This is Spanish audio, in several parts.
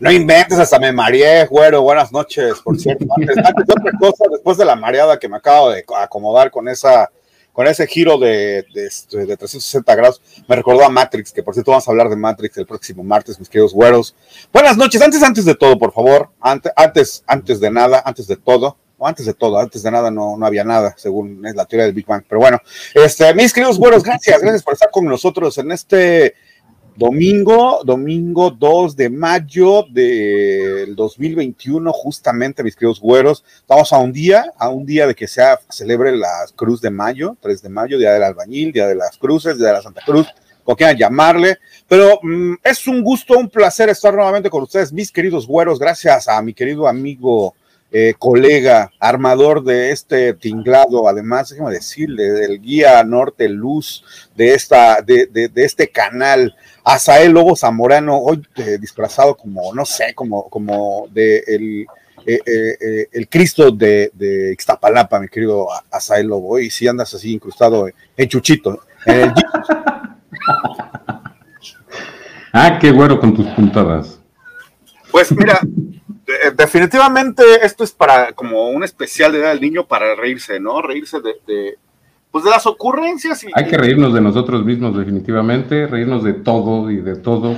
No inventes, hasta me mareé, güero. Buenas noches, por cierto. Antes, antes de otra cosa, después de la mareada que me acabo de acomodar con esa con ese giro de, de, este, de, 360 grados, me recordó a Matrix, que por cierto vamos a hablar de Matrix el próximo martes, mis queridos güeros. Buenas noches, antes, antes de todo, por favor, antes, antes, antes de nada, antes de todo, o antes de todo, antes de nada no, no había nada, según es la teoría del Big Bang, pero bueno, este, mis queridos güeros, gracias, gracias por estar con nosotros en este Domingo, domingo 2 de mayo del 2021, justamente, mis queridos güeros. Estamos a un día, a un día de que se celebre la Cruz de Mayo, 3 de mayo, Día del Albañil, Día de las Cruces, Día de la Santa Cruz, como quieran llamarle. Pero mm, es un gusto, un placer estar nuevamente con ustedes, mis queridos güeros. Gracias a mi querido amigo eh, colega, armador de este tinglado, además, déjeme decirle, del guía Norte Luz de, esta, de, de, este canal, Azael Lobo Zamorano, hoy eh, disfrazado como, no sé, como, como de el, eh, el Cristo de, de Ixtapalapa, mi querido Azael Lobo, y si andas así incrustado en Chuchito, en el Ah, qué güero con tus puntadas. Pues mira, definitivamente esto es para como un especial de edad del niño para reírse, ¿no? Reírse de, pues de las ocurrencias. Y, Hay que reírnos de nosotros mismos, definitivamente, reírnos de todo y de todo,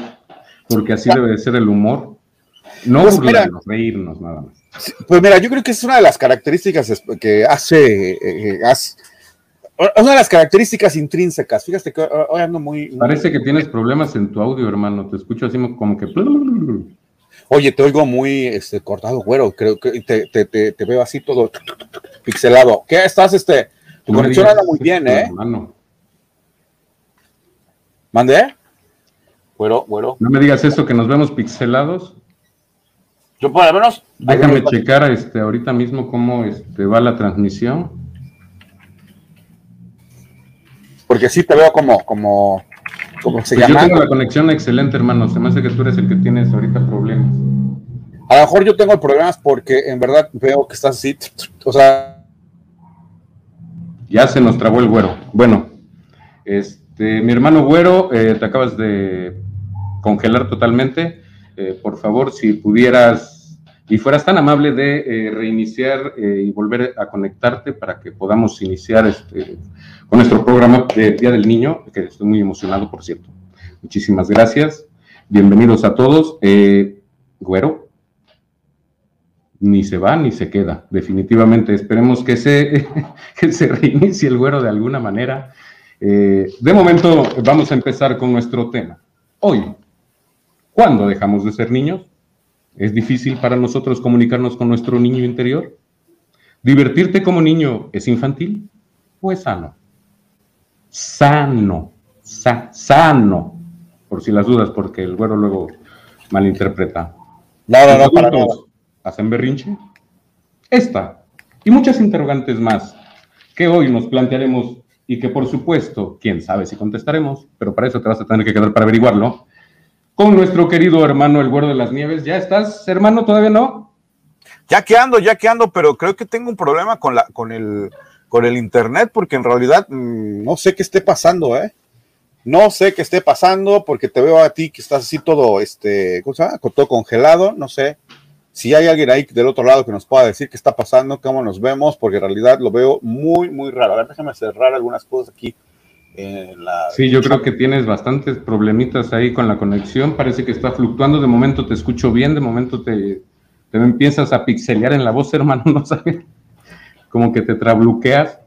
porque así debe de ser el humor. No pues reírnos nada más. Pues mira, yo creo que es una de las características que hace, eh, una de las características intrínsecas. Fíjate que hoy ando muy, Parece que tienes problemas en tu audio, hermano. Te escucho así como que. Oye, te oigo muy este, cortado, güero. Creo que te, te, te, veo así todo pixelado. ¿Qué estás, este? Tu conexión anda muy bien, ¿eh? Hermano. ¿Mandé? Güero, güero. No me digas eso, que nos vemos pixelados. Yo por lo menos. Déjame checar este, ahorita mismo cómo este, va la transmisión. Porque sí te veo como, como, como se pues llama. Yo tengo la conexión excelente, hermano. Se me hace que tú eres el que tienes ahorita problemas. A lo mejor yo tengo problemas porque en verdad veo que estás así. O sea. Ya se nos trabó el güero. Bueno, este, mi hermano güero, eh, te acabas de congelar totalmente. Eh, por favor, si pudieras y fueras tan amable de eh, reiniciar y volver a conectarte para que podamos iniciar este, con nuestro programa de Día del Niño, que estoy muy emocionado, por cierto. Muchísimas gracias. Bienvenidos a todos. Güero, ni se va ni se queda, definitivamente. Esperemos que se, se reinicie el güero de alguna manera. Eh, de momento, vamos a empezar con nuestro tema. Hoy, ¿cuándo dejamos de ser niños? ¿Es difícil para nosotros comunicarnos con nuestro niño interior? ¿Divertirte como niño es infantil o es sano? sano, sano, por si las dudas, porque el güero luego malinterpreta. No, no, para ¿Hacen berrinche? Esta y muchas interrogantes más que hoy nos plantearemos y que por supuesto, quién sabe si contestaremos, pero para eso te vas a tener que quedar para averiguarlo, con nuestro querido hermano el güero de las nieves. ¿Ya estás, hermano? ¿Todavía no? Ya que ando, ya que ando, pero creo que tengo un problema con, la, con el con el internet, porque en realidad mm, no sé qué esté pasando, ¿eh? No sé qué esté pasando, porque te veo a ti que estás así todo, este, ¿cómo se? Todo congelado, no sé. Si hay alguien ahí del otro lado que nos pueda decir qué está pasando, cómo nos vemos, porque en realidad lo veo muy, muy raro. A ver, déjame cerrar algunas cosas aquí. En la... Sí, yo creo que tienes bastantes problemitas ahí con la conexión. Parece que está fluctuando. De momento te escucho bien, de momento te, te empiezas a pixelear en la voz, hermano. No sabes como que te trabluqueas,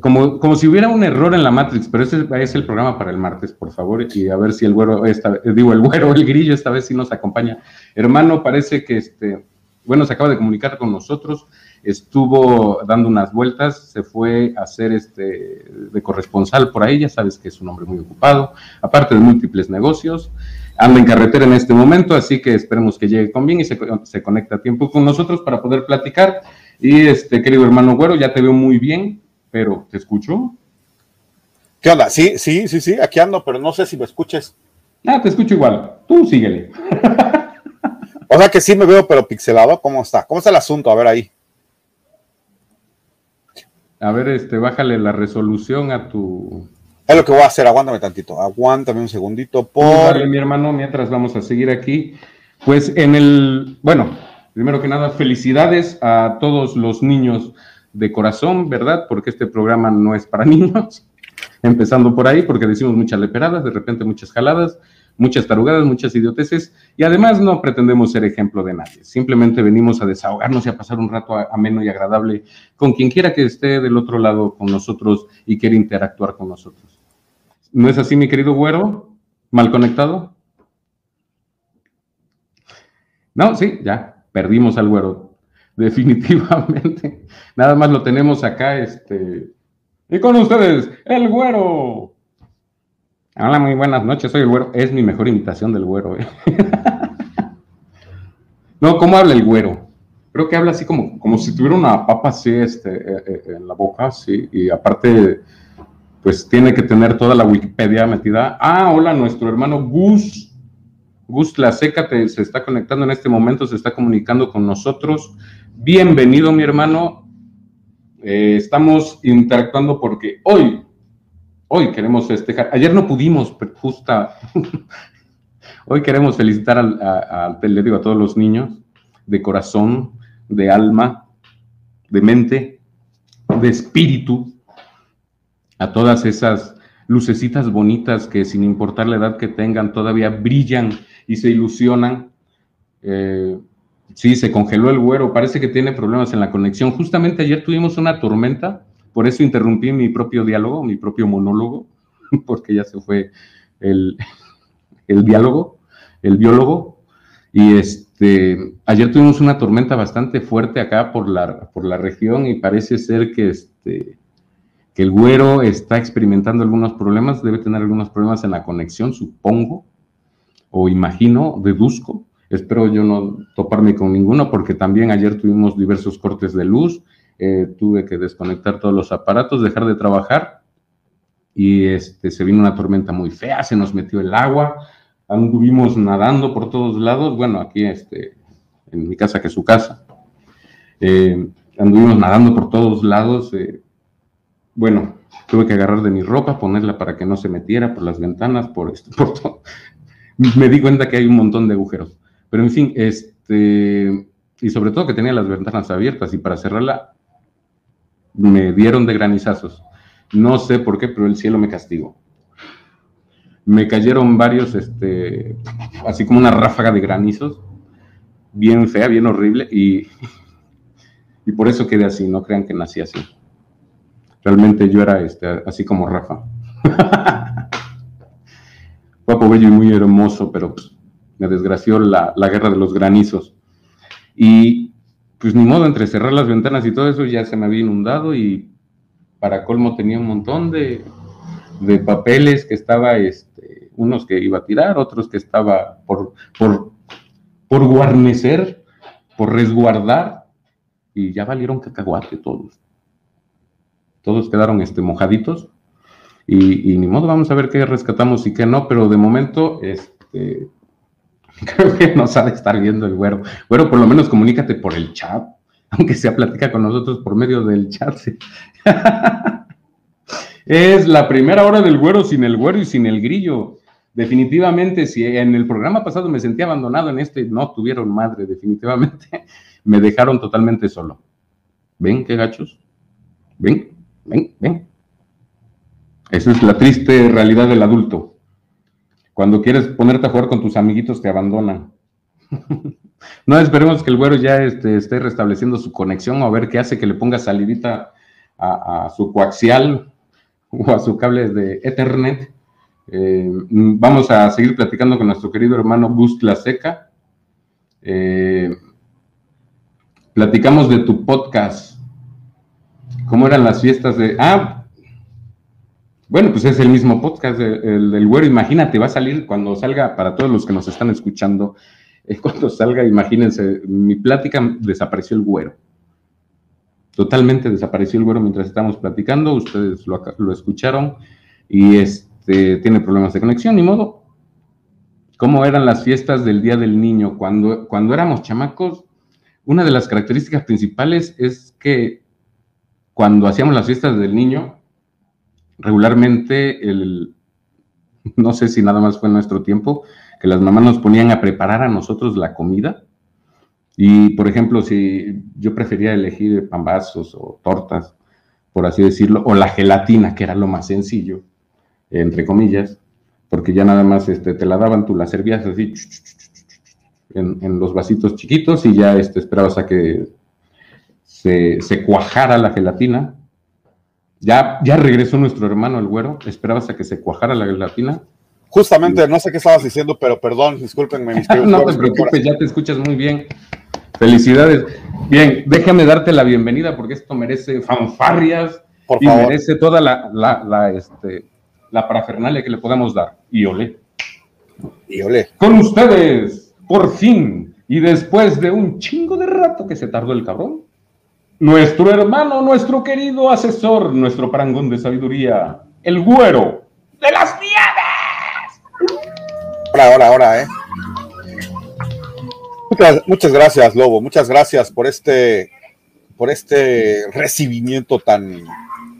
como, como si hubiera un error en la Matrix, pero ese es el programa para el martes, por favor, y a ver si el güero, esta, digo, el güero, el grillo esta vez sí nos acompaña. Hermano, parece que este, bueno, se acaba de comunicar con nosotros, estuvo dando unas vueltas, se fue a hacer este de corresponsal por ahí, ya sabes que es un hombre muy ocupado, aparte de múltiples negocios, anda en carretera en este momento, así que esperemos que llegue con bien y se, se conecte a tiempo con nosotros para poder platicar y este, querido hermano Güero, ya te veo muy bien, pero ¿te escucho? ¿Qué onda? Sí, sí, sí, sí, aquí ando, pero no sé si me escuches. Ah, te escucho igual. Tú síguele. o sea que sí me veo, pero pixelado. ¿Cómo está? ¿Cómo está el asunto? A ver ahí. A ver, este, bájale la resolución a tu. Es lo que voy a hacer, aguántame tantito. Aguántame un segundito. Por... mi hermano, mientras vamos a seguir aquí Pues en el, bueno, primero que nada, felicidades a todos los niños de corazón, ¿verdad? Porque este programa no es para niños. Empezando por ahí, porque decimos muchas leperadas, de repente muchas jaladas, muchas tarugadas, muchas idioteces, y además no pretendemos ser ejemplo de nadie. Simplemente venimos a desahogarnos y a pasar un rato ameno y agradable con quien quiera que esté del otro lado con nosotros y quiera interactuar con nosotros. ¿No es así, mi querido güero? ¿Mal conectado? No, sí, ya, perdimos al güero. Definitivamente. Nada más lo tenemos acá, este. Y con ustedes, el güero. Hola, muy buenas noches, soy el güero. Es mi mejor imitación del güero, ¿eh? no, ¿cómo habla el güero? Creo que habla así como, como si tuviera una papa así este, eh, eh, en la boca, sí, y aparte, pues tiene que tener toda la Wikipedia metida. Ah, hola, nuestro hermano Gus. Gus La Seca se está conectando en este momento, se está comunicando con nosotros. Bienvenido, mi hermano. Eh, estamos interactuando porque hoy, hoy queremos festejar. Ayer no pudimos, pero justa. hoy queremos felicitar al, a, le digo, a todos los niños de corazón, de alma, de mente, de espíritu, a todas esas lucecitas bonitas que sin importar la edad que tengan todavía brillan y se ilusionan. Eh, Sí, se congeló el güero, parece que tiene problemas en la conexión. Justamente ayer tuvimos una tormenta, por eso interrumpí mi propio diálogo, mi propio monólogo, porque ya se fue el, el diálogo, el biólogo. Y este, ayer tuvimos una tormenta bastante fuerte acá por la, por la región y parece ser que, este, que el güero está experimentando algunos problemas, debe tener algunos problemas en la conexión, supongo, o imagino, deduzco Espero yo no toparme con ninguno porque también ayer tuvimos diversos cortes de luz, eh, tuve que desconectar todos los aparatos, dejar de trabajar y este, se vino una tormenta muy fea, se nos metió el agua, anduvimos nadando por todos lados, bueno, aquí este, en mi casa que es su casa, eh, anduvimos nadando por todos lados, eh, bueno, tuve que agarrar de mi ropa, ponerla para que no se metiera por las ventanas, por esto, por todo. Me di cuenta que hay un montón de agujeros. Pero en fin, este, y sobre todo que tenía las ventanas abiertas y para cerrarla me dieron de granizazos. No sé por qué, pero el cielo me castigó. Me cayeron varios, este, así como una ráfaga de granizos, bien fea, bien horrible, y, y por eso quedé así, no crean que nací así. Realmente yo era este, así como Rafa. Guapo, bello y muy hermoso, pero pues, me desgració la, guerra de los granizos. Y pues ni modo, entre cerrar las ventanas y todo eso ya se me había inundado y para colmo tenía un montón de, papeles que estaba, este, unos que iba a tirar, otros que estaba por, por, por guarnecer, por resguardar, y ya valieron cacahuate todos. Todos quedaron este, mojaditos. Y, ni modo, vamos a ver qué rescatamos y qué no, pero de momento, este, Creo que nos ha de estar viendo el güero. Güero, por lo menos comunícate por el chat, aunque sea platica con nosotros por medio del chat. es la primera hora del güero sin el güero y sin el grillo. Definitivamente, si en el programa pasado me sentí abandonado, en este no tuvieron madre, definitivamente me dejaron totalmente solo. ¿Ven qué gachos? ¿Ven? ¿Ven? ¿Ven? Esa es la triste realidad del adulto. Cuando quieres ponerte a jugar con tus amiguitos, te abandonan. no, esperemos que el güero ya este, esté restableciendo su conexión o a ver qué hace que le ponga salidita a, su coaxial o a su cable de Ethernet. Eh, vamos a seguir platicando con nuestro querido hermano Bust La Seca. Eh, platicamos de tu podcast. ¿Cómo eran las fiestas de... Ah, bueno, pues es el mismo podcast el, del güero. Imagínate, va a salir cuando salga, para todos los que nos están escuchando, eh, cuando salga, imagínense, mi plática desapareció el güero. Totalmente desapareció el güero mientras estamos platicando. Ustedes lo, escucharon y este, tiene problemas de conexión, ni modo. ¿Cómo eran las fiestas del Día del Niño? Cuando, cuando éramos chamacos, una de las características principales es que cuando hacíamos las fiestas del niño, regularmente, el, no sé si nada más fue en nuestro tiempo, que las mamás nos ponían a preparar a nosotros la comida. Y, por ejemplo, si yo prefería elegir pambazos o tortas, por así decirlo, o la gelatina, que era lo más sencillo, entre comillas, porque ya nada más este, te la daban, tú la servías así en, los vasitos chiquitos y ya este, esperabas a que se, cuajara la gelatina. Ya, ya regresó nuestro hermano el güero, esperabas a que se cuajara la gelatina. Justamente, no sé qué estabas diciendo, pero perdón, discúlpenme. Mis no te preocupes, ya te escuchas muy bien. Felicidades. Bien, déjame darte la bienvenida porque esto merece fanfarrias Por y merece toda la, la, la, este, la parafernalia que le podamos dar. Y ole. Y ole. Con ustedes, por fin, y después de un chingo de rato que se tardó el cabrón, nuestro hermano, nuestro querido asesor, nuestro parangón de sabiduría, el güero de las nieves. Ahora, ahora, ahora, eh. Muchas, gracias, Lobo. Muchas gracias por este, por este recibimiento tan,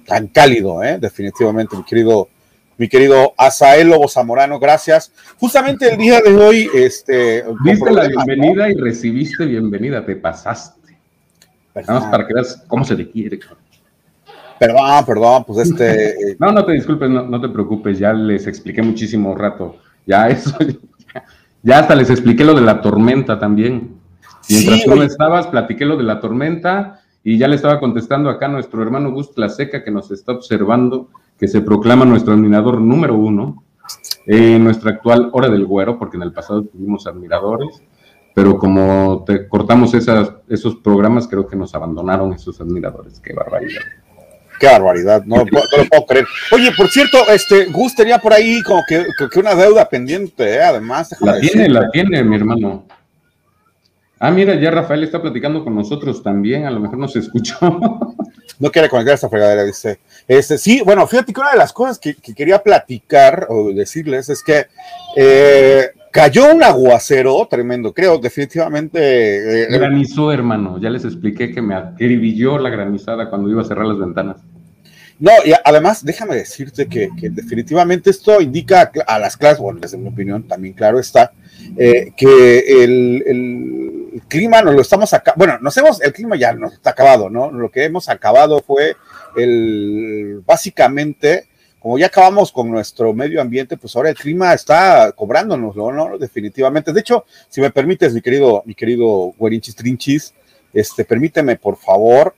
tan cálido, ¿eh? definitivamente, mi querido, mi querido Asael Lobo Zamorano. Gracias. Justamente el día de hoy, este. Diste la bienvenida y recibiste bienvenida, te pasaste. Nada más para que veas cómo se te quiere. Perdón, perdón, pues este. no, no te disculpes, no, no te preocupes, ya les expliqué muchísimo rato. Ya eso ya hasta les expliqué lo de la tormenta también. Mientras tú no estabas, platiqué lo de la tormenta y ya le estaba contestando acá a nuestro hermano Gus Seca que nos está observando, que se proclama nuestro admirador número uno en nuestra actual hora del güero, porque en el pasado tuvimos admiradores, pero como te cortamos esas, esos programas, creo que nos abandonaron esos admiradores. Qué barbaridad. Qué barbaridad, no, lo puedo creer. Oye, por cierto, este Gus tenía por ahí como que, una deuda pendiente, ¿eh? además. La tiene, la tiene, mi hermano. Ah, mira, ya Rafael está platicando con nosotros también, a lo mejor nos escuchó. No quiere conectar esta fregadera, dice. Este, sí, bueno, fíjate que una de las cosas que, quería platicar o decirles es que eh, cayó un aguacero tremendo, creo, definitivamente. Eh, Granizó, hermano, ya les expliqué que me acribilló la granizada cuando iba a cerrar las ventanas. No, y además, déjame decirte que, definitivamente esto indica a las clases, bueno, desde mi opinión, también claro está, eh, que el, clima nos lo estamos acabando, bueno, nos hemos, el clima ya nos está acabado, ¿no? Lo que hemos acabado fue el, básicamente, como ya acabamos con nuestro medio ambiente, pues ahora el clima está cobrándonos, ¿no? Definitivamente. De hecho, si me permites, mi querido, mi querido Guerinchis Trinchis, este, permíteme, por favor,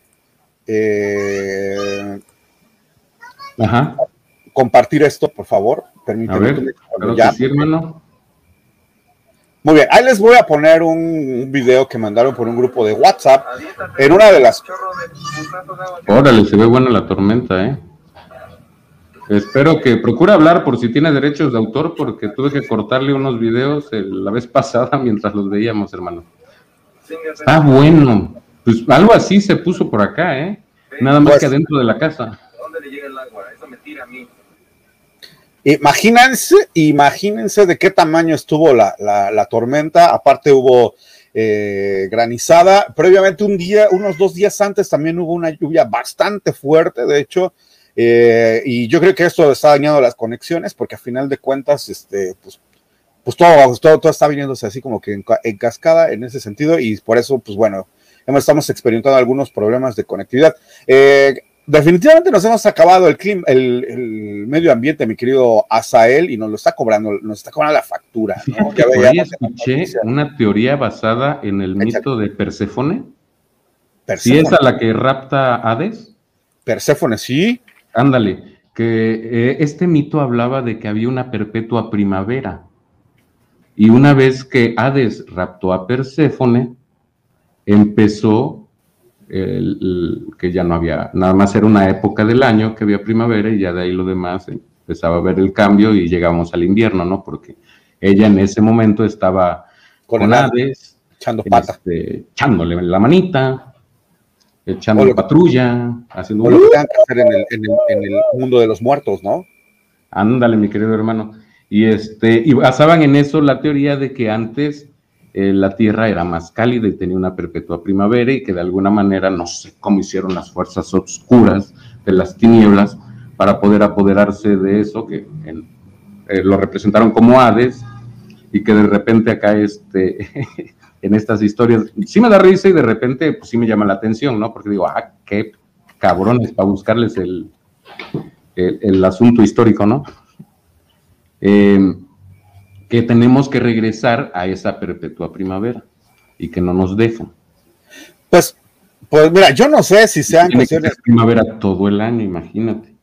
eh, compartir esto, por favor. Permíteme. A ver, sí, hermano. Muy bien, ahí les voy a poner un video que mandaron por un grupo de WhatsApp en una de las... Órale, se ve buena la tormenta, ¿eh? Espero que procura hablar por si tiene derechos de autor, porque tuve que cortarle unos videos la vez pasada mientras los veíamos, hermano. Está bueno. Pues algo así se puso por acá, ¿eh? Nada más pues que dentro de la casa. ¿Dónde le llega el agua? Eso me tira a mí. Imagínense, imagínense de qué tamaño estuvo la, tormenta. Aparte hubo eh, granizada. Previamente un día, unos dos días antes también hubo una lluvia bastante fuerte. De hecho, eh, y yo creo que esto está dañando las conexiones porque a final de cuentas, este, pues, pues todo, todo, todo está viniéndose así como que en, cascada en ese sentido y por eso, pues bueno, estamos experimentando algunos problemas de conectividad. Eh, definitivamente nos hemos acabado el, clima, el, medio ambiente, mi querido Asael, y nos lo está cobrando, nos está cobrando la factura. ¿no? escuché una teoría basada en el mito de Perséfone. ¿Sí es a la que rapta Hades? Perséfone, sí. Ándale, que eh, este mito hablaba de que había una perpetua primavera. Y una vez que Hades raptó a Perséfone, empezó el, que ya no había, nada más era una época del año que había primavera y ya de ahí lo demás empezaba a ver el cambio y llegábamos al invierno, ¿no? Porque ella en ese momento estaba con, Hades, echando pata. Este, echándole la manita, echando patrulla, haciendo... lo que tengan que hacer en el, mundo de los muertos, ¿no? Ándale, mi querido hermano. Y, este, y basaban en eso la teoría de que antes eh, la Tierra era más cálida y tenía una perpetua primavera y que de alguna manera, no sé cómo hicieron las fuerzas oscuras de las tinieblas para poder apoderarse de eso, que eh, lo representaron como Hades, y que de repente acá este, en estas historias, sí me da risa y de repente pues sí me llama la atención, ¿no? Porque digo, ah, qué cabrones para buscarles el, el, asunto histórico, ¿no? Eh, que tenemos que regresar a esa perpetua primavera y que no nos dejan. Pues, pues mira, yo no sé si sean cuestiones. primavera todo el año, imagínate.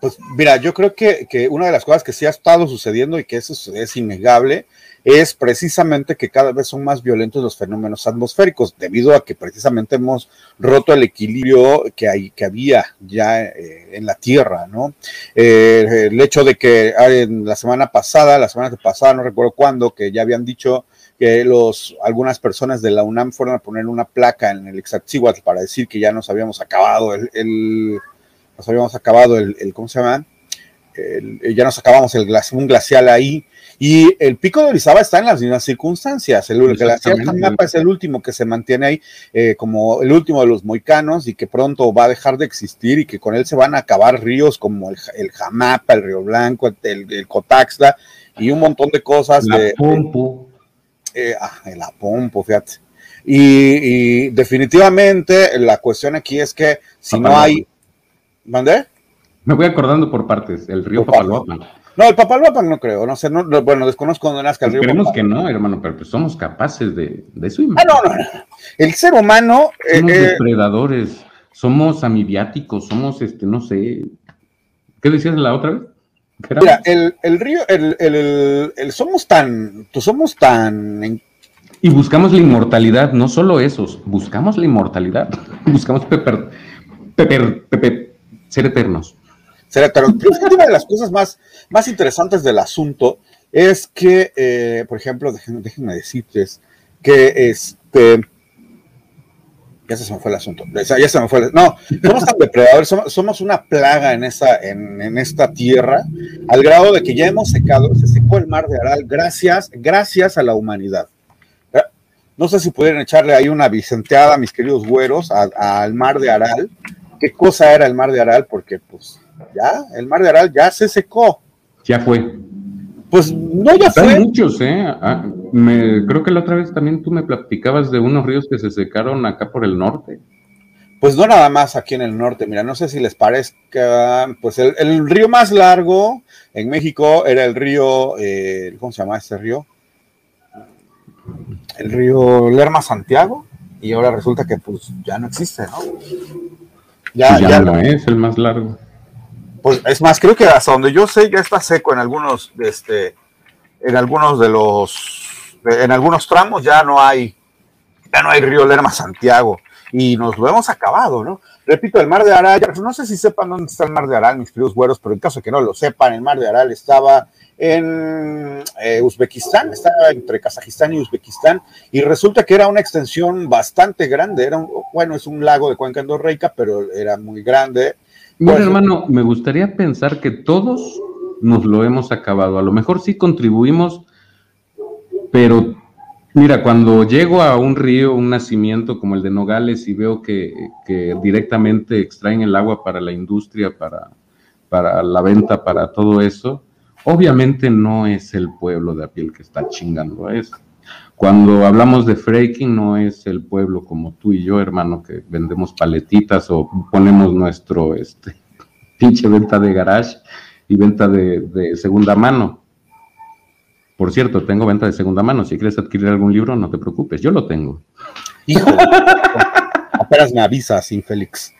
Pues mira, yo creo que, que, una de las cosas que sí ha estado sucediendo y que eso es innegable es precisamente que cada vez son más violentos los fenómenos atmosféricos, debido a que precisamente hemos roto el equilibrio que, hay, que había ya eh, en la Tierra, ¿no? Eh, el hecho de que ah, la semana pasada, la semana pasada, no recuerdo cuándo, que ya habían dicho que los, algunas personas de la UNAM fueron a poner una placa en el Exatzíhuatl para decir que ya nos habíamos acabado el, nos habíamos acabado el, el ¿cómo se llama? ya nos acabamos el un glacial ahí, y el pico de Orizaba está en las mismas circunstancias. El, glacial mapa es el último que se mantiene ahí eh, como el último de los moicanos y que pronto va a dejar de existir y que con él se van a acabar ríos como el, Jamapa, el Río Blanco, el, Cotaxla y un montón de cosas. La Pompo. Eh, ah, el Apompo, fíjate. Y, definitivamente la cuestión aquí es que si no hay... ¿Mandé? Me voy acordando por partes, el río Papaloapan. No, el Papaloapan no creo, no sé, no, bueno, desconozco dónde nazca el río. Esperemos que no, hermano, pero pues somos capaces de, de eso. Ah, no, no, no. El ser humano. Eh, somos eh, depredadores, somos amibiáticos, somos, este, no sé. ¿Qué decías la otra vez? Mira, el, el río, el, el, el, somos tan, somos tan. Y buscamos la inmortalidad, no solo esos, buscamos la inmortalidad, buscamos peper, peper, peper, ser eternos. Pero una de las cosas más, más interesantes del asunto es que, eh, por ejemplo, déjenme, decirles que este. Ya se me fue el asunto. Ya se me fue. no, somos tan depredadores, somos, una plaga en esta, en, esta tierra, al grado de que ya hemos secado, se secó el mar de Aral gracias, gracias a la humanidad. No sé si pudieran echarle ahí una vicenteada, mis queridos güeros, al mar de Aral. ¿Qué cosa era el mar de Aral? Porque, pues, ya, el mar de Aral ya se secó. Ya fue. Pues no, ya fue. muchos, ¿eh? Ah, me, creo que la otra vez también tú me platicabas de unos ríos que se secaron acá por el norte. Pues no nada más aquí en el norte, mira, no sé si les parezca, pues el, río más largo en México era el río, eh, ¿cómo se llama este río? El río Lerma Santiago, y ahora resulta que pues ya no existe, ¿no? Ya, pues ya, no es el más largo. Pues es más, creo que hasta donde yo sé ya está seco en algunos, este, en algunos de los, en algunos tramos ya no hay, ya no hay río Lerma Santiago y nos lo hemos acabado, ¿no? Repito, el mar de Aral, no sé si sepan dónde está el mar de Aral, mis queridos güeros, pero en caso de que no lo sepan, el mar de Aral estaba en eh, Uzbekistán, estaba entre Kazajistán y Uzbekistán, y resulta que era una extensión bastante grande, era un, bueno, es un lago de cuenca endorreica, pero era muy grande, bueno, hermano, me gustaría pensar que todos nos lo hemos acabado. A lo mejor sí contribuimos, pero mira, cuando llego a un río, un nacimiento como el de Nogales y veo que, directamente extraen el agua para la industria, para, para la venta, para todo eso, obviamente no es el pueblo de a piel que está chingando a eso. Cuando hablamos de freaking, no es el pueblo como tú y yo, hermano, que vendemos paletitas o ponemos nuestro este, pinche venta de garage y venta de, segunda mano. Por cierto, tengo venta de segunda mano. Si quieres adquirir algún libro, no te preocupes, yo lo tengo. Hijo, apenas me avisas, infélix.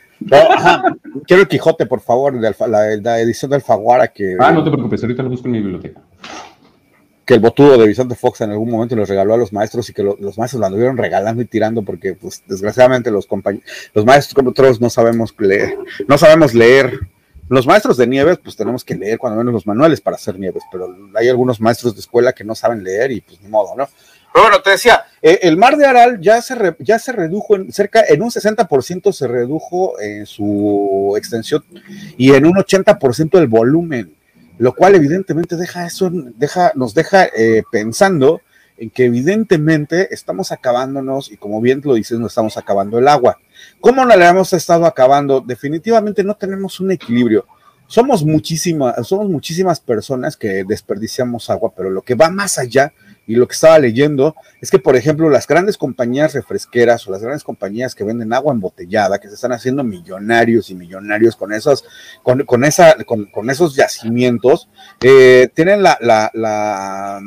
quiero el Quijote, por favor, de la, edición de Alfaguara que... Ah, no te preocupes, ahorita lo busco en mi biblioteca que el botudo de Vicente Fox en algún momento los regaló a los maestros y que los maestros lo anduvieron regalando y tirando porque, pues, desgraciadamente los los maestros como otros no sabemos leer, no sabemos leer. Los maestros de nieves, pues tenemos que leer cuando menos los manuales para hacer nieves, pero hay algunos maestros de escuela que no saben leer y pues ni modo, ¿no? Pero bueno, te decía, eh, el mar de Aral ya se, ya se redujo en cerca, en un 60% se redujo en su extensión y en un 80% el volumen lo cual evidentemente deja eso, deja, nos deja eh, pensando en que evidentemente estamos acabándonos, y como bien lo dices, no estamos acabando el agua. ¿Cómo le hemos estado acabando? Definitivamente no tenemos un equilibrio. Somos muchísimas, somos muchísimas personas que desperdiciamos agua, pero lo que va más allá y lo que estaba leyendo es que, por ejemplo, las grandes compañías refresqueras o las grandes compañías que venden agua embotellada, que se están haciendo millonarios y millonarios con esos, con, con esa, con, con esos yacimientos, eh, tienen la, la, la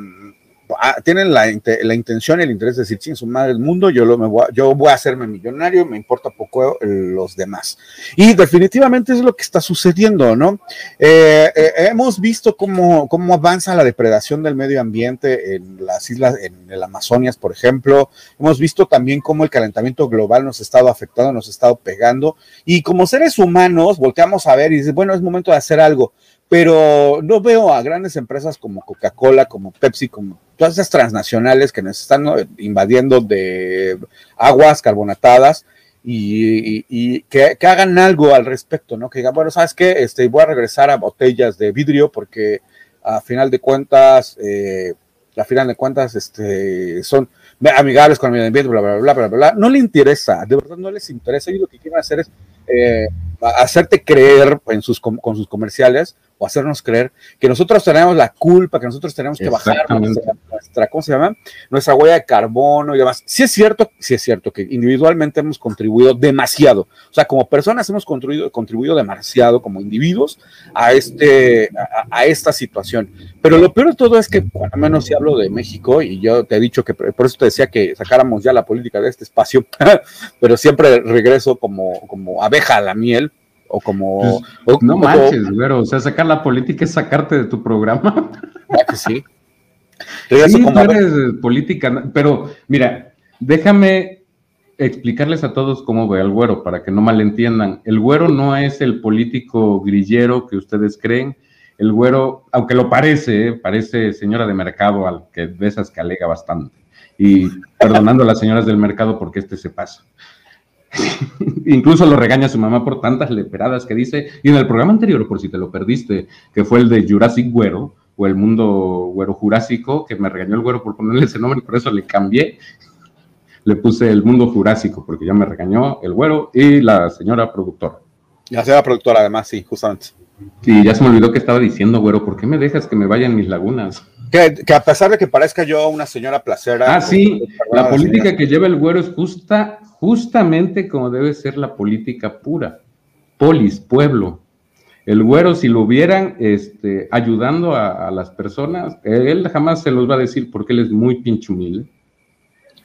tienen la, la, intención y el interés de decir, sin su madre el mundo, yo, lo, me voy a, yo voy a hacerme millonario, me importa poco los demás. Y definitivamente es lo que está sucediendo, ¿no? Eh, eh, hemos visto cómo, cómo avanza la depredación del medio ambiente en las islas, en el Amazonas, por ejemplo. Hemos visto también cómo el calentamiento global nos ha estado afectando, nos ha estado pegando. Y como seres humanos, volteamos a ver y dices, bueno, es momento de hacer algo pero no veo a grandes empresas como Coca-Cola, como Pepsi, como todas esas transnacionales que nos están invadiendo de aguas carbonatadas y, que, hagan algo al respecto, ¿no? Que digan, bueno, ¿sabes qué? Este, voy a regresar a botellas de vidrio porque a final de cuentas, eh, a final de cuentas, este, son amigables con el medio ambiente, bla, bla, bla, bla, bla, bla. No le interesa, de verdad no les interesa. Y lo que quieren hacer es eh, hacerte creer en sus, con sus comerciales o hacernos creer que nosotros tenemos la culpa, que nosotros tenemos que bajar nuestra, ¿cómo se llama? Nuestra huella de carbono y demás. Sí es cierto, sí es cierto que individualmente hemos contribuido demasiado. O sea, como personas hemos contribuido, contribuido demasiado como individuos a, este, a, esta situación. Pero lo peor de todo es que, al menos si hablo de México, y yo te he dicho que por eso te decía que sacáramos ya la política de este espacio, pero siempre regreso como, como abeja a la miel, o como... Pues, no manches, güero, o sea, sacar la política es sacarte de tu programa. que sí. sí, como eres política, pero mira, déjame explicarles a todos cómo ve al güero, para que no malentiendan. El güero no es el político grillero que ustedes creen. El güero, aunque lo parece, ¿eh? parece señora de mercado, al que de esas que alega bastante. Y perdonando a las señoras del mercado porque este se pasa. Incluso lo regaña su mamá por tantas leperadas que dice. Y en el programa anterior, por si te lo perdiste, que fue el de Jurassic Güero, o el mundo güero jurásico, que me regañó el güero por ponerle ese nombre, y por eso le cambié. Le puse el mundo jurásico, porque ya me regañó el güero y la señora productora. La señora productora, además, sí, justamente. Sí, ya se me olvidó que estaba diciendo, güero, ¿por qué me dejas que me vaya en mis lagunas? Que, a pesar de que parezca yo una señora placera. Ah, sí, la política que lleva el güero es justa, justamente como debe ser la política pura. Polis, pueblo. El güero, si lo vieran este, ayudando a, las personas, él jamás se los va a decir porque él es muy pinche humilde.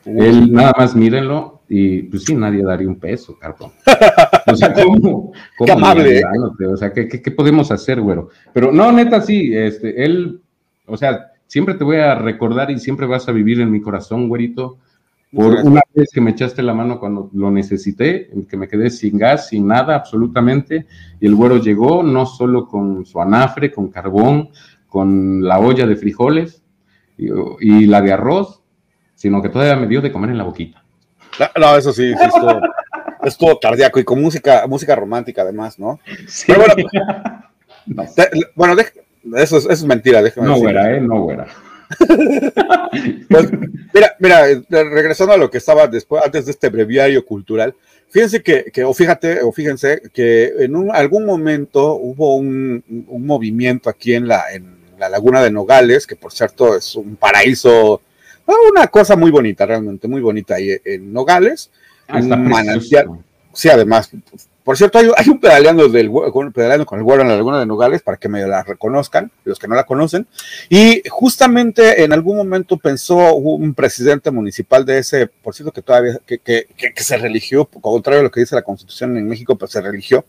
Él nada más mírenlo y pues sí, nadie daría un peso, carbón. O sea, ¿cómo? Qué amable. O sea, ¿qué, ¿qué, podemos hacer, güero? Pero no, neta, sí, este, él, o sea, siempre te voy a recordar y siempre vas a vivir en mi corazón, güerito, por una vez que me echaste la mano cuando lo necesité, que me quedé sin gas, sin nada, absolutamente, y el güero llegó no solo con su anafre, con carbón, con la olla de frijoles y, la de arroz, sino que todavía me dio de comer en la boquita. No, eso sí, es todo, cardíaco y con música, música romántica además, ¿no? Sí. bueno, bueno eso es, eso es mentira, déjame No, güera, ¿eh? No, güera. pues, mira, mira, regresando a lo que estaba después, antes de este breviario cultural, fíjense que, que o fíjate, o fíjense que en un, algún momento hubo un, un, movimiento aquí en la, en la laguna de Nogales, que por cierto es un paraíso, una cosa muy bonita, realmente muy bonita ahí en Nogales. Ah, un manantial. Sí, además, por cierto, hay, un pedaleando, del, pedaleando con el güero en la laguna de Nogales para que me la reconozcan, los que no la conocen. Y justamente en algún momento pensó un presidente municipal de ese, por cierto, que todavía, que, que, se religió, contrario a lo que dice la constitución en México, pues se religió.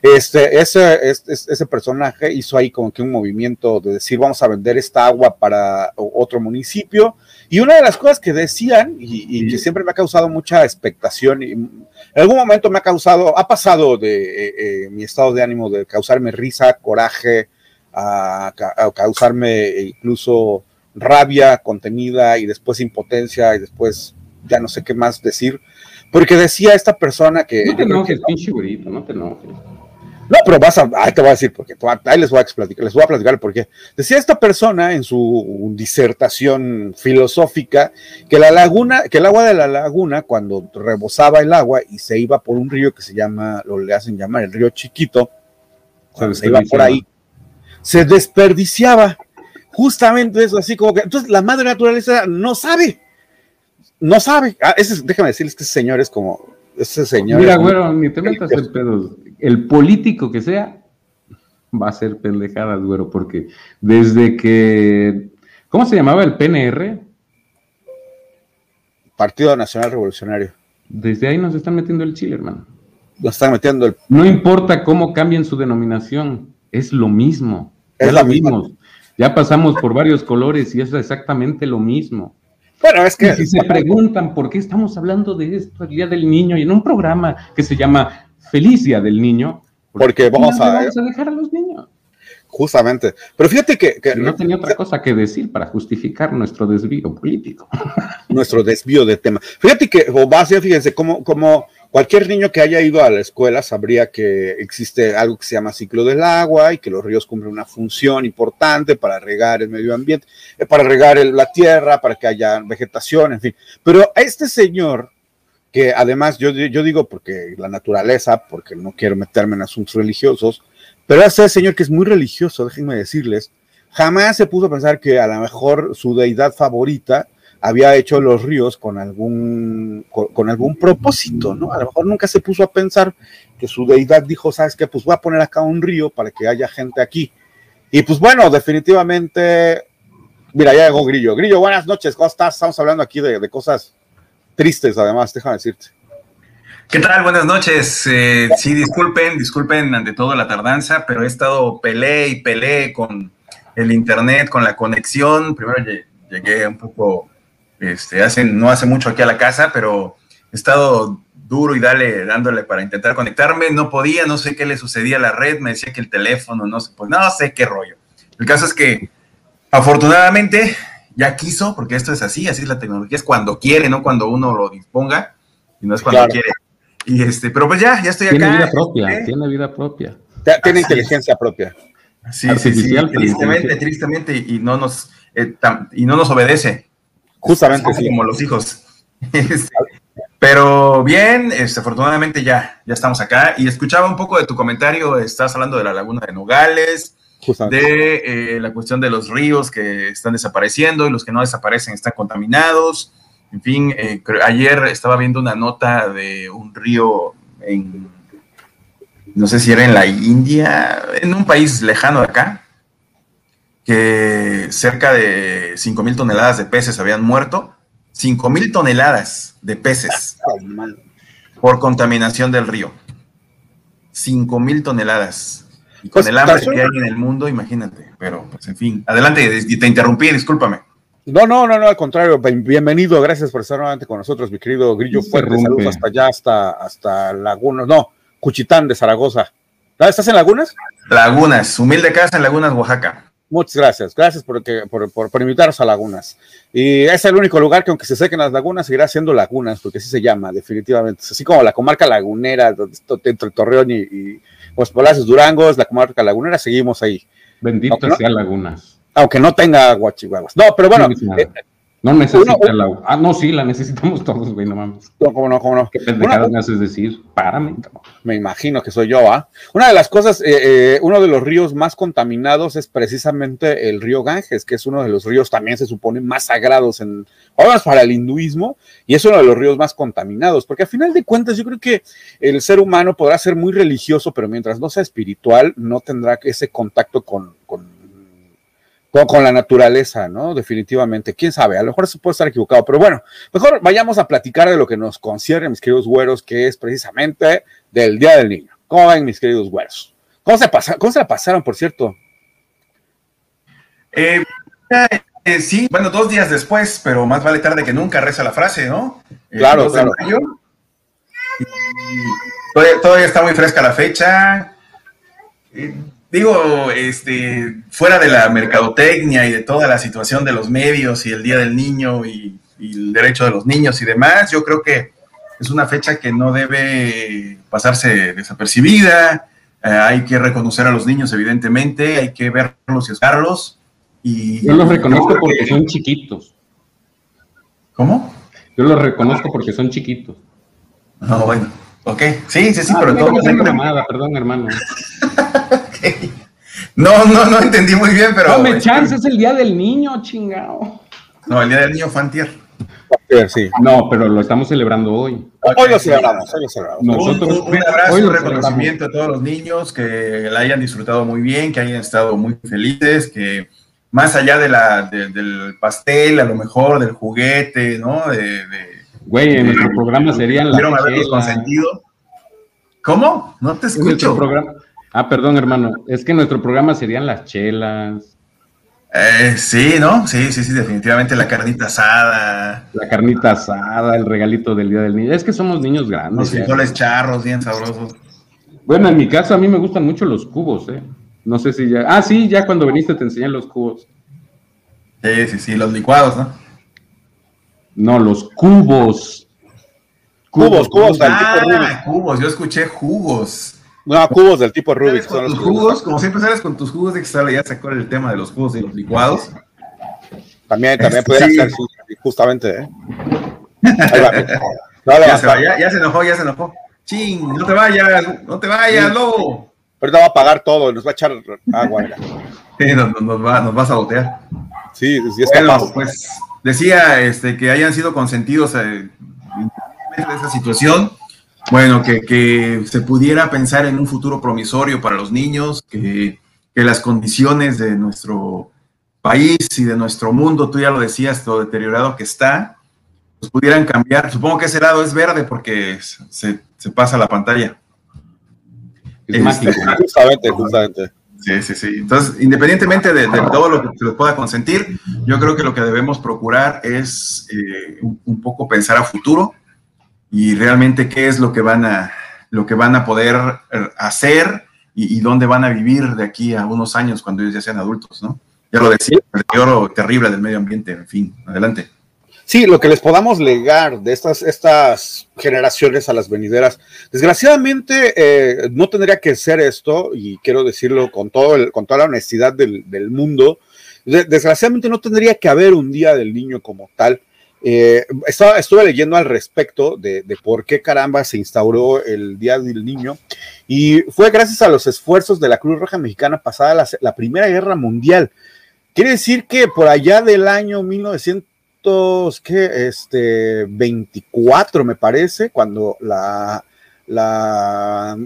Este, ese, ese, ese personaje hizo ahí como que un movimiento de decir, vamos a vender esta agua para otro municipio. Y una de las cosas que decían, y, que siempre me ha causado mucha expectación, y en algún momento me ha causado, ha pasado de eh, eh, mi estado de ánimo de causarme risa, coraje, a, causarme incluso rabia contenida y después impotencia y después ya no sé qué más decir, porque decía esta persona que... No te enojes, pinche güerito, no te enojes. No, pero vas a, ahí te voy a decir porque ahí les voy a explicar, les voy a platicar porque decía esta persona en su disertación filosófica que la laguna, que el agua de la laguna cuando rebosaba el agua y se iba por un río que se llama, lo le hacen llamar el río Chiquito, se iba por ahí, se desperdiciaba Justamente eso, así como que, entonces la madre naturaleza no sabe, no sabe. Ah, ese, déjame decirles que ese señor es como, ese señor. Mira, güero, ni te metas en pedos. El político que sea va a ser pendejadas, güero, porque desde que, ¿cómo se llamaba el PNR? Partido Nacional Revolucionario. Desde ahí nos están metiendo el chile, hermano. Nos están metiendo el... No importa cómo cambien su denominación, es lo mismo. Es lo mismo. Ya pasamos por varios colores y es exactamente lo mismo. Bueno, es que... si se preguntan por qué estamos hablando de esto el Día del Niño y en un programa que se llama Feliz Día del Niño, porque vamos a, vamos a dejar a los niños. Justamente. Pero fíjate que, no tenía otra cosa que decir para justificar nuestro desvío político. Nuestro desvío de tema. Fíjate que, o fíjense, como, como cualquier niño que haya ido a la escuela sabría que existe algo que se llama ciclo del agua y que los ríos cumplen una función importante para regar el medio ambiente, eh, para regar la tierra, para que haya vegetación, en fin. Pero a este señor, que además yo, yo digo porque la naturaleza, porque no quiero meterme en asuntos religiosos, pero ese señor que es muy religioso, déjenme decirles, jamás se puso a pensar que a lo mejor su deidad favorita había hecho los ríos con algún, con, algún propósito, ¿no? A lo mejor nunca se puso a pensar que su deidad dijo, ¿sabes qué? Pues voy a poner acá un río para que haya gente aquí. Y pues bueno, definitivamente, mira, ya llegó Grillo. Grillo, buenas noches, ¿cómo estás? Estamos hablando aquí de, de cosas tristes, además, déjame decirte. ¿Qué tal? Buenas noches. Eh, sí, disculpen, disculpen ante todo la tardanza, pero he estado pelé y pelé con el internet, con la conexión. Primero llegué un poco, este, hace, no hace mucho aquí a la casa, pero he estado duro y dale, dándole para intentar conectarme. No podía, no sé qué le sucedía a la red, me decía que el teléfono, no sé, pues no sé qué rollo. El caso es que afortunadamente ya quiso, porque esto es así, así es la tecnología, es cuando quiere, no cuando uno lo disponga, y no es cuando quiere. Y este, pero pues ya, ya estoy acá. Tiene vida propia, tiene vida propia. Tiene inteligencia propia. Sí, sí, sí, tristemente, tristemente, y no nos, eh, y no nos obedece. Justamente, sí. Como los hijos. Este, pero bien, este, afortunadamente ya, ya estamos acá. Y escuchaba un poco de tu comentario, estás hablando de la laguna de Nogales, de eh, la cuestión de los ríos que están desapareciendo y los que no desaparecen están contaminados. En fin, eh, ayer estaba viendo una nota de un río en, no sé si era en la India, en un país lejano de acá, que cerca de 5 mil toneladas de peces habían muerto. 5 mil toneladas de peces por contaminación del río. 5 mil toneladas. Y con pues, el hambre que hay en el mundo, imagínate. Pero, pues, en fin. Adelante, te interrumpí, discúlpame. No, no, no, no, al contrario, bienvenido, gracias por estar nuevamente con nosotros, mi querido Grillo Fuerte, saludos hasta allá, hasta, hasta Lagunas, no, Cuchitán de Zaragoza. ¿Ah, ¿Estás en Lagunas? Lagunas, humilde casa en Lagunas, Oaxaca. Muchas gracias, gracias por, por, por, invitarnos a Lagunas. Y es el único lugar que aunque se sequen las lagunas, seguirá siendo Lagunas, porque así se llama, definitivamente. Así como la comarca lagunera, entre Torreón y, y Los Palacios Durangos, la comarca lagunera, seguimos ahí. Bendito sea Lagunas aunque no tenga agua, chihuahuas. No, pero bueno. No, eh, necesita el agua. Ah, no, sí, la necesitamos todos, güey, no mames. No, cómo no, cómo no. ¿Qué pendejadas me haces decir? Párame, Me imagino que soy yo, ¿ah? Una de las cosas, eh, eh, uno de los ríos más contaminados es precisamente el río Ganges, que es uno de los ríos también se supone más sagrados en, ahora para el hinduismo, y es uno de los ríos más contaminados, porque a final de cuentas yo creo que el ser humano podrá ser muy religioso, pero mientras no sea espiritual, no tendrá ese contacto con, con con, la naturaleza, ¿no? Definitivamente. Quién sabe, a lo mejor se puede estar equivocado, pero bueno, mejor vayamos a platicar de lo que nos concierne, mis queridos güeros, que es precisamente del Día del Niño. ¿Cómo ven, mis queridos güeros? ¿Cómo se, pasa, cómo se la pasaron, por cierto? Eh, eh, sí, bueno, dos días después, pero más vale tarde que nunca, reza la frase, ¿no? Claro, claro. todavía, todavía, está muy fresca la fecha. Digo, este, fuera de la mercadotecnia y de toda la situación de los medios y el Día del Niño y, el derecho de los niños y demás, yo creo que es una fecha que no debe pasarse desapercibida. Eh, hay que reconocer a los niños, evidentemente, hay que verlos y escarlos. Y yo los reconozco porque son chiquitos. ¿Cómo? Yo los reconozco porque son chiquitos. No, bueno, ok. Sí, sí, sí, ah, pero todo. Perdón, hermano. No, no, no entendí muy bien, pero. No me chance, es el día del niño, chingado. No, el día del niño Fantier. Sí. No, pero lo estamos celebrando hoy. Hoy lo celebramos, hoy lo celebramos. Nosotros, un, abrazo, un reconocimiento a todos los niños que la hayan disfrutado muy bien, que hayan estado muy felices, que más allá de la, del pastel, a lo mejor, del juguete, ¿no? De, Güey, en nuestro programa serían las chelas. ¿Cómo? No te escucho. Programa... Ah, perdón, hermano. Es que nuestro programa serían las chelas. Eh, sí, ¿no? Sí, sí, sí, definitivamente la carnita asada. La carnita asada, el regalito del Día del Niño. Es que somos niños grandes. Los frijoles charros, bien sabrosos. Bueno, en mi caso a mí me gustan mucho los cubos, ¿eh? No sé si ya. Ah, sí, ya cuando viniste te enseñé los cubos. Sí, sí, sí, los licuados, ¿no? No, los cubos. Cubos, cubos, del tipo ah, Rubik. cubos, yo escuché jugos. No, cubos del tipo Rubik. Son los jugos, como siempre sales con tus jugos de que ya sacó el tema de los jugos y los licuados. También, también puede ser justamente, ¿eh? ya, se va, ya, se enojó, ya se enojó. Ching, no te vayas, no te vayas, lobo. Ahorita va a pagar todo, y nos va a echar agua. Sí, nos, nos, va, nos va a sabotear. Sí, sí es bueno, Pues decía este, que hayan sido consentidos eh, en esa situación. Bueno, que, que, se pudiera pensar en un futuro promisorio para los niños, que, que, las condiciones de nuestro país y de nuestro mundo, tú ya lo decías, todo deteriorado que está, pues pudieran cambiar. Supongo que ese lado es verde porque se, se pasa la pantalla. Este, justamente, justamente. Sí, sí, sí. Entonces, independientemente de, todo lo que se les pueda consentir, yo creo que lo que debemos procurar es eh, un, poco pensar a futuro y realmente qué es lo que van a, lo que van a poder eh, hacer y, dónde van a vivir de aquí a unos años cuando ellos ya sean adultos, ¿no? Ya lo decía, el deterioro terrible del medio ambiente, en fin, adelante. Sí, lo que les podamos legar de estas, estas generaciones a las venideras. Desgraciadamente, eh, no tendría que ser esto, y quiero decirlo con, todo el, con toda la honestidad del, mundo. desgraciadamente, no tendría que haber un día del niño como tal. Eh, estaba, estuve leyendo al respecto de, por qué caramba se instauró el Día del Niño y fue gracias a los esfuerzos de la Cruz Roja Mexicana pasada la, la Primera Guerra Mundial. Quiere decir que por allá del año 1900 que este 24 me parece, cuando la, la,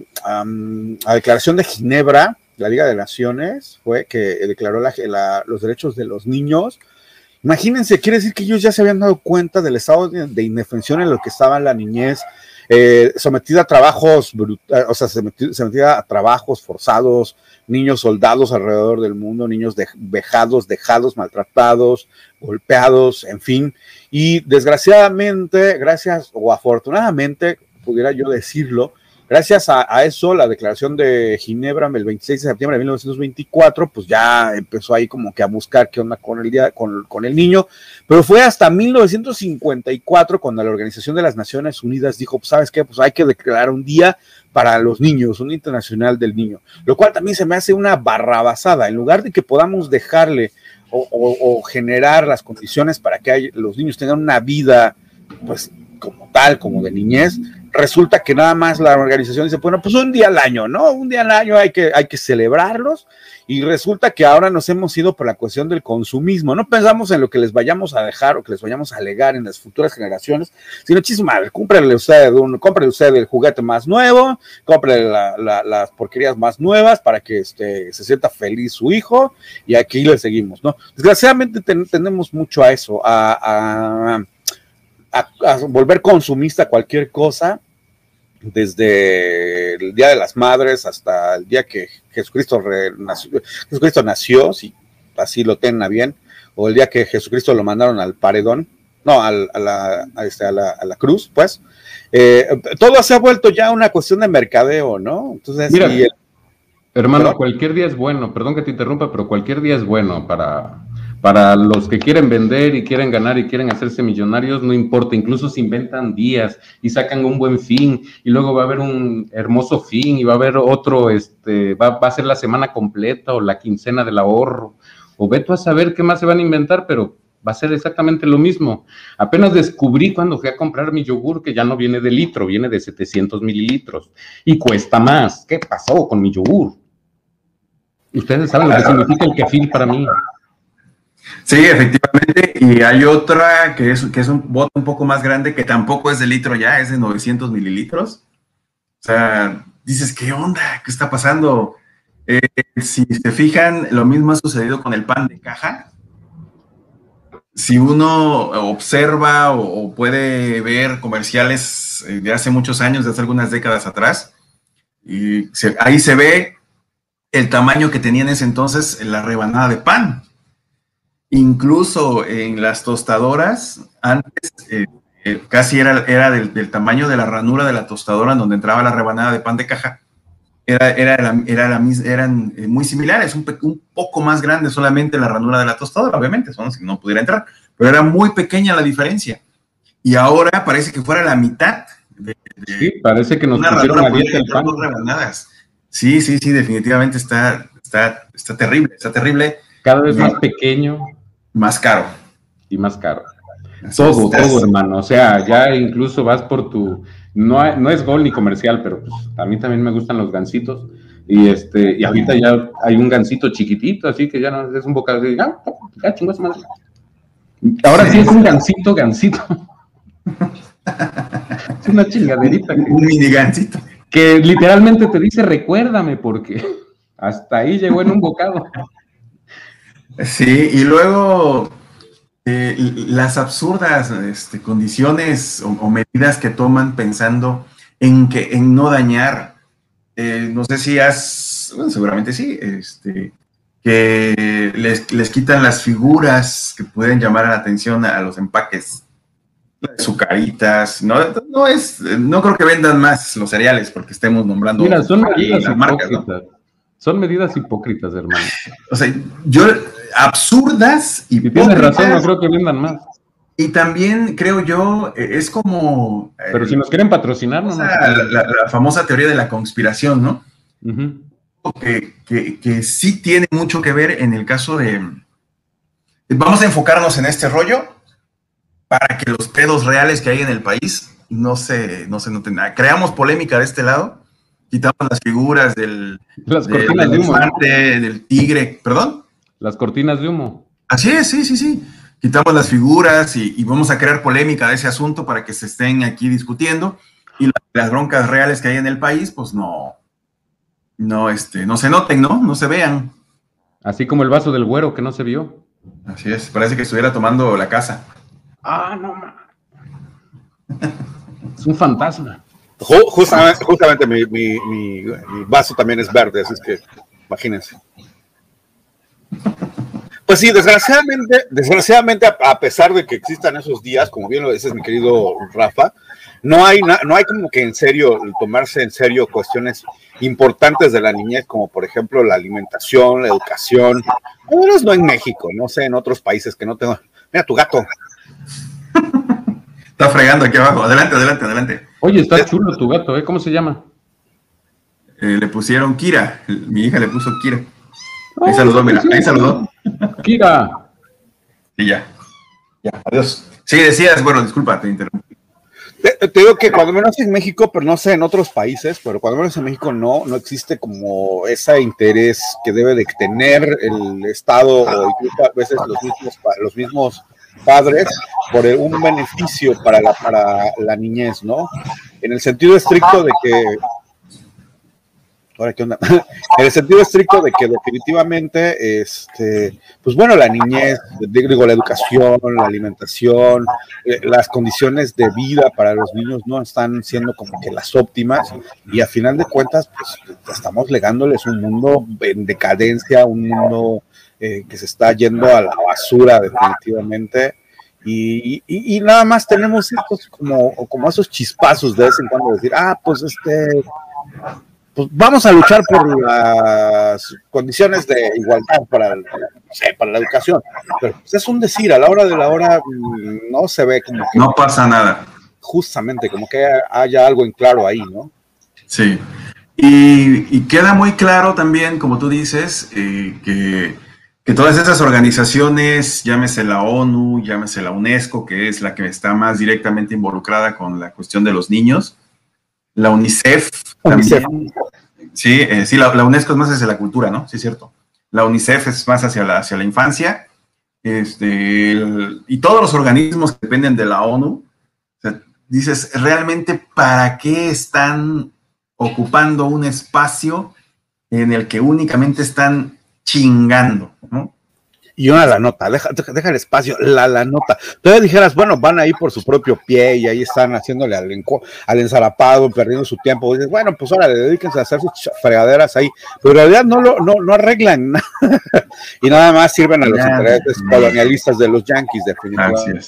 declaración de Ginebra, la Liga de Naciones, fue que declaró los derechos de los niños. Imagínense, quiere decir que ellos ya se habían dado cuenta del estado de, indefensión en lo que estaba la niñez, eh, sometida a trabajos, o sea, sometida a trabajos forzados, niños soldados alrededor del mundo, niños vejados, dejados, maltratados, golpeados, en fin. Y desgraciadamente, gracias o afortunadamente, pudiera yo decirlo, gracias a, eso, la declaración de Ginebra el 26 de septiembre de 1924, pues ya empezó ahí como que a buscar qué onda con el, día, con, con el niño, pero fue hasta 1954 cuando la Organización de las Naciones Unidas dijo, pues sabes qué, pues hay que declarar un día para los niños, un internacional del niño, lo cual también se me hace una barrabasada. En lugar de que podamos dejarle o, generar las condiciones para que los niños tengan una vida, pues como tal, como de niñez, resulta que nada más la organización dice, bueno, pues un día al año, ¿no? Un día al año hay que, hay que celebrarlos y resulta que ahora nos hemos ido por la cuestión del consumismo. No pensamos en lo que les vayamos a dejar o que les vayamos a alegar en las futuras generaciones, sino chisma, cómprele usted, un, cómprele usted el juguete más nuevo, cómprele las porquerías más nuevas para que este, se sienta feliz su hijo y aquí le seguimos, ¿no? Desgraciadamente tenemos mucho a eso, a volver consumista cualquier cosa desde el Día de las Madres hasta el día que Jesucristo, nació, Jesucristo nació, si así lo tengan bien, o el día que Jesucristo lo mandaron al paredón, no, a, la, este, a, la, a, la, cruz, pues, eh, todo se ha vuelto ya una cuestión de mercadeo, ¿no? Entonces, Mira, hermano, cualquier día es bueno, perdón que te interrumpa, pero cualquier día es bueno para, para los que quieren vender y quieren ganar y quieren hacerse millonarios, no importa, incluso se inventan días y sacan un buen fin y luego va a haber un hermoso fin y va a haber otro, este, va, a ser la semana completa o la quincena del ahorro, o ve tú a saber qué más se van a inventar, pero va a ser exactamente lo mismo. Apenas descubrí cuando fui a comprar mi yogur que ya no viene de litro, viene de 700 mililitros y cuesta más. ¿Qué pasó con mi yogur? Ustedes saben lo que significa el kefir para mí. Sí, efectivamente. Y hay otra que es, que es un bote un poco más grande, que tampoco es de litro ya, es de 900 mililitros. O sea, dices, ¿qué onda? ¿Qué está pasando? Eh, si se fijan, lo mismo ha sucedido con el pan de caja. Si uno observa o, puede ver comerciales eh, de hace muchos años, de hace algunas décadas atrás, y ahí se ve el tamaño que tenía en ese entonces la rebanada de pan. Incluso en las tostadoras, antes eh, eh, casi era, era del, tamaño de la ranura de la tostadora en donde entraba la rebanada de pan de caja. Era, era, era, la, eran eh, muy similares, un, un, poco más grande solamente la ranura de la tostadora, obviamente, son, si no pudiera entrar, pero era muy pequeña la diferencia. Y ahora parece que fuera la mitad. De, sí, parece que nos pusieron a dieta el pan. Sí, sí, sí, definitivamente está, está, está terrible, está terrible. Cada vez más pequeño. Más caro. Y más caro. todo, todo, hermano. O sea, ya incluso vas por tu. No, no es gol ni comercial, pero pues, a mí también me gustan los gancitos. Y este, y ahorita ya hay un gancito chiquitito, así que ya no es un bocado de. Ah, ya chingos. Ahora sí es un gancito, gancito. es una chingaderita. Un mini gancito. Que literalmente te dice, recuérdame, porque hasta ahí llegó en un bocado. Sí, y luego eh, las absurdas este, condiciones o, medidas que toman pensando en que en no dañar. Eh, no sé si has, bueno, seguramente sí, este, que les, les, quitan las figuras que pueden llamar la atención a, los empaques. Sucaritas, no, no es, no creo que vendan más los cereales porque estemos nombrando. Mira, son las marcas, son medidas hipócritas, hermano. O sea, yo, absurdas y. tienes razón, no creo que vendan más. Y también creo yo, e, es como. Pero si nos quieren patrocinar, no. La, famosa teoría de la conspiración, ¿no? que, que, que, sí tiene mucho que ver en el caso de. Vamos a enfocarnos en este rollo para que los pedos reales que hay en el país no se, no se noten. Creamos polémica de este lado quitamos las figuras del, las cortinas de humo. del tigre, perdón. Las cortinas de humo. Así es, sí, sí, sí. Quitamos las figuras y, vamos a crear polémica de ese asunto para que se estén aquí discutiendo. Y las broncas reales que hay en el país, pues no, no, este, no se noten, ¿no? No se vean. Así como el vaso del güero que no se vio. Así es, parece que estuviera tomando la casa. Ah, no, Es un fantasma. Justamente, justamente mi, mi, vaso también es verde, así que imagínense. Pues sí, desgraciadamente, desgraciadamente, a, pesar de que existan esos días, como bien lo dices, mi querido Rafa, no hay, no hay como que en serio, tomarse en serio cuestiones importantes de la niñez, como por ejemplo la alimentación, la educación. no en México, no sé, en otros países que no tengo. Mira tu gato. Está fregando aquí abajo. Adelante, adelante, adelante. Oye, está chulo tu gato, ¿eh? ¿Cómo se llama? Eh, le pusieron Kira. Mi hija le puso Kira. Ahí saludó, mira, ahí saludó. Kira. Y ya. Ya, adiós. Sí, decías, bueno, disculpa, te interrumpí. Te, digo que cuando menos en México, pero no sé en otros países, pero cuando menos en México no, no existe como ese interés que debe de tener el Estado o incluso a veces los mismos, los mismos padres por un beneficio para la, para la niñez, ¿no? En el sentido estricto de que Ahora, ¿qué onda? en el sentido estricto de que definitivamente, este, pues bueno, la niñez, digo, la educación, la alimentación, eh, las condiciones de vida para los niños no están siendo como que las óptimas y a final de cuentas, pues estamos legándoles un mundo en decadencia, un mundo eh, que se está yendo a la basura definitivamente. Y, y, nada más tenemos estos como, como esos chispazos de vez en cuando decir, ah, pues este, pues vamos a luchar por las condiciones de igualdad para, para la educación. Pero pues, es un decir, a la hora de la hora mm, no se ve como que... No pasa nada. Justamente, como que haya algo en claro ahí, ¿no? Sí. Y, queda muy claro también, como tú dices, eh, que que todas esas organizaciones, llámese la ONU, llámese la UNESCO, que es la que está más directamente involucrada con la cuestión de los niños, la UNICEF, también. Sí, eh, sí la, UNESCO es más desde la cultura, ¿no? Sí, es cierto. la UNICEF es más hacia la, hacia la infancia, este, y todos los organismos que dependen de la ONU, dices, realmente, ¿para qué están ocupando un espacio en el que únicamente están chingando? ¿no? y una la nota, deja, deja el espacio, la la nota. Todavía dijeras, bueno, van ahí por su propio pie y ahí están haciéndole al, al ensarapado, perdiendo su tiempo. dices, bueno, pues ahora le dedíquense a hacer sus fregaderas ahí, pero en realidad no lo no, no arreglan y nada más sirven a los intereses colonialistas de los yanquis, definitivamente.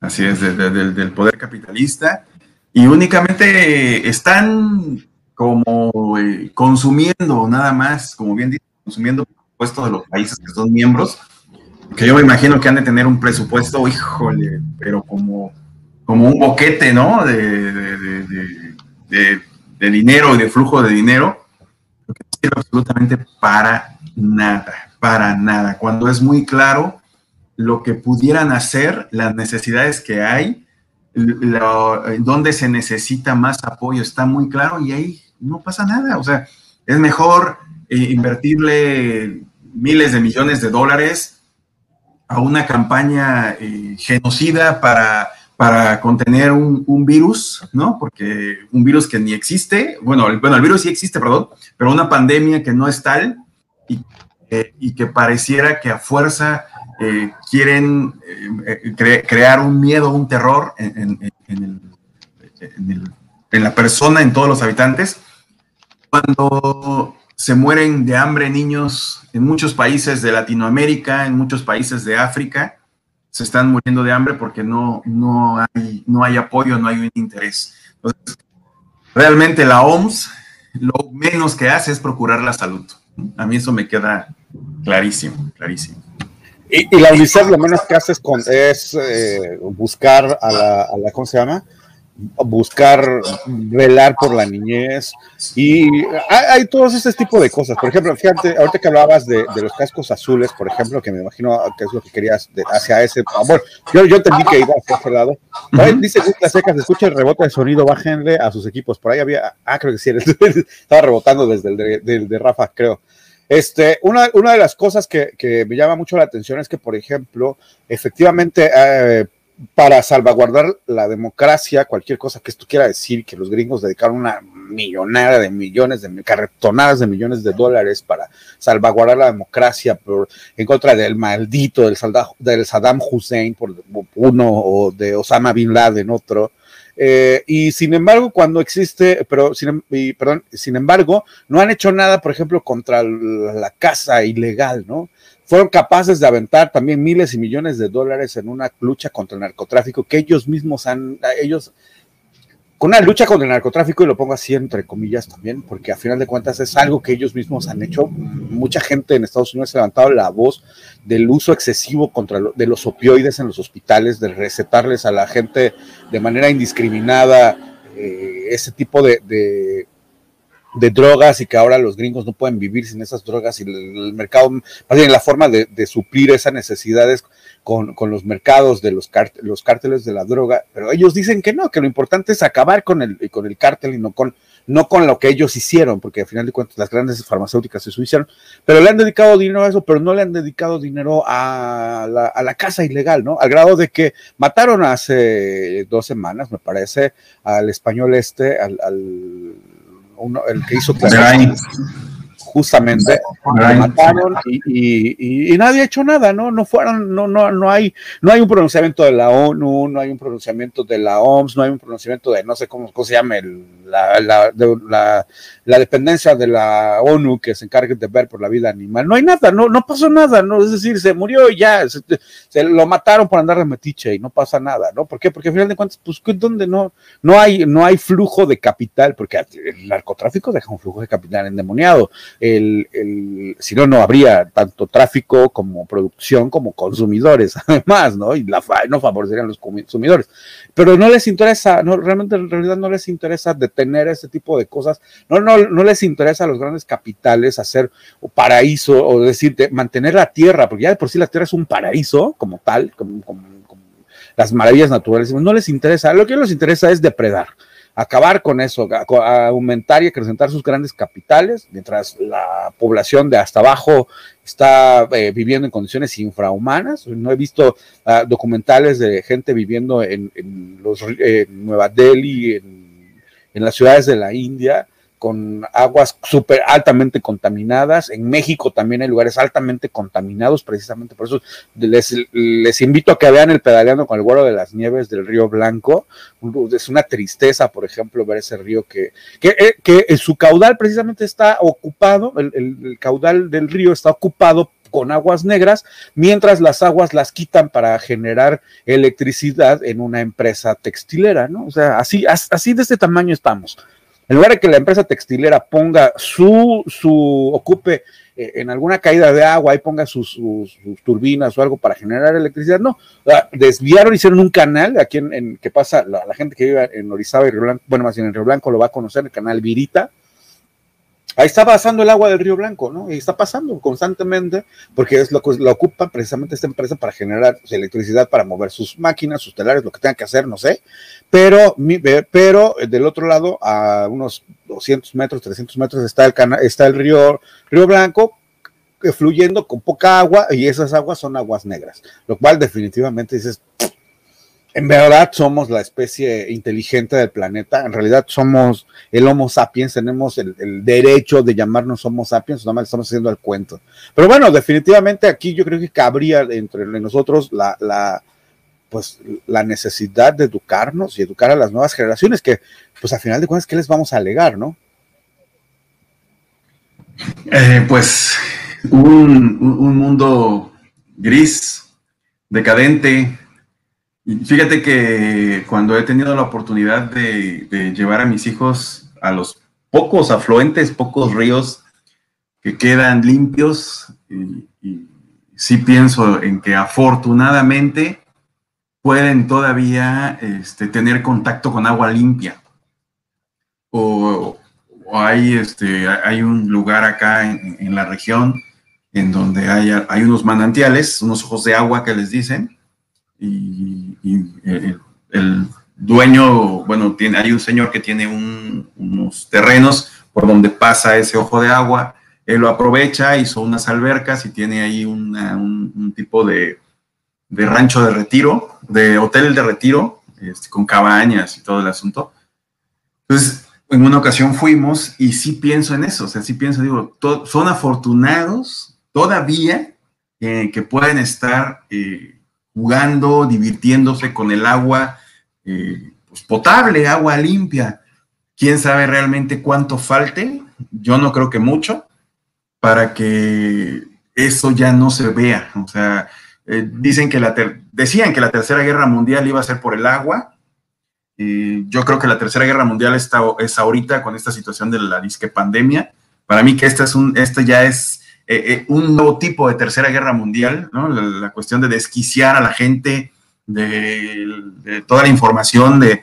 Así es, así es, del poder capitalista y únicamente están como eh, consumiendo nada más, como bien dice, consumiendo presupuesto de los países que son miembros, que yo me imagino que han de tener un presupuesto, híjole, pero como, como un boquete, ¿no? De, de, de, dinero y de flujo de dinero, que sirve absolutamente para nada, para nada. Cuando es muy claro lo que pudieran hacer, las necesidades que hay, donde se necesita más apoyo, está muy claro y ahí no pasa nada. O sea, es mejor eh, invertirle miles de millones de dólares a una campaña eh, genocida para, para contener un, virus, ¿no? Porque un virus que ni existe, bueno el, bueno, el virus sí existe, perdón, pero una pandemia que no es tal y, eh, que pareciera que a fuerza quieren crear un miedo, un terror en, en la persona, en todos los habitantes, cuando se mueren de hambre niños en muchos países de Latinoamérica, en muchos países de África, se están muriendo de hambre porque no, no, hay, no hay apoyo, no hay un interés. Entonces, realmente la OMS lo menos que hace es procurar la salud. A mí eso me queda clarísimo, clarísimo. Y, la UNICEF lo menos que hace es, con, es eh, buscar a la, a la, ¿cómo se llama? Buscar velar por la niñez y hay, todos ese tipo de cosas. Por ejemplo, fíjate, ahorita que hablabas de, los cascos azules, por ejemplo, que me imagino que es lo que querías hacia ese. Bueno, yo, yo entendí que iba hacia ese lado. Dice Dice Seca, se escucha el rebote de sonido, bájenle a sus equipos. Por ahí había, ah, creo que sí, estaba rebotando desde el de, Rafa, creo. Este, una, una de las cosas que, que, me llama mucho la atención es que, por ejemplo, efectivamente, eh, para salvaguardar la democracia, cualquier cosa que esto quiera decir, que los gringos dedicaron una millonada de millones, de carretonadas de millones de dólares para salvaguardar la democracia por, en contra del maldito del, del Saddam Hussein, por uno, o de Osama Bin Laden, otro. Eh, y sin embargo, cuando existe, pero sin, perdón, sin embargo, no han hecho nada, por ejemplo, contra la casa ilegal, ¿no? Fueron capaces de aventar también miles y millones de dólares en una lucha contra el narcotráfico que ellos mismos han, ellos, con una lucha contra el narcotráfico, y lo pongo así entre comillas también, porque a final de cuentas es algo que ellos mismos han hecho. Mucha gente en Estados Unidos ha levantado la voz del uso excesivo contra de los opioides en los hospitales, de recetarles a la gente de manera indiscriminada eh, ese tipo de de drogas y que ahora los gringos no pueden vivir sin esas drogas y el, mercado, más bien la forma de, suplir esas necesidades con, los mercados de los, los cárteles de la droga, pero ellos dicen que no, que lo importante es acabar con el, con el cártel y no con, no con lo que ellos hicieron, porque al final de cuentas las grandes farmacéuticas se suicidaron, pero le han dedicado dinero a eso, pero no le han dedicado dinero a la, a la casa ilegal, ¿no? Al grado de que mataron hace dos semanas, me parece, al español este, al el que hizo justamente. Mataron y, nadie ha hecho nada, ¿no? No fueron, no, no, no hay, no hay un pronunciamiento de la ONU, no hay un pronunciamiento de la OMS, no hay un pronunciamiento de no sé cómo, se llama la, la, la, dependencia de la ONU que se encargue de ver por la vida animal. No hay nada, no, no pasó nada, ¿no? Es decir, se murió y ya, se, lo mataron por andar de metiche y no pasa nada, ¿no? ¿Por qué? Porque al final de cuentas, pues, ¿dónde no, no hay, no hay flujo de capital? Porque el narcotráfico deja un flujo de capital endemoniado el, si no, no habría tanto tráfico como producción como consumidores, además, ¿no? Y la, no favorecerían los consumidores. Pero no les interesa, no, realmente en realidad no les interesa detener ese tipo de cosas, no, no, no les interesa a los grandes capitales hacer paraíso o decir, mantener la tierra, porque ya de por sí la tierra es un paraíso como tal, como, las maravillas naturales, no les interesa, lo que les interesa es depredar acabar con eso, aumentar y acrecentar sus grandes capitales, mientras la población de hasta abajo está eh, viviendo en condiciones infrahumanas. No he visto ah, documentales de gente viviendo en, los, Nueva Delhi, en, en, las ciudades de la India, con aguas súper altamente contaminadas. En México también hay lugares altamente contaminados, precisamente por eso les, les invito a que vean el pedaleando con el vuelo de las nieves del río Blanco. Es una tristeza, por ejemplo, ver ese río que, que, eh, su caudal precisamente está ocupado, el, el caudal del río está ocupado con aguas negras, mientras las aguas las quitan para generar electricidad en una empresa textilera, ¿no? O sea, así, así de este tamaño estamos. En lugar de que la empresa textilera ponga su, su ocupe eh, en alguna caída de agua y ponga sus, turbinas o algo para generar electricidad, no, desviaron, hicieron un canal aquí en, que pasa, la, gente que vive en Orizaba y Río Blanco, bueno, más bien en Río Blanco lo va a conocer, el canal Virita, ahí está pasando el agua del Río Blanco, ¿no? Y está pasando constantemente porque es lo que la ocupa precisamente esta empresa para generar pues, electricidad para mover sus máquinas, sus telares, lo que tengan que hacer, no sé. Pero, pero eh, del otro lado, a unos 200 metros, 300 metros, está el, está el río, río Blanco eh, fluyendo con poca agua y esas aguas son aguas negras, lo cual definitivamente dices, en verdad somos la especie inteligente del planeta, en realidad somos el Homo sapiens, tenemos el, derecho de llamarnos Homo sapiens, nada más estamos haciendo el cuento. Pero bueno, definitivamente aquí yo creo que cabría entre nosotros la, la, pues, la necesidad de educarnos y educar a las nuevas generaciones, que pues al final de cuentas, ¿qué les vamos a alegar, no? Eh, pues un, un mundo gris, decadente, Fíjate que cuando he tenido la oportunidad de, llevar a mis hijos a los pocos afluentes, pocos ríos que quedan limpios, y, sí pienso en que afortunadamente pueden todavía este, tener contacto con agua limpia. O, hay, este, hay un lugar acá en, la región en donde hay, hay unos manantiales, unos ojos de agua que les dicen, y, eh, el, dueño, bueno, tiene, hay un señor que tiene unos terrenos por donde pasa ese ojo de agua, él lo aprovecha, hizo unas albercas y tiene ahí un, tipo de, rancho de retiro, de hotel de retiro, este, con cabañas y todo el asunto. Entonces, en una ocasión fuimos y sí pienso en eso, o sea, sí pienso, digo, son afortunados todavía eh, que pueden estar eh, jugando, divirtiéndose con el agua eh, pues, potable, agua limpia. ¿Quién sabe realmente cuánto falte? Yo no creo que mucho para que eso ya no se vea. O sea, eh, dicen que la decían que la tercera guerra mundial iba a ser por el agua. yo creo que la tercera guerra mundial está, es ahorita con esta situación de la disque pandemia. Para mí que esta es un, esta ya es eh, eh, un nuevo tipo de tercera guerra mundial, la, cuestión de desquiciar a la gente, de, toda la información, de,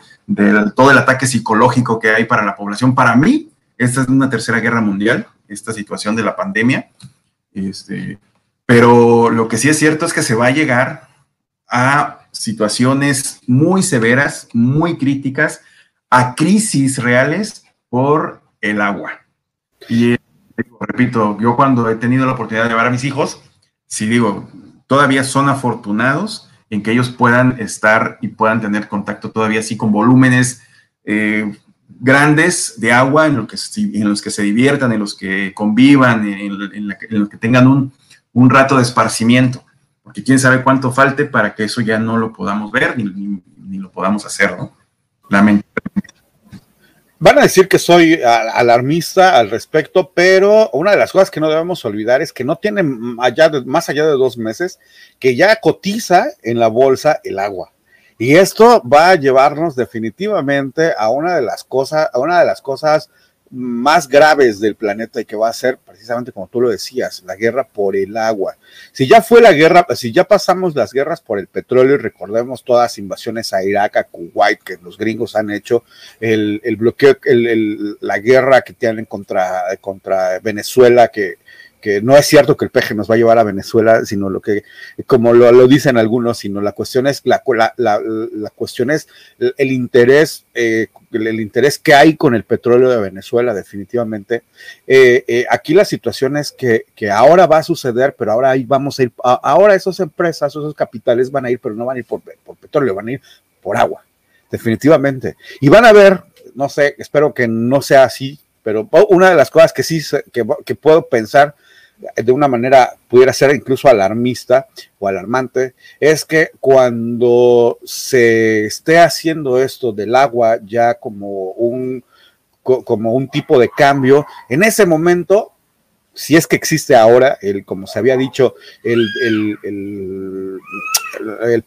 todo el ataque psicológico que hay para la población. Para mí, esta es una tercera guerra mundial, esta situación de la pandemia. Este, pero lo que sí es cierto es que se va a llegar a situaciones muy severas, muy críticas, a crisis reales por el agua. Y repito, yo cuando he tenido la oportunidad de llevar a mis hijos, sí digo, todavía son afortunados en que ellos puedan estar y puedan tener contacto todavía así con volúmenes eh, grandes de agua en, que, en, los que se diviertan, en los que convivan, en, los que tengan un, un, rato de esparcimiento, porque quién sabe cuánto falte para que eso ya no lo podamos ver ni, ni, lo podamos hacer, ¿no? Van a decir que soy alarmista al respecto, pero una de las cosas que no debemos olvidar es que no tiene allá más allá de dos meses que ya cotiza en la bolsa el agua. Y esto va a llevarnos definitivamente a una de las cosas, a una de las cosas más graves del planeta y que va a ser precisamente como tú lo decías, la guerra por el agua. Si ya fue la guerra, si ya pasamos las guerras por el petróleo y recordemos todas las invasiones a Irak, a Kuwait que los gringos han hecho, el, bloqueo, la guerra que tienen contra, contra Venezuela que, que, no es cierto que el peje nos va a llevar a Venezuela, sino lo que, como lo, dicen algunos, sino la cuestión es, la, la, la, cuestión es el, interés, eh, el, interés que hay con el petróleo de Venezuela, definitivamente. Eh, eh, aquí la situación es que, que, ahora va a suceder, pero ahora vamos a ir, ahora esas empresas, esos capitales van a ir, pero no van a ir por, por petróleo, van a ir por agua, definitivamente. Y van a ver, no sé, espero que no sea así, pero una de las cosas que sí que, puedo pensar de una manera pudiera ser incluso alarmista o alarmante, es que cuando se esté haciendo esto del agua ya como un, como un tipo de cambio, en ese momento, si es que existe ahora, el, como se había dicho, el,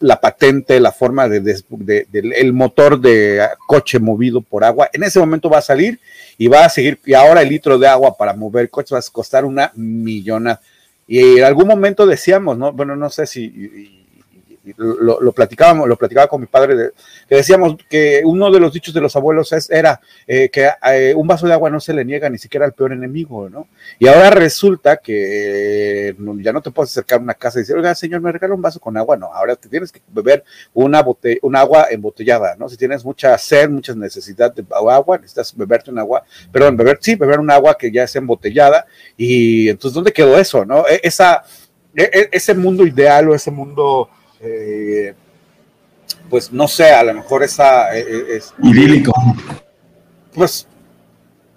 la patente, la forma de, el motor de coche movido por agua, en ese momento va a salir y va a seguir, y ahora el litro de agua para mover coches va a costar una millona. Y en algún momento decíamos, ¿no? Bueno, no sé si lo, platicábamos, lo platicaba con mi padre, que decíamos que uno de los dichos de los abuelos es, era eh, que eh, un vaso de agua no se le niega ni siquiera al peor enemigo, ¿no? Y ahora resulta que ya no te puedes acercar a una casa y decir, oiga, señor, me regala un vaso con agua, no, ahora te tienes que beber una bote un agua embotellada, ¿no? Si tienes mucha sed, mucha necesidad de agua, necesitas beberte un agua, perdón, beber, sí, beber un agua que ya es embotellada, y entonces, ¿dónde quedó eso, no? E, esa, e, e, ese mundo ideal o ese mundo eh, pues no sé, a lo mejor esa... Eh, eh, es, idílico. Pues,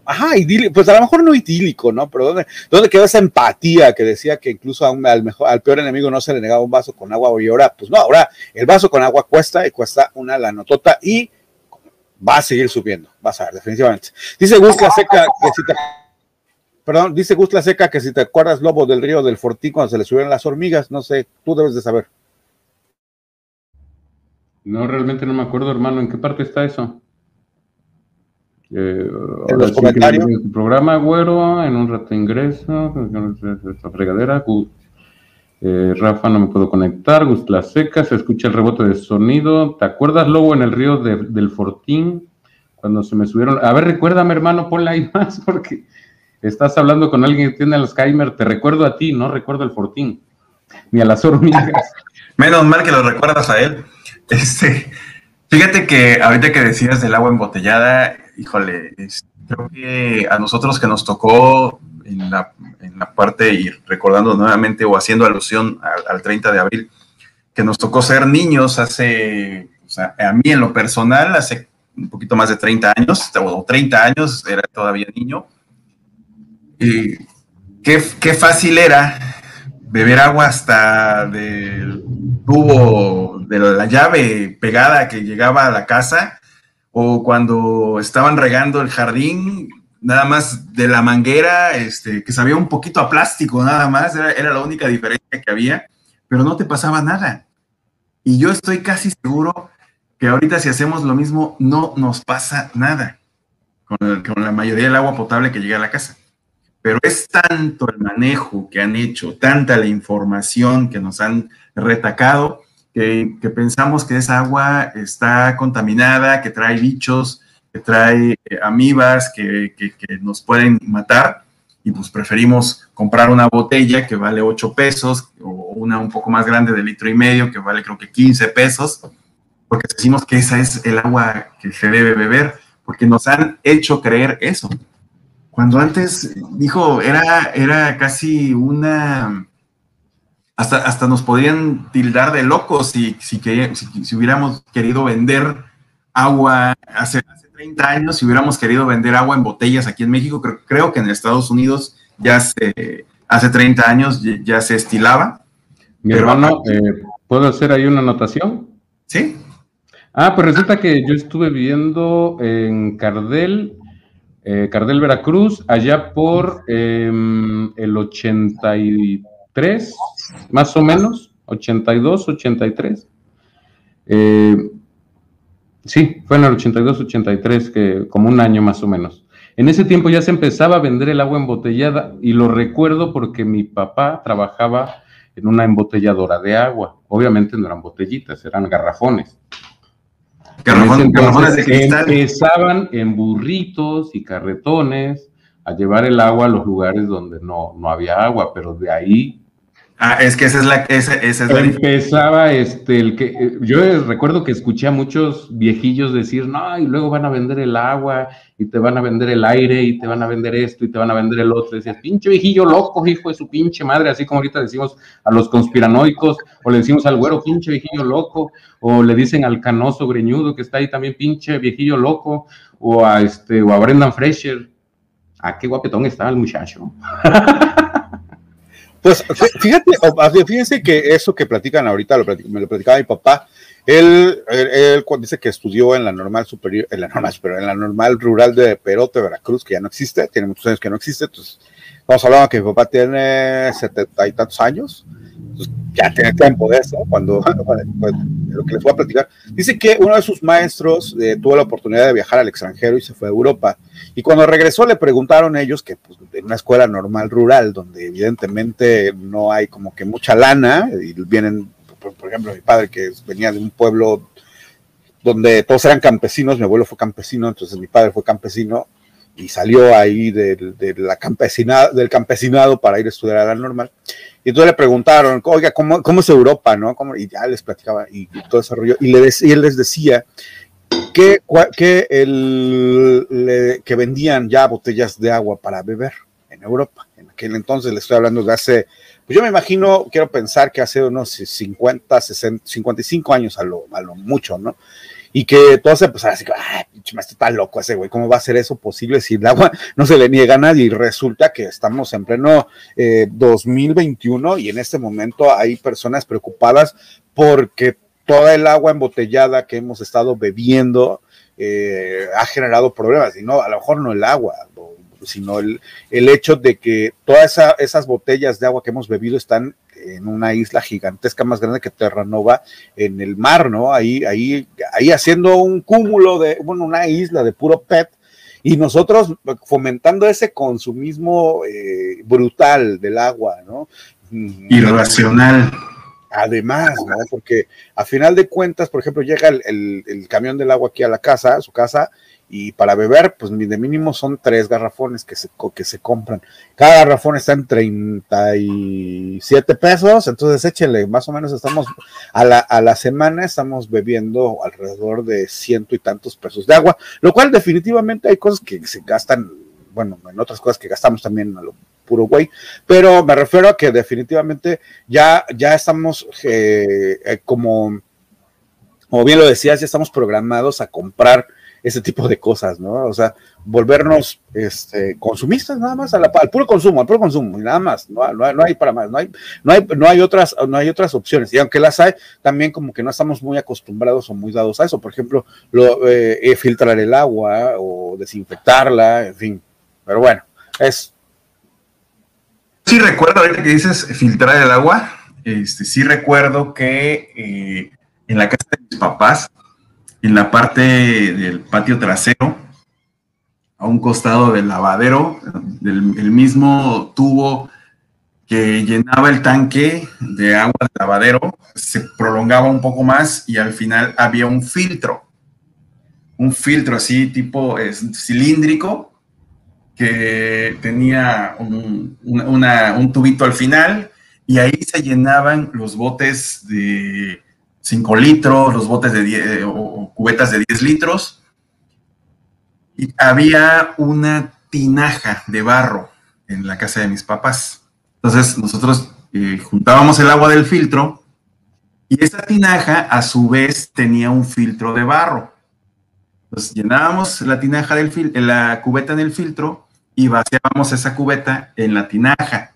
ajá, idílico, pues a lo mejor no idílico, ¿no? Pero ¿dónde, dónde quedó esa empatía que decía que incluso al, mejor, al peor enemigo no se le negaba un vaso con agua y ahora, pues no, ahora el vaso con agua cuesta y cuesta una lanotota y va a seguir subiendo, vas a ver, definitivamente. Dice Gus La Seca que si te, perdón, dice Gus La Seca que si te acuerdas, Lobo, del río del Fortín cuando se le subieron las hormigas, no sé, tú debes de saber. No, realmente no me acuerdo, hermano. ¿En qué parte está eso? Eh, en los comentarios. programa, güero, en un rato ingreso. Esta fregadera. Eh, Rafa, no me puedo conectar. Gustla Seca, se escucha el rebote de sonido. ¿Te acuerdas, Lobo, en el río del Fortín? Cuando se me subieron. A ver, recuérdame, hermano, ponla ahí más, porque estás hablando con alguien que tiene Alzheimer. Te recuerdo a ti, no recuerdo el Fortín, ni a las hormigas. Menos mal que lo recuerdas a él. Este, fíjate que ahorita que decías del agua embotellada, híjole, creo que a nosotros que nos tocó en la, parte y recordando nuevamente o haciendo alusión al, 30 de abril, que nos tocó ser niños hace, o sea, a mí en lo personal, hace un poquito más de 30 años, o 30 años, era todavía niño. Y qué, qué fácil era beber agua hasta del tubo de la llave pegada que llegaba a la casa, o cuando estaban regando el jardín, nada más de la manguera, este, que sabía un poquito a plástico, nada más, era, era la única diferencia que había, pero no te pasaba nada. Y yo estoy casi seguro que ahorita si hacemos lo mismo, no nos pasa nada con, con la mayoría del agua potable que llega a la casa. Pero es tanto el manejo que han hecho, tanta la información que nos han retacado, que, pensamos que esa agua está contaminada, que trae bichos, que trae eh, amibas, que, nos pueden matar, y pues preferimos comprar una botella que vale 8 pesos, o una un poco más grande de litro y medio que vale creo que 15 pesos, porque decimos que esa es el agua que se debe beber, porque nos han hecho creer eso. Cuando antes, dijo, era, era casi una... Hasta, hasta nos podrían tildar de locos si, si, si, hubiéramos querido vender agua hace, hace, 30 años, si hubiéramos querido vender agua en botellas aquí en México. Creo, creo que en Estados Unidos ya se, hace 30 años ya, se estilaba. Mi hermano, eh, ¿puedo hacer ahí una anotación? Sí. Ah, pues resulta que yo estuve viviendo en Cardel eh, Cardel Veracruz, allá por em, el 83, más o menos, 82, 83. Eh, sí, fue en el 82, 83, que, como un año más o menos. En ese tiempo ya se empezaba a vender el agua embotellada y lo recuerdo porque mi papá trabajaba en una embotelladora de agua. Obviamente no eran botellitas, eran garrafones. Empezaban en burritos y carretones a llevar el agua a los lugares donde no, no había agua, pero de ahí Ah, es que esa es la, esa, esa es la Empezaba este, el que, eh, yo recuerdo que escuché a muchos viejillos decir, no, y luego van a vender el agua, y te van a vender el aire, y te van a vender esto, y te van a vender el otro. Decías, pinche viejillo loco, hijo de su pinche madre, así como ahorita decimos a los conspiranoicos, o le decimos al güero, pinche viejillo loco, o le dicen al canoso greñudo que está ahí también, pinche viejillo loco, o a este, o a Brendan Fresher. Ah, qué guapetón está el muchacho. Pues fíjate, fíjense que eso que platican ahorita, lo me lo platicaba mi papá, él, él, dice que estudió en la normal superior, en la normal superior, en la normal rural de Perote, Veracruz, que ya no existe, tiene muchos años que no existe, entonces estamos hablando que mi papá tiene setenta y tantos años, ya tiene tiempo de eso, cuando, lo que les voy a platicar. Dice que uno de sus maestros eh, tuvo la oportunidad de viajar al extranjero y se fue a Europa. Y cuando regresó le preguntaron ellos que pues, en una escuela normal rural, donde evidentemente no hay como que mucha lana, y vienen, por ejemplo, mi padre que venía de un pueblo donde todos eran campesinos, mi abuelo fue campesino, entonces mi padre fue campesino, y salió ahí del, de la campesinado, del campesinado para ir a estudiar a la normal. Y entonces le preguntaron, oiga, ¿cómo, cómo es Europa? ¿no? Y ya les platicaba y, todo ese rollo. Y, le y él les decía que, que, el, que vendían ya botellas de agua para beber en Europa. En aquel entonces le estoy hablando de hace, pues yo me imagino, quiero pensar que hace unos 50, 60, 55 años a lo, a lo mucho, ¿no? Y que todos empezaron así, ay, pinche maestro, está loco ese güey, ¿cómo va a ser eso posible si el agua no se le niega a nadie? Y resulta que estamos en pleno 2021 eh, y en este momento hay personas preocupadas porque toda el agua embotellada que hemos estado bebiendo eh, ha generado problemas, y no, a lo mejor no el agua, sino el, el hecho de que todas esas botellas de agua que hemos bebido están en una isla gigantesca más grande que Terranova en el mar, ¿no? Ahí, ahí, ahí haciendo un cúmulo de, bueno, una isla de puro PET y nosotros fomentando ese consumismo eh, brutal del agua, ¿no? Irracional. Además, ¿no? Porque a final de cuentas, por ejemplo, llega el, el, camión del agua aquí a la casa, a su casa, y para beber, pues de mínimo son tres garrafones que se, que se compran. Cada garrafón está en 37 pesos, entonces échele, más o menos estamos a la, a la semana, estamos bebiendo alrededor de ciento y tantos pesos de agua, lo cual definitivamente hay cosas que se gastan, bueno, en otras cosas que gastamos también a lo puro güey, pero me refiero a que definitivamente ya, ya estamos eh, eh, como, como bien lo decías, ya estamos programados a comprar ese tipo de cosas, ¿no? O sea, volvernos este, consumistas nada más, al puro consumo, al puro consumo, y nada más, no, no, hay para más, no hay, no, hay, no, hay otras, no hay otras opciones. Y aunque las hay, también como que no estamos muy acostumbrados o muy dados a eso. Por ejemplo, lo, eh, eh, filtrar el agua o desinfectarla, en fin. Pero bueno, es... Sí recuerdo, ahorita que dices filtrar el agua, este, sí recuerdo que eh, en la casa de mis papás, en la parte del patio trasero, a un costado del lavadero, del, el mismo tubo que llenaba el tanque de agua del lavadero, se prolongaba un poco más y al final había un filtro, un filtro así tipo cilíndrico que tenía un, un tubito al final y ahí se llenaban los botes de 5 litros, los botes de 10, eh, o cubetas de 10 litros. Y había una tinaja de barro en la casa de mis papás. Entonces nosotros eh, juntábamos el agua del filtro y esa tinaja a su vez tenía un filtro de barro. Entonces llenábamos la tinaja del filtro, la cubeta en el filtro y vaciábamos esa cubeta en la tinaja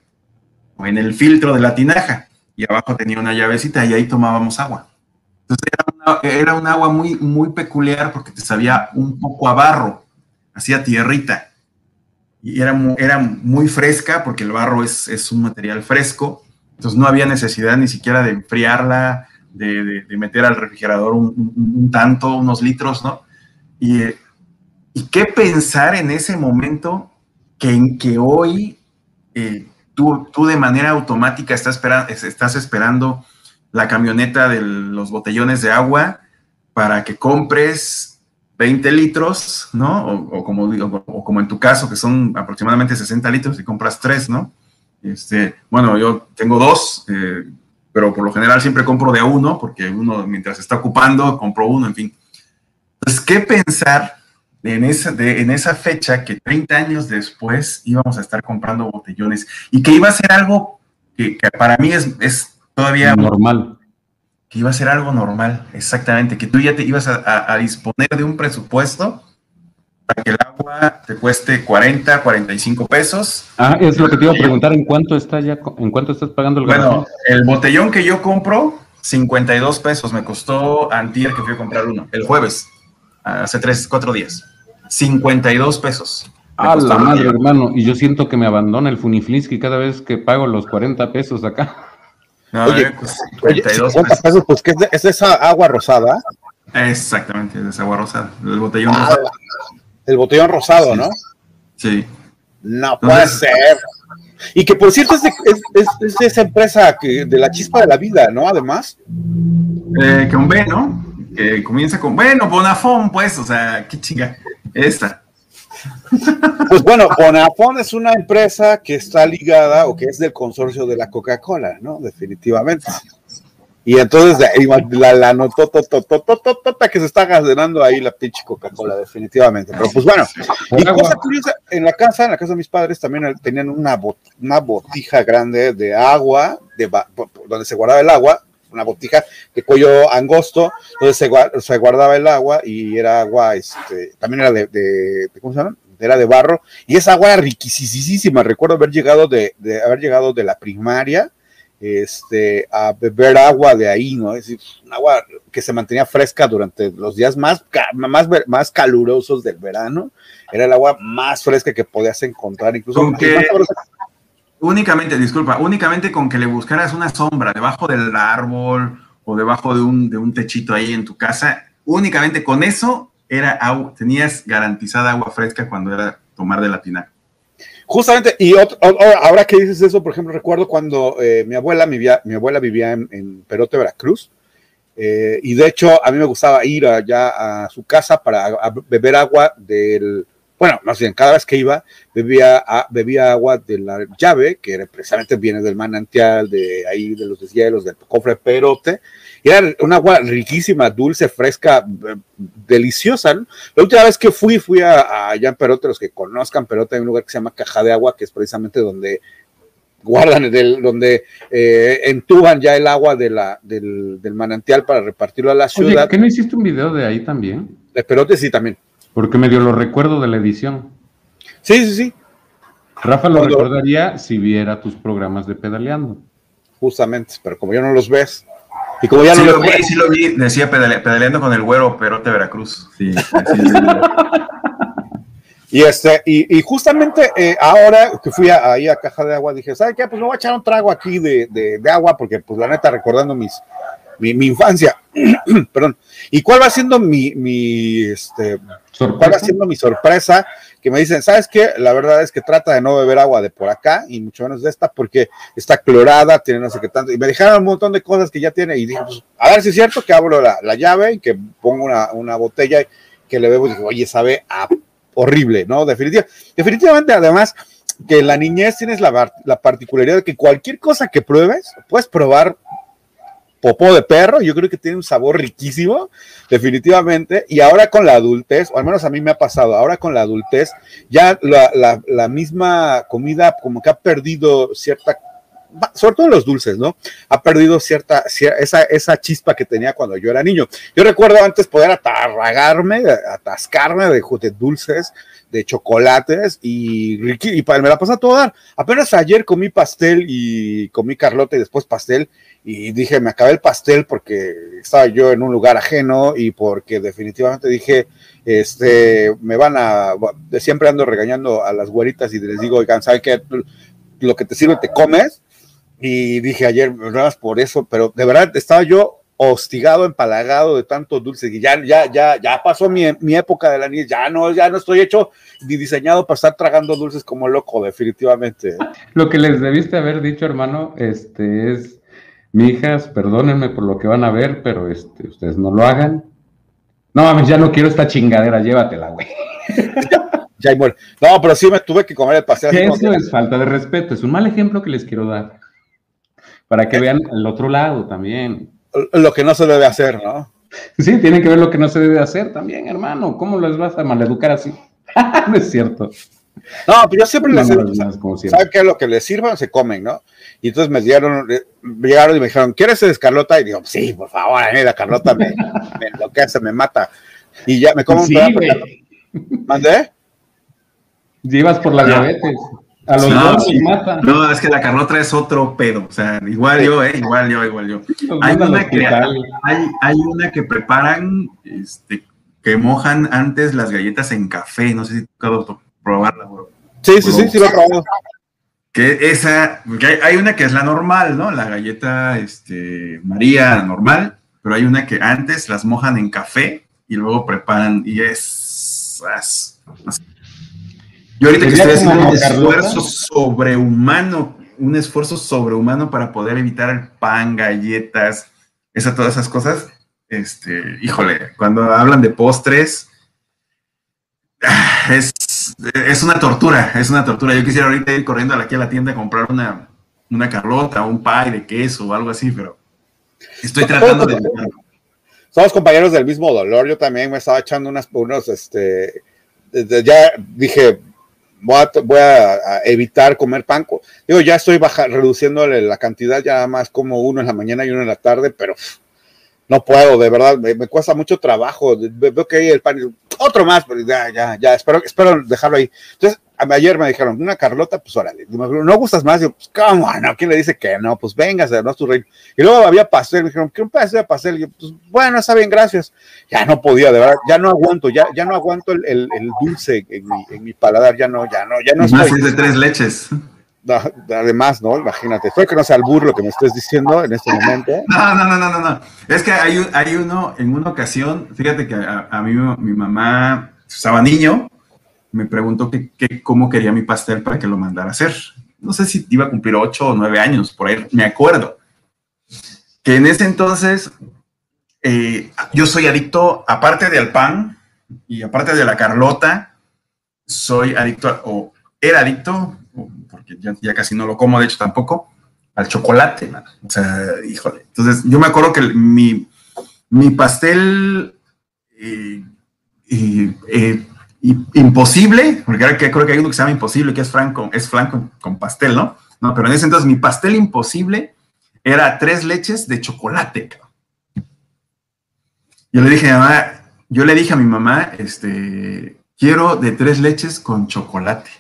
o en el filtro de la tinaja y abajo tenía una llavecita y ahí tomábamos agua. Era, un agua muy, muy peculiar porque te sabía un poco a barro, hacía tierrita. Y era, era muy fresca porque el barro es, un material fresco. Entonces no había necesidad ni siquiera de enfriarla, de, meter al refrigerador un, tanto, unos litros, ¿no? Y, qué pensar en ese momento que, que hoy eh, tú, tú, de manera automática estás, estás esperando la camioneta de los botellones de agua para que compres 20 litros, ¿no? O, como, en tu caso, que son aproximadamente 60 litros y compras tres, ¿no? Este, bueno, yo tengo dos, eh, pero por lo general siempre compro de uno, porque uno mientras está ocupando, compro uno, en fin. Entonces, ¿qué pensar en esa, en esa fecha que 30 años después íbamos a estar comprando botellones y que iba a ser algo que, para mí es todavía normal? Que iba a ser algo normal, exactamente, que tú ya te ibas a, a disponer de un presupuesto para que el agua te cueste 40, 45 pesos. Ah, es lo que te iba a preguntar, ¿en cuánto está ya, en cuánto estás pagando el Bueno, el botellón que yo compro, 52 pesos, me costó antier que fui a comprar uno, el jueves, hace 3, 4 días. 52 pesos. Ah, la madre, hermano, y yo siento que me abandona el Funiflinsky cada vez que pago los 40 pesos acá. Oye, pues, 52 pesos. pues, ¿qué es, esa agua rosada? Exactamente, es esa agua rosada, el botellón ah, rosado. El botellón rosado, ¿no? Sí. No puede ser. Y que por cierto es de, esa empresa que, de la chispa de la vida, ¿no? Además. Eh, con B, ¿no? Que comienza con, bueno, Bonafón, pues, o sea, qué chinga. Esta. Pues bueno, Bonafón es una empresa que está ligada o que es del consorcio de la Coca-Cola, ¿no? Definitivamente. Y entonces la, la nototototototota que se está ganando ahí la pinche Coca-Cola, definitivamente. Pero pues bueno, y cosa curiosa, en la casa, en la casa de mis padres también tenían una, una botija grande de agua, de donde se guardaba el agua, una botija de cuello angosto, donde se, se guardaba el agua y era agua, este, también era de, de, ¿cómo se llama? Era de barro, y esa agua era riquísima. Recuerdo haber llegado de, de haber llegado de la primaria este, a beber agua de ahí, ¿no? Es decir, un agua que se mantenía fresca durante los días más, más, más calurosos del verano. Era el agua más fresca que podías encontrar, incluso. Únicamente, disculpa, únicamente con que le buscaras una sombra debajo del árbol o debajo de un, de un techito ahí en tu casa, únicamente con eso era agua, tenías garantizada agua fresca cuando era tomar de la tinaja. Justamente, y ahora que dices eso, por ejemplo, recuerdo cuando eh, mi abuela mi abuela vivía en, Perote, Veracruz, eh, y de hecho a mí me gustaba ir allá a su casa para beber agua del, bueno, más bien, cada vez que iba, bebía, bebía agua de la llave, que era precisamente viene del manantial, de ahí, de los deshielos, del cofre Perote, y era un agua riquísima, dulce, fresca, eh, deliciosa. La última vez que fui, fui a, allá en Perote, los que conozcan Perote, hay un lugar que se llama Caja de Agua, que es precisamente donde guardan, el, donde eh, entuban ya el agua de la, del, manantial para repartirlo a la ciudad. ¿Qué no hiciste un video de ahí también? De Perote sí también. Porque medio lo recuerdo de la edición. Sí, sí, sí. Rafa lo recordaría si viera tus programas de pedaleando. Justamente, pero como ya no los ves, y como ya sí lo, vi, sí lo vi, decía pedaleando con el güero Perote Veracruz. Sí, y este, y, justamente eh, ahora que fui ahí a Caja de Agua, dije, ¿sabes qué? Pues me voy a echar un trago aquí de, de, agua, porque pues la neta recordando mis, mi, mi infancia. Perdón. ¿Y cuál va siendo mi, mi este, ¿Cuál va siendo mi sorpresa? Que me dicen, ¿sabes qué? La verdad es que trata de no beber agua de por acá y mucho menos de esta porque está clorada, tiene no sé qué tanto. Y me dejaron un montón de cosas que ya tiene y dije, pues, a ver si es cierto que abro la, la llave y que pongo una, una botella y que le bebo y digo, oye, sabe horrible, ¿no? Definitivamente, definitivamente, además, que en la niñez tienes la, la particularidad de que cualquier cosa que pruebes, puedes probar popó de perro, yo creo que tiene un sabor riquísimo, definitivamente, y ahora con la adultez, o al menos a mí me ha pasado, ahora con la adultez, ya la, misma comida como que ha perdido cierta sobre todo los dulces, ¿no? Ha perdido cierta, esa, esa chispa que tenía cuando yo era niño. Yo recuerdo antes poder atarragarme, atascarme de, de dulces, de chocolates y, y me la pasé a todo dar. Apenas ayer comí pastel y comí carlota y después pastel y dije, me acabé el pastel porque estaba yo en un lugar ajeno y porque definitivamente dije, este, me van a, siempre ando regañando a las güeritas y les digo, oigan, ¿saben qué? Lo que te sirve te comes. Y dije ayer, nada más por eso, pero de verdad estaba yo hostigado, empalagado de tanto dulce, y ya, ya, ya, ya pasó mi, mi, época de la niñez, ya no, ya no estoy hecho ni diseñado para estar tragando dulces como loco, definitivamente. Lo que les debiste haber dicho, hermano, este es mi hijas, perdónenme por lo que van a ver, pero este, ustedes no lo hagan. No, ya no quiero esta chingadera, llévatela, güey. ya, muere. No, pero sí me tuve que comer el pastel. Eso es falta de respeto, es un mal ejemplo que les quiero dar. Para que vean el otro lado también. Lo que no se debe hacer, ¿no? Sí, tienen que ver lo que no se debe hacer también, hermano. ¿Cómo los vas a maleducar así? no es cierto. No, pero yo siempre les digo, ¿saben qué? Lo que les sirvan se comen, ¿no? Y entonces me dieron, me llegaron y me dijeron, ¿quieres Carlota? Y digo, sí, por favor, a mí la Carlota me, me enloquece, me mata. Y ya me como sí, un ¿Mandé? Llevas por la diabetes. A los no, dos mata. No, es que la Carlota es otro pedo. O sea, igual yo, ¿eh? Igual yo, igual yo. Hay una, que, hay, hay una que preparan, este, que mojan antes las galletas en café. No sé si tú probarla, bro. Sí, sí, sí, sí, lo he probado. Que esa, hay, una que es la normal, ¿no? La galleta este, María normal, pero hay una que antes las mojan en café y luego preparan y es... Yo ahorita que estoy haciendo un esfuerzo sobrehumano, un esfuerzo sobrehumano para poder evitar el pan, galletas, esa, todas esas cosas, este, híjole, cuando hablan de postres, es es una tortura, es una tortura. Yo quisiera ahorita ir corriendo aquí a la tienda a comprar una, una carlota, un pie de queso o algo así, pero estoy tratando de... Somos compañeros del mismo dolor. Yo también me estaba echando unas, unos, este, ya dije, voy a, evitar comer pan. Digo, ya estoy baja, reduciéndole la cantidad, ya más como uno en la mañana y uno en la tarde, pero no puedo, de verdad, me, cuesta mucho trabajo. Veo que hay el pan, otro más, pero ya, ya, ya, espero, espero dejarlo ahí. Entonces, ayer me dijeron, una Carlota, pues órale, no gustas más, yo, pues, ¿cómo? No, ¿quién le dice que no? Pues véngase, no es tu reino. Y luego había pastel, me dijeron, ¿qué un pastel de pastel? Y yo, pues bueno, está bien, gracias. Ya no podía, de verdad, ya no aguanto, ya, ya no aguanto el, el, dulce en mi, en mi, paladar, ya no, ya no, ya no. Más es de tres leches además, ¿no? Imagínate, fue que no sea el burro que me estés diciendo en este momento. No, no, no, no, no. Es que hay, hay uno, en una ocasión, fíjate que a, mí mi mamá estaba niño, me preguntó que, cómo quería mi pastel para que lo mandara a hacer. No sé si iba a cumplir ocho o nueve años, por ahí, me acuerdo. Que en ese entonces eh, yo soy adicto, aparte del pan y aparte de la Carlota, soy adicto, o era adicto, porque ya, casi no lo como, de hecho tampoco, al chocolate, O sea, híjole. Entonces, yo me acuerdo que mi, mi pastel eh, eh, imposible, porque creo que hay uno que se llama imposible, que es franco, es flanco con pastel, ¿no? No, pero en ese entonces mi pastel imposible era tres leches de chocolate. Yo le dije a mamá, yo le dije a mi mamá, este, quiero de tres leches con chocolate.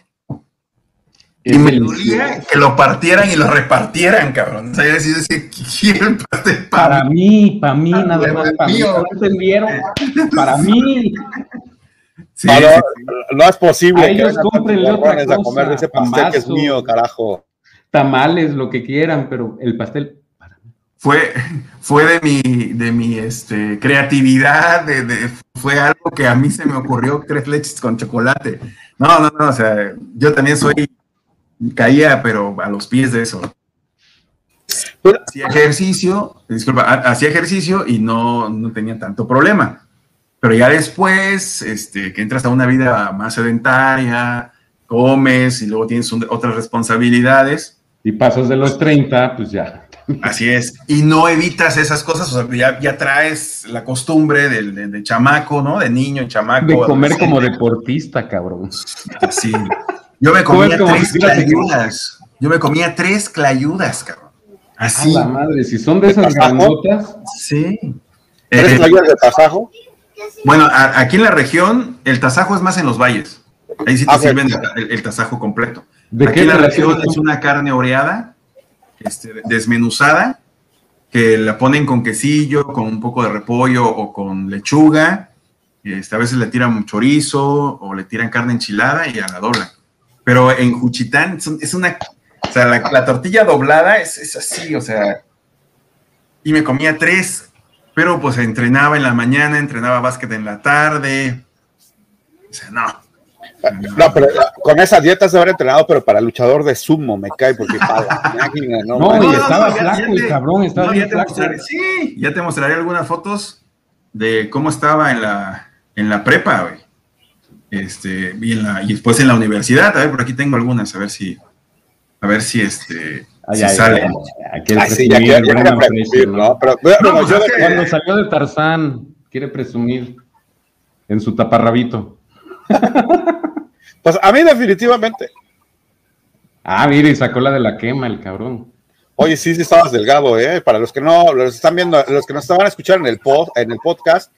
Y me dolía que lo partieran y lo repartieran, cabrón. O sea, yo decía, quiero pastel para, mí, para mí, ah, nada más, para mí. ¿No entendieron? Para mí. Sí, no, no, es posible. A ellos comprenle otra cosa. A comer de ese pastel que es mío, carajo. Tamales, lo que quieran, pero el pastel fue, fue de mi, de mi este, creatividad, de, de, fue algo que a mí se me ocurrió, tres leches con chocolate. No, no, no, o sea, yo también soy caía, pero a los pies de eso. Hacía ejercicio, disculpa, hacía ejercicio y no, no tenía tanto problema. Pero ya después, este, que entras a una vida más sedentaria, comes y luego tienes otras responsabilidades. Y pasas de los 30, pues ya. Así es. Y no evitas esas cosas, o sea, ya, ya traes la costumbre de, de, chamaco, ¿no? De niño, chamaco. De comer como deportista, cabrón. Sí. Yo me comía tres clayudas. Yo me comía tres clayudas, cabrón. Así. la madre, si son de esas grandotas. Sí. ¿Tres eh, clayudas de tasajo? Bueno, aquí en la región, el tasajo es más en los valles. Ahí sí te ah, sirven el, tasajo completo. ¿De aquí en la región es una carne oreada, este, desmenuzada, que la ponen con quesillo, con un poco de repollo o con lechuga. Este, a veces le tiran chorizo o le tiran carne enchilada y a la dobla. Pero en Juchitán es una, o sea, la, tortilla doblada es, así, o sea, y me comía tres, pero pues entrenaba en la mañana, entrenaba básquet en la tarde, o sea, no. No, pero con esa dieta se habrá entrenado, pero para luchador de sumo me cae porque para máquina, no. No, y estaba flaco el cabrón, estaba bien flaco. Sí, ya te mostraré algunas fotos de cómo estaba en la, en la prepa, güey. Este, y, en la, y después en la universidad. A ver, por aquí tengo algunas, a ver si, a ver si este. si sale. ¿no? Pero, pues cuando salió de Tarzán, quiere presumir en su taparrabito. pues a mí definitivamente. Ah, mire, sacó la de la quema el cabrón. Oye, sí, sí estabas delgado, ¿eh? Para los que no, los están viendo, los que no estaban a escuchar en el, pod, en el podcast,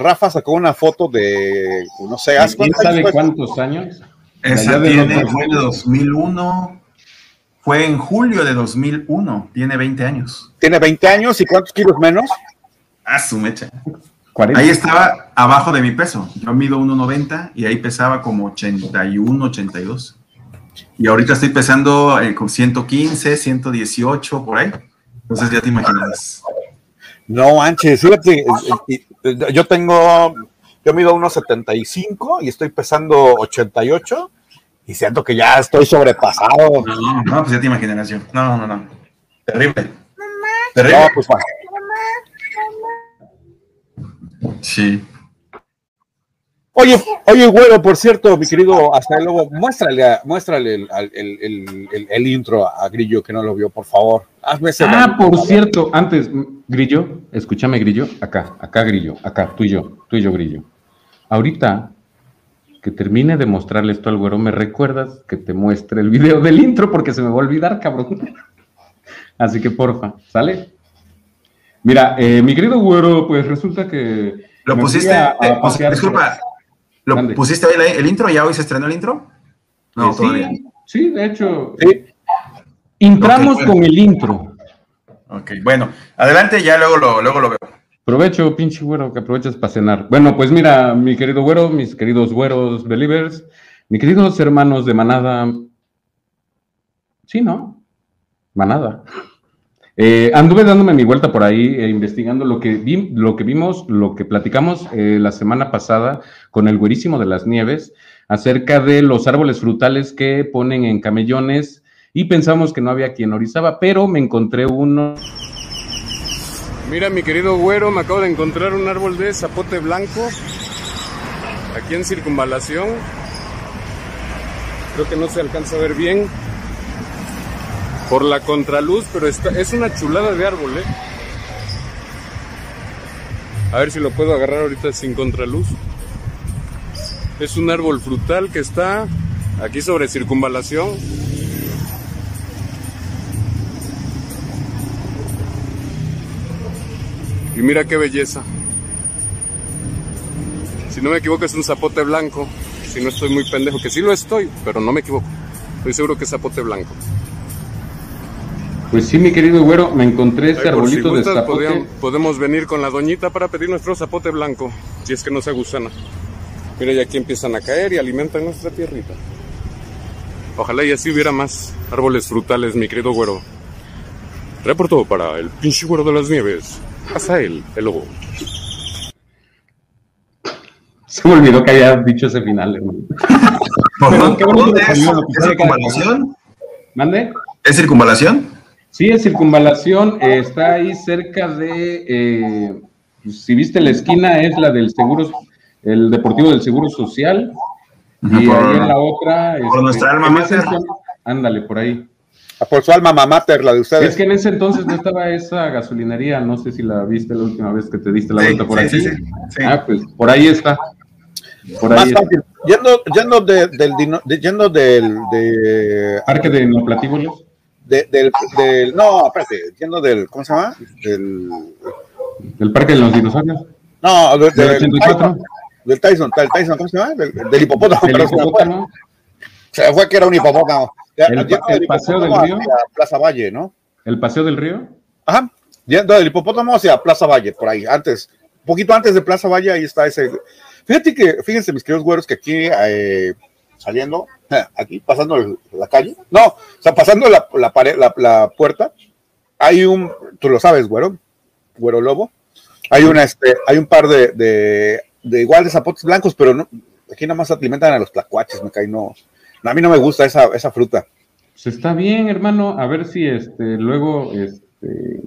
Rafa sacó una foto de, no sé, ¿hace ¿Quién sabe cuántos años? Esa tiene, fue en 2001, fue en julio de 2001, tiene 20 años. ¿Tiene 20 años y cuántos kilos menos? Ah, su mecha. Ahí estaba abajo de mi peso. Yo mido 1,90 y ahí pesaba como 81, 82. Y ahorita estoy pesando eh, con 115, 118, por ahí. Entonces ya te imaginas. No, Anche, fíjate, yo tengo, yo mido 1,75 y estoy pesando 88 y siento que ya estoy sobrepasado. No, no, pues ya te imaginas yo. No, no, no. Terrible. Terrible. No, pues, Sí. Oye, oye, güero, por cierto, mi querido hasta luego, muéstrale, muéstrale el, intro a Grillo que no lo vio, por favor. Hazme ese ah, por cierto, antes, Grillo, escúchame, Grillo, acá, acá, Grillo, acá, tú y yo, tú y yo, Grillo. Ahorita que termine de mostrarle esto al güero, me recuerdas que te muestre el video del intro porque se me va a olvidar, cabrón. Así que porfa, ¿sale? Mira, eh, mi querido güero, pues resulta que. Lo pusiste. Eh, disculpa, ¿Lo pusiste ahí el, intro? ¿Ya hoy se estrenó el intro? No, sí, todavía. Sí, de hecho. Sí. Entramos con el intro. Ok, bueno, adelante, ya luego lo, luego lo veo. Provecho, pinche güero, que aprovechas para cenar. Bueno, pues mira, mi querido güero, mis queridos güeros believers, mis queridos hermanos de manada. Sí, ¿no? Manada. Eh, anduve dándome mi vuelta por ahí, eh, investigando lo que, vi, lo que vimos, lo que platicamos eh, la semana pasada con el güerísimo de las nieves acerca de los árboles frutales que ponen en camellones y pensamos que no había quien orizaba, pero me encontré uno. Mira, mi querido güero, me acabo de encontrar un árbol de zapote blanco aquí en circunvalación. Creo que no se alcanza a ver bien por la contraluz, pero es una chulada de árbol, ¿eh? A ver si lo puedo agarrar ahorita sin contraluz. Es un árbol frutal que está aquí sobre circunvalación. Y mira qué belleza. Si no me equivoco es un zapote blanco. Si no estoy muy pendejo, que sí lo estoy, pero no me equivoco. Estoy seguro que es zapote blanco. Pues sí, mi querido güero, me encontré este arbolito de zapote. Podemos, venir con la doñita para pedir nuestro zapote blanco, si es que no se gusana. Mira, ya aquí empiezan a caer y alimentan nuestra tierrita. Ojalá y así hubiera más árboles frutales, mi querido güero. Reportó para el pinche güero de las nieves. Hasta él, el lobo. Se me olvidó que haya dicho ese final, hermano. ¿Es circunvalación? ¿Mande? ¿Es circunvalación? Sí, es circunvalación, está ahí cerca de, eh, si viste la esquina, es la del Seguro, el Deportivo del Seguro Social. Y ahí en la otra. Por este, nuestra alma mater. Ándale, por ahí. Ah, por su alma mater, la de ustedes. Es que en ese entonces no estaba esa gasolinería, no sé si la viste la última vez que te diste la vuelta por aquí. ah, pues por ahí está. Por ahí Más fácil. Yendo, yendo, del, yendo del de, Parque de Neoplatíbulos del, del, no, espérate, entiendo del, ¿cómo se llama? Del, del Parque de los Dinosaurios. No, del, del, 84. del Tyson, del Tyson, ¿cómo se llama? Del, hipopótamo. Del hipopótamo. Se fue que era un hipopótamo. El, el, paseo del río. Plaza Valle, ¿no? ¿El paseo del río? Ajá, yendo del hipopótamo hacia Plaza Valle, por ahí, antes, un poquito antes de Plaza Valle, ahí está ese. Fíjate que, fíjense, mis queridos güeros, que aquí eh, saliendo, aquí, pasando la calle, no, o sea, pasando la, la, pared, la, puerta, hay un, tú lo sabes, güero, güero lobo, hay una, este, hay un par de, de, igual de zapotes blancos, pero no, aquí nada más alimentan a los tlacuaches, me cae, no, a mí no me gusta esa, esa fruta. Pues está bien, hermano, a ver si este, luego, este,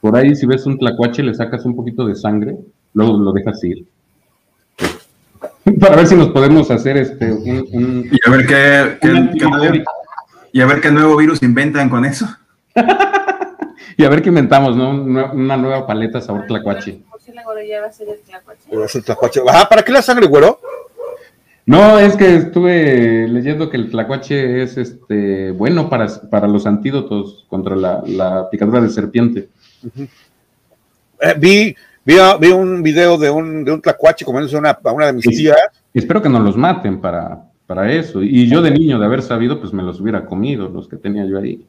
Por ahí, si ves un tlacuache, le sacas un poquito de sangre, luego lo dejas ir. Para ver si nos podemos hacer este un, y a ver qué, qué, y a ver qué nuevo virus inventan con eso. y a ver qué inventamos, ¿no? Una nueva paleta sabor tlacuache. Ya va a ser el tlacuache. ¿para qué la sangre, güero? No, es que estuve leyendo que el tlacuache es este bueno para, para los antídotos contra la, picadura de serpiente. Eh, vi, vi, un video de un, de un tlacuache comiéndose una, una de mis tías. Espero que no los maten para, para eso. Y yo de niño, de haber sabido, pues me los hubiera comido, los que tenía yo ahí.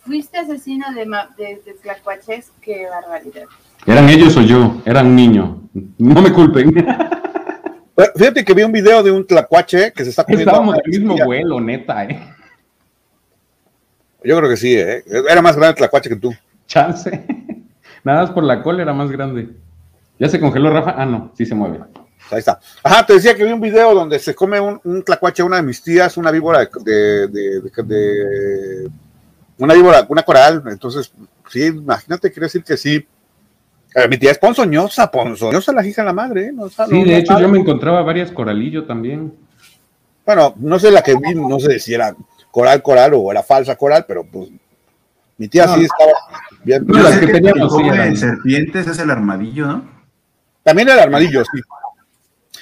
¿Fuiste asesino de, de, de tlacuaches? Qué barbaridad. ¿Eran ellos o yo? Era un niño. No me culpen. Fíjate que vi un video de un tlacuache que se está comiendo. Estábamos del mismo vuelo, neta, ¿eh? Yo creo que sí, ¿eh? Era más grande el tlacuache que tú. Chance. Nada más por la cola era más grande. ¿Ya se congeló, Rafa? Ah, no, sí se mueve. Ahí está. Ajá, te decía que vi un video donde se come un, un tlacuache una de mis tías, una víbora de, de, de, una víbora, una coral. Entonces, sí, imagínate, quiere decir que sí mi tía es ponzoñosa, ponzoñosa la hija de la madre. ¿eh? sí, de hecho yo me encontraba varias coralillo también. Bueno, no sé la que vi, no sé si era coral coral o era falsa coral, pero pues mi tía sí estaba bien. No, las que, teníamos sí, serpientes es el armadillo, ¿no? También el armadillo, sí.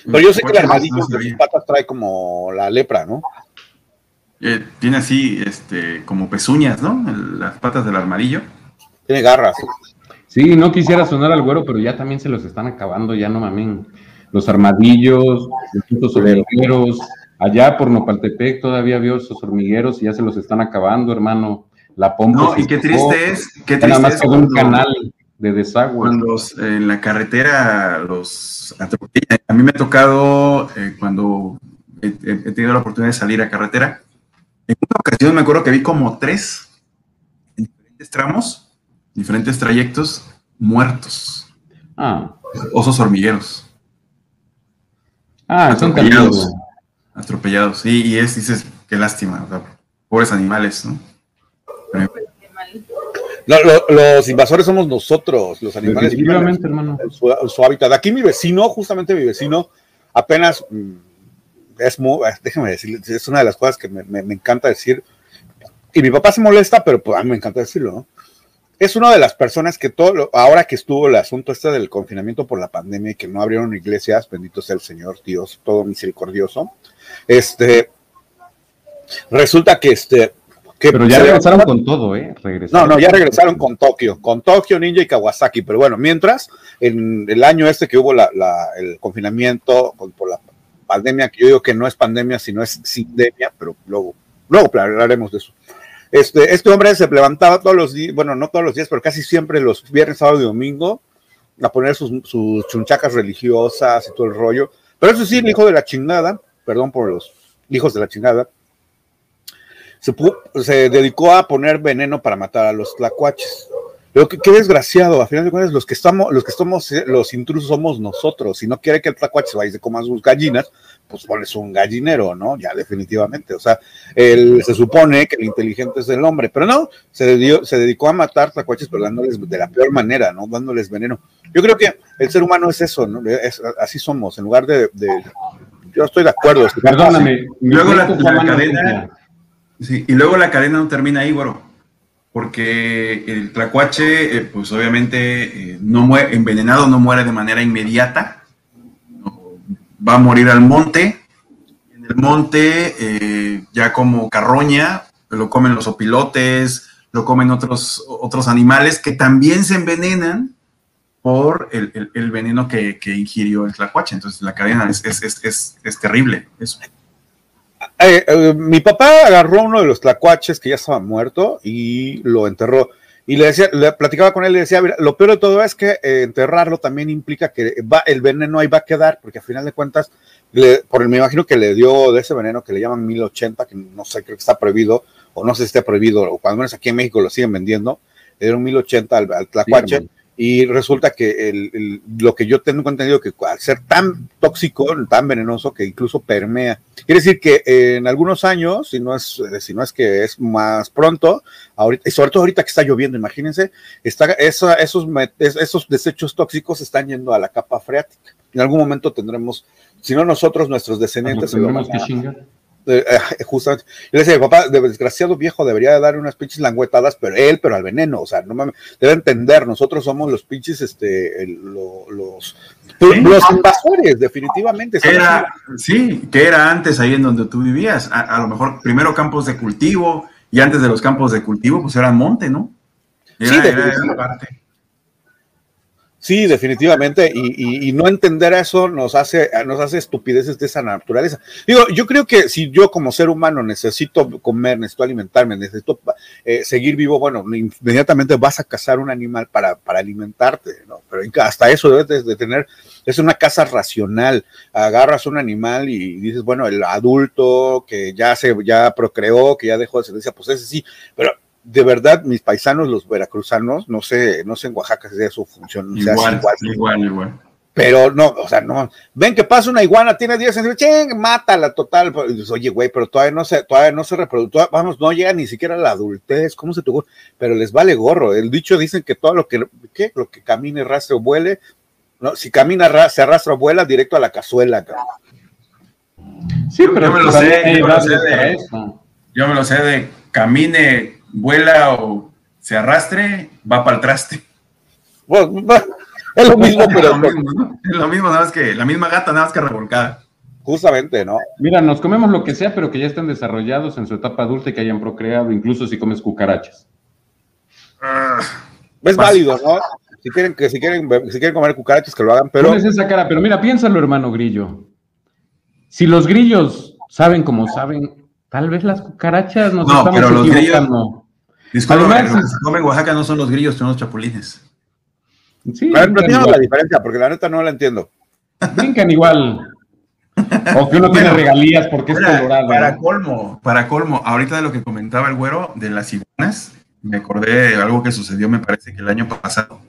Pero yo sé que el armadillo de sus patas trae como la lepra, ¿no? Eh, tiene así, este, como pezuñas, ¿no? las patas del armadillo. Tiene garras. Sí, no quisiera sonar al güero, pero ya también se los están acabando, ya no mamen. Los armadillos, los hormigueros, allá por Nopaltepec todavía vio esos hormigueros y ya se los están acabando, hermano. La pompa. No, y qué triste es, qué triste nada más es un canal de desagüe. Cuando en la carretera los atropellan. A mí me ha tocado eh, cuando he, he, tenido la oportunidad de salir a carretera. En una ocasión me acuerdo que vi como tres en diferentes tramos diferentes trayectos muertos. Ah. Osos hormigueros. Ah, atropellados. Atropellados. Sí, y es, dices, qué lástima, pobres animales, ¿no? Los invasores somos nosotros, los animales. Definitivamente, hermano. Su, su, hábitat. Aquí mi vecino, justamente mi vecino, apenas mm, es muy, déjeme decir, es una de las cosas que me, me, encanta decir. Y mi papá se molesta, pero pues a mí me encanta decirlo, ¿no? es una de las personas que todo, ahora que estuvo el asunto este del confinamiento por la pandemia y que no abrieron iglesias, bendito sea el Señor Dios, todo misericordioso, este, resulta que este, que pero ya regresaron con todo, ¿eh? No, no, ya regresaron con Tokio, con Tokio, Ninja y Kawasaki. Pero bueno, mientras, en el año este que hubo la, el confinamiento por la pandemia, que yo digo que no es pandemia, sino es sindemia, pero luego, luego hablaremos de eso. Este, este hombre se levantaba todos los días, bueno, no todos los días, pero casi siempre los viernes, sábado y domingo, a poner sus, chunchacas religiosas y todo el rollo. Pero eso sí, el hijo de la chingada, perdón por los hijos de la chingada, se, se dedicó a poner veneno para matar a los tlacuaches. Pero qué, desgraciado, a final de cuentas, los que estamos, los que somos eh, los intrusos somos nosotros. Si no quiere que el tlacuache se vaya y se coma sus gallinas, pues pones un gallinero, ¿no? Ya definitivamente. O sea, él, se supone que el inteligente es el hombre, pero no, se, se dedicó a matar tlacuaches, pero dándoles de la peor manera, ¿no? Dándoles veneno. Yo creo que el ser humano es eso, ¿no? así somos, en lugar de, yo estoy de acuerdo. Perdóname. Luego la, cadena, sí, y luego la cadena no termina ahí, bueno porque el tlacuache, eh, pues obviamente, eh, no muere, envenenado no muere de manera inmediata, va a morir al monte, en el monte, eh, ya como carroña, lo comen los opilotes, lo comen otros, otros animales que también se envenenan por el, veneno que, ingirió el tlacuache. Entonces la cadena es, es terrible. Eso. Eh, eh, mi papá agarró uno de los tlacuaches que ya estaba muerto y lo enterró. Y le decía, le platicaba con él y le decía, lo peor de todo es que eh, enterrarlo también implica que va, el veneno ahí va a quedar, porque a final de cuentas, por me imagino que le dio de ese veneno que le llaman 1080, que no sé, creo que está prohibido, o no sé si está prohibido, o cuando menos aquí en México lo siguen vendiendo, le dieron 1080 al, al tlacuache. Y resulta que lo que yo tengo entendido que al ser tan tóxico, tan venenoso, que incluso permea. Quiere decir que en algunos años, si no es, si no es que es más pronto, ahorita, y sobre todo ahorita que está lloviendo, imagínense, está, esos, esos desechos tóxicos están yendo a la capa freática. En algún momento tendremos, si no nosotros, nuestros descendientes. Eh, eh, justamente, yo le decía, papá, desgraciado viejo, debería dar unas pinches languetadas, pero él, pero al veneno, o sea, no mames, debe entender, nosotros somos los pinches, este, los, los invasores, definitivamente. Era, sí, que era antes ahí en donde tú vivías, a, lo mejor primero campos de cultivo, y antes de los campos de cultivo, pues era monte, ¿no? sí, era, parte. Sí, definitivamente, y, no entender eso nos hace, nos hace estupideces de esa naturaleza. Digo, yo creo que si yo como ser humano necesito comer, necesito alimentarme, necesito eh, seguir vivo, bueno, inmediatamente vas a cazar un animal para, alimentarte, ¿no? Pero hasta eso debes de tener, es una casa racional, agarras un animal y dices, bueno, el adulto que ya se, ya procreó, que ya dejó descendencia, pues ese sí, pero de verdad, mis paisanos, los veracruzanos, no sé, no sé en Oaxaca si sea su función. Igual, igual, igual, Pero no, o sea, no, ven que pasa una iguana, tiene 10 centímetros, ching, mátala total. Pues, oye, güey, pero todavía no se, todavía no se reproduce, vamos, no llega ni siquiera a la adultez, ¿cómo se te ocurre? Pero les vale gorro. El dicho dicen que todo lo que, ¿qué? Lo que camine, rastre o vuele, no, si camina, se arrastra o vuela, directo a la cazuela, Sí, pero yo me lo sé, yo me lo sé de, yo me lo sé de camine vuela o se arrastre, va para el traste. es lo mismo, pero. Es lo mismo, nada más que la misma gata, nada más que revolcada. Justamente, ¿no? Mira, nos comemos lo que sea, pero que ya estén desarrollados en su etapa adulta y que hayan procreado, incluso si comes cucarachas. Ah, es válido, ¿no? Si quieren, que, si, quieren, si quieren comer cucarachas, que lo hagan, pero. Pones esa cara, pero mira, piénsalo, hermano grillo. Si los grillos saben como saben, Tal vez las cucarachas nos no, pero los grillos, Disculpa, los que se comen en Oaxaca no son los grillos, son los chapulines. Sí, a ver, no la diferencia, porque la neta no la entiendo. Brincan igual. O que uno tiene regalías porque es colorado. Para colmo, para colmo, ahorita de lo que comentaba el güero de las iguanas, me acordé de algo que sucedió, me parece que el año pasado,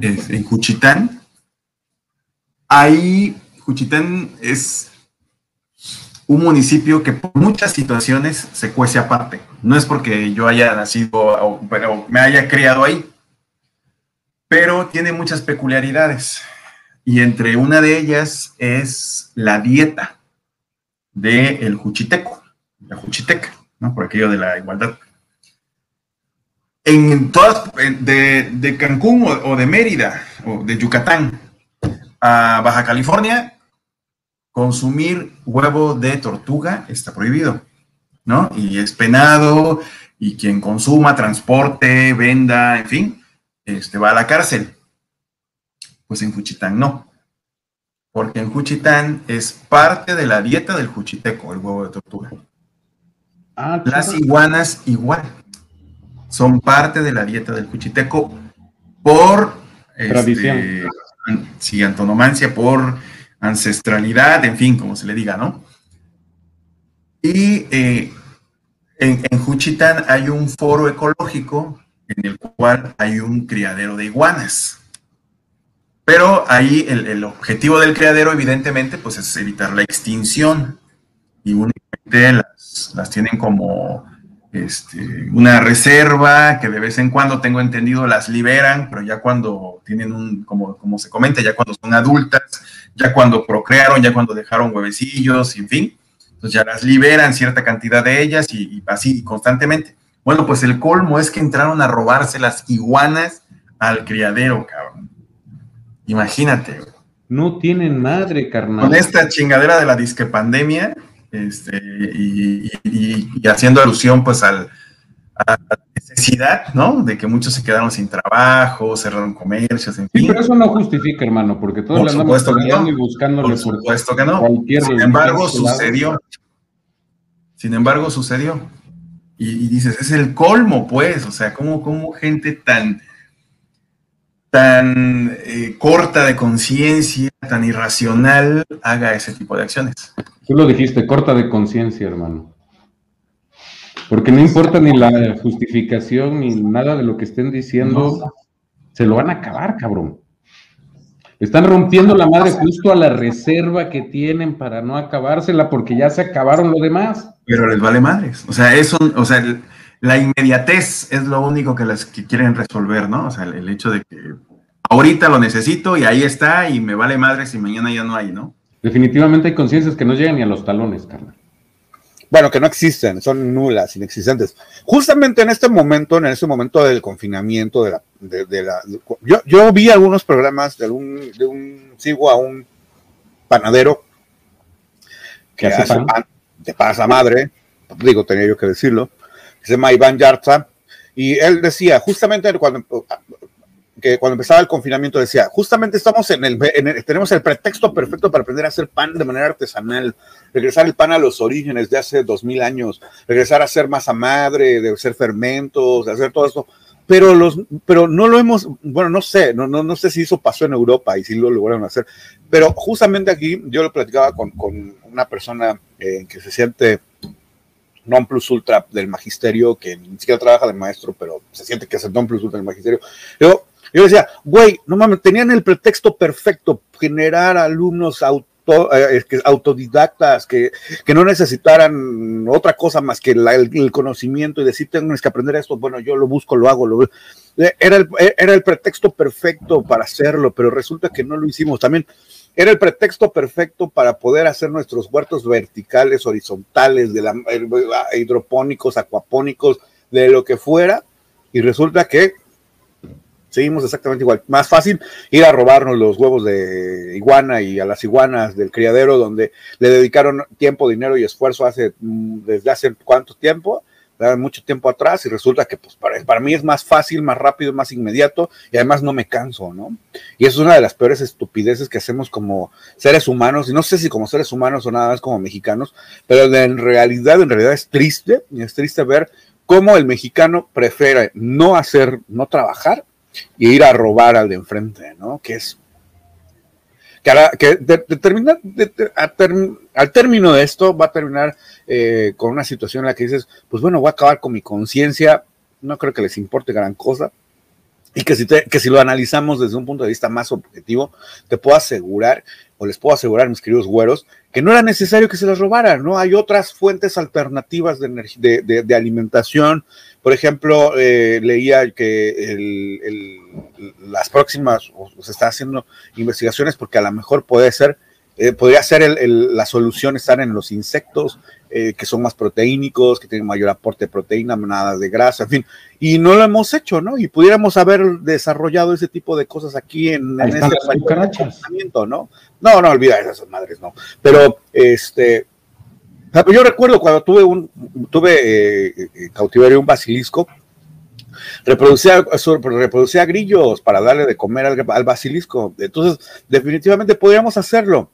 en Juchitán. Ahí, Juchitán es un municipio que por muchas situaciones se cuece aparte. No es porque yo haya nacido o pero me haya criado ahí, pero tiene muchas peculiaridades. Y entre una de ellas es la dieta del el juchiteco, la juchiteca, ¿no? por aquello de la igualdad. En todas, de, Cancún o de Mérida o de Yucatán a Baja California, consumir huevo de tortuga está prohibido, ¿no? Y es penado y quien consuma, transporte, venda, en fin, este, va a la cárcel. Pues en Juchitán no, porque en Juchitán es parte de la dieta del juchiteco, el huevo de tortuga. Ah, Las iguanas igual, son parte de la dieta del juchiteco por... Este, sí, antonomancia, por ancestralidad, en fin, como se le diga, ¿no? Y eh, en, Juchitán hay un foro ecológico en el cual hay un criadero de iguanas. Pero ahí el, objetivo del criadero, evidentemente, pues es evitar la extinción. Y únicamente las, las tienen como este, una reserva que de vez en cuando, tengo entendido, las liberan, pero ya cuando tienen un, como, como se comenta, ya cuando son adultas, ya cuando procrearon, ya cuando dejaron huevecillos, en fin, entonces ya las liberan cierta cantidad de ellas y, así constantemente. Bueno, pues el colmo es que entraron a robarse las iguanas al criadero, cabrón. Imagínate. No tienen madre, carnal. Con esta chingadera de la disque pandemia, este, y, haciendo alusión pues al, a la necesidad, ¿no? De que muchos se quedaron sin trabajo, cerraron comercios, en fin. pero eso no justifica, hermano, porque todos por que no. y buscando por supuesto que no. Sin embargo, sucedió. Sin embargo, sucedió. Y, dices, es el colmo, pues, o sea, ¿cómo, cómo gente tan tan eh, corta de conciencia, tan irracional, haga ese tipo de acciones. Tú lo dijiste, corta de conciencia, hermano. Porque no importa ni la justificación ni nada de lo que estén diciendo. se lo van a acabar, cabrón. Están rompiendo la madre justo a la reserva que tienen para no acabársela porque ya se acabaron lo demás. Pero les vale madres. O sea, eso, o sea, la inmediatez es lo único que las que quieren resolver, ¿no? O sea, el, hecho de que ahorita lo necesito y ahí está y me vale madres y mañana ya no hay, ¿no? Definitivamente hay conciencias que no llegan ni a los talones, carnal. Bueno, que no existen, son nulas, inexistentes. Justamente en este momento, en este momento del confinamiento, de la, de, la yo, yo, vi algunos programas de un, de un, sigo a un panadero que hace pan de pasa madre, digo, tenía yo que decirlo, se llama Iván Yarza, y él decía, justamente cuando, que cuando empezaba el confinamiento decía, justamente estamos en el, tenemos el pretexto perfecto para aprender a hacer pan de manera artesanal, regresar el pan a los orígenes de hace dos mil años, regresar a hacer masa madre, de hacer fermentos, de hacer todo esto, pero los, pero no lo hemos, bueno, no sé, no, no, no sé si eso pasó en Europa y si lo lograron hacer, pero justamente aquí yo lo platicaba con, con una persona eh, que se siente non plus ultra del magisterio, que ni siquiera trabaja de maestro, pero se siente que es el non plus ultra del magisterio. Yo, yo decía, güey, no mames, tenían el pretexto perfecto, generar alumnos eh, autodidactas que, que, no necesitaran otra cosa más que el, conocimiento y decir, tengo que aprender esto, bueno, yo lo busco, lo hago, lo, era, el, era el pretexto perfecto para hacerlo, pero resulta que no lo hicimos. También era el pretexto perfecto para poder hacer nuestros huertos verticales, horizontales, de la, hidropónicos, acuapónicos, de lo que fuera, y resulta que seguimos exactamente igual. Más fácil ir a robarnos los huevos de iguana y a las iguanas del criadero, donde le dedicaron tiempo, dinero y esfuerzo hace mm, desde hace cuánto tiempo, mucho tiempo atrás y resulta que pues para, para, mí es más fácil, más rápido, más inmediato y además no me canso, ¿no? Y es una de las peores estupideces que hacemos como seres humanos, y no sé si como seres humanos o nada más como mexicanos, pero en realidad, en realidad es triste, es triste ver cómo el mexicano prefiere no hacer, no trabajar y ir a robar al de enfrente, ¿no? Que es que, al término de esto va a terminar eh, con una situación en la que dices, pues bueno, voy a acabar con mi conciencia, no creo que les importe gran cosa, y que si, que si lo analizamos desde un punto de vista más objetivo, te puedo asegurar, o les puedo asegurar, mis queridos güeros, que no era necesario que se las robaran, ¿no? Hay otras fuentes alternativas de, de alimentación, por ejemplo, eh, leía que las próximas, o se están haciendo investigaciones porque a lo mejor puede ser, eh, podría ser la solución estar en los insectos, eh, que son más proteínicos, que tienen mayor aporte de proteína, nada de grasa, en fin, y no lo hemos hecho, ¿no? Y pudiéramos haber desarrollado ese tipo de cosas aquí en, en este ¿no? No, no olvida esas madres, no. Pero este yo recuerdo cuando tuve un tuve eh, eh, cautiverio un basilisco, reproducía, reproducía grillos para darle de comer al, basilisco. Entonces, definitivamente podríamos hacerlo.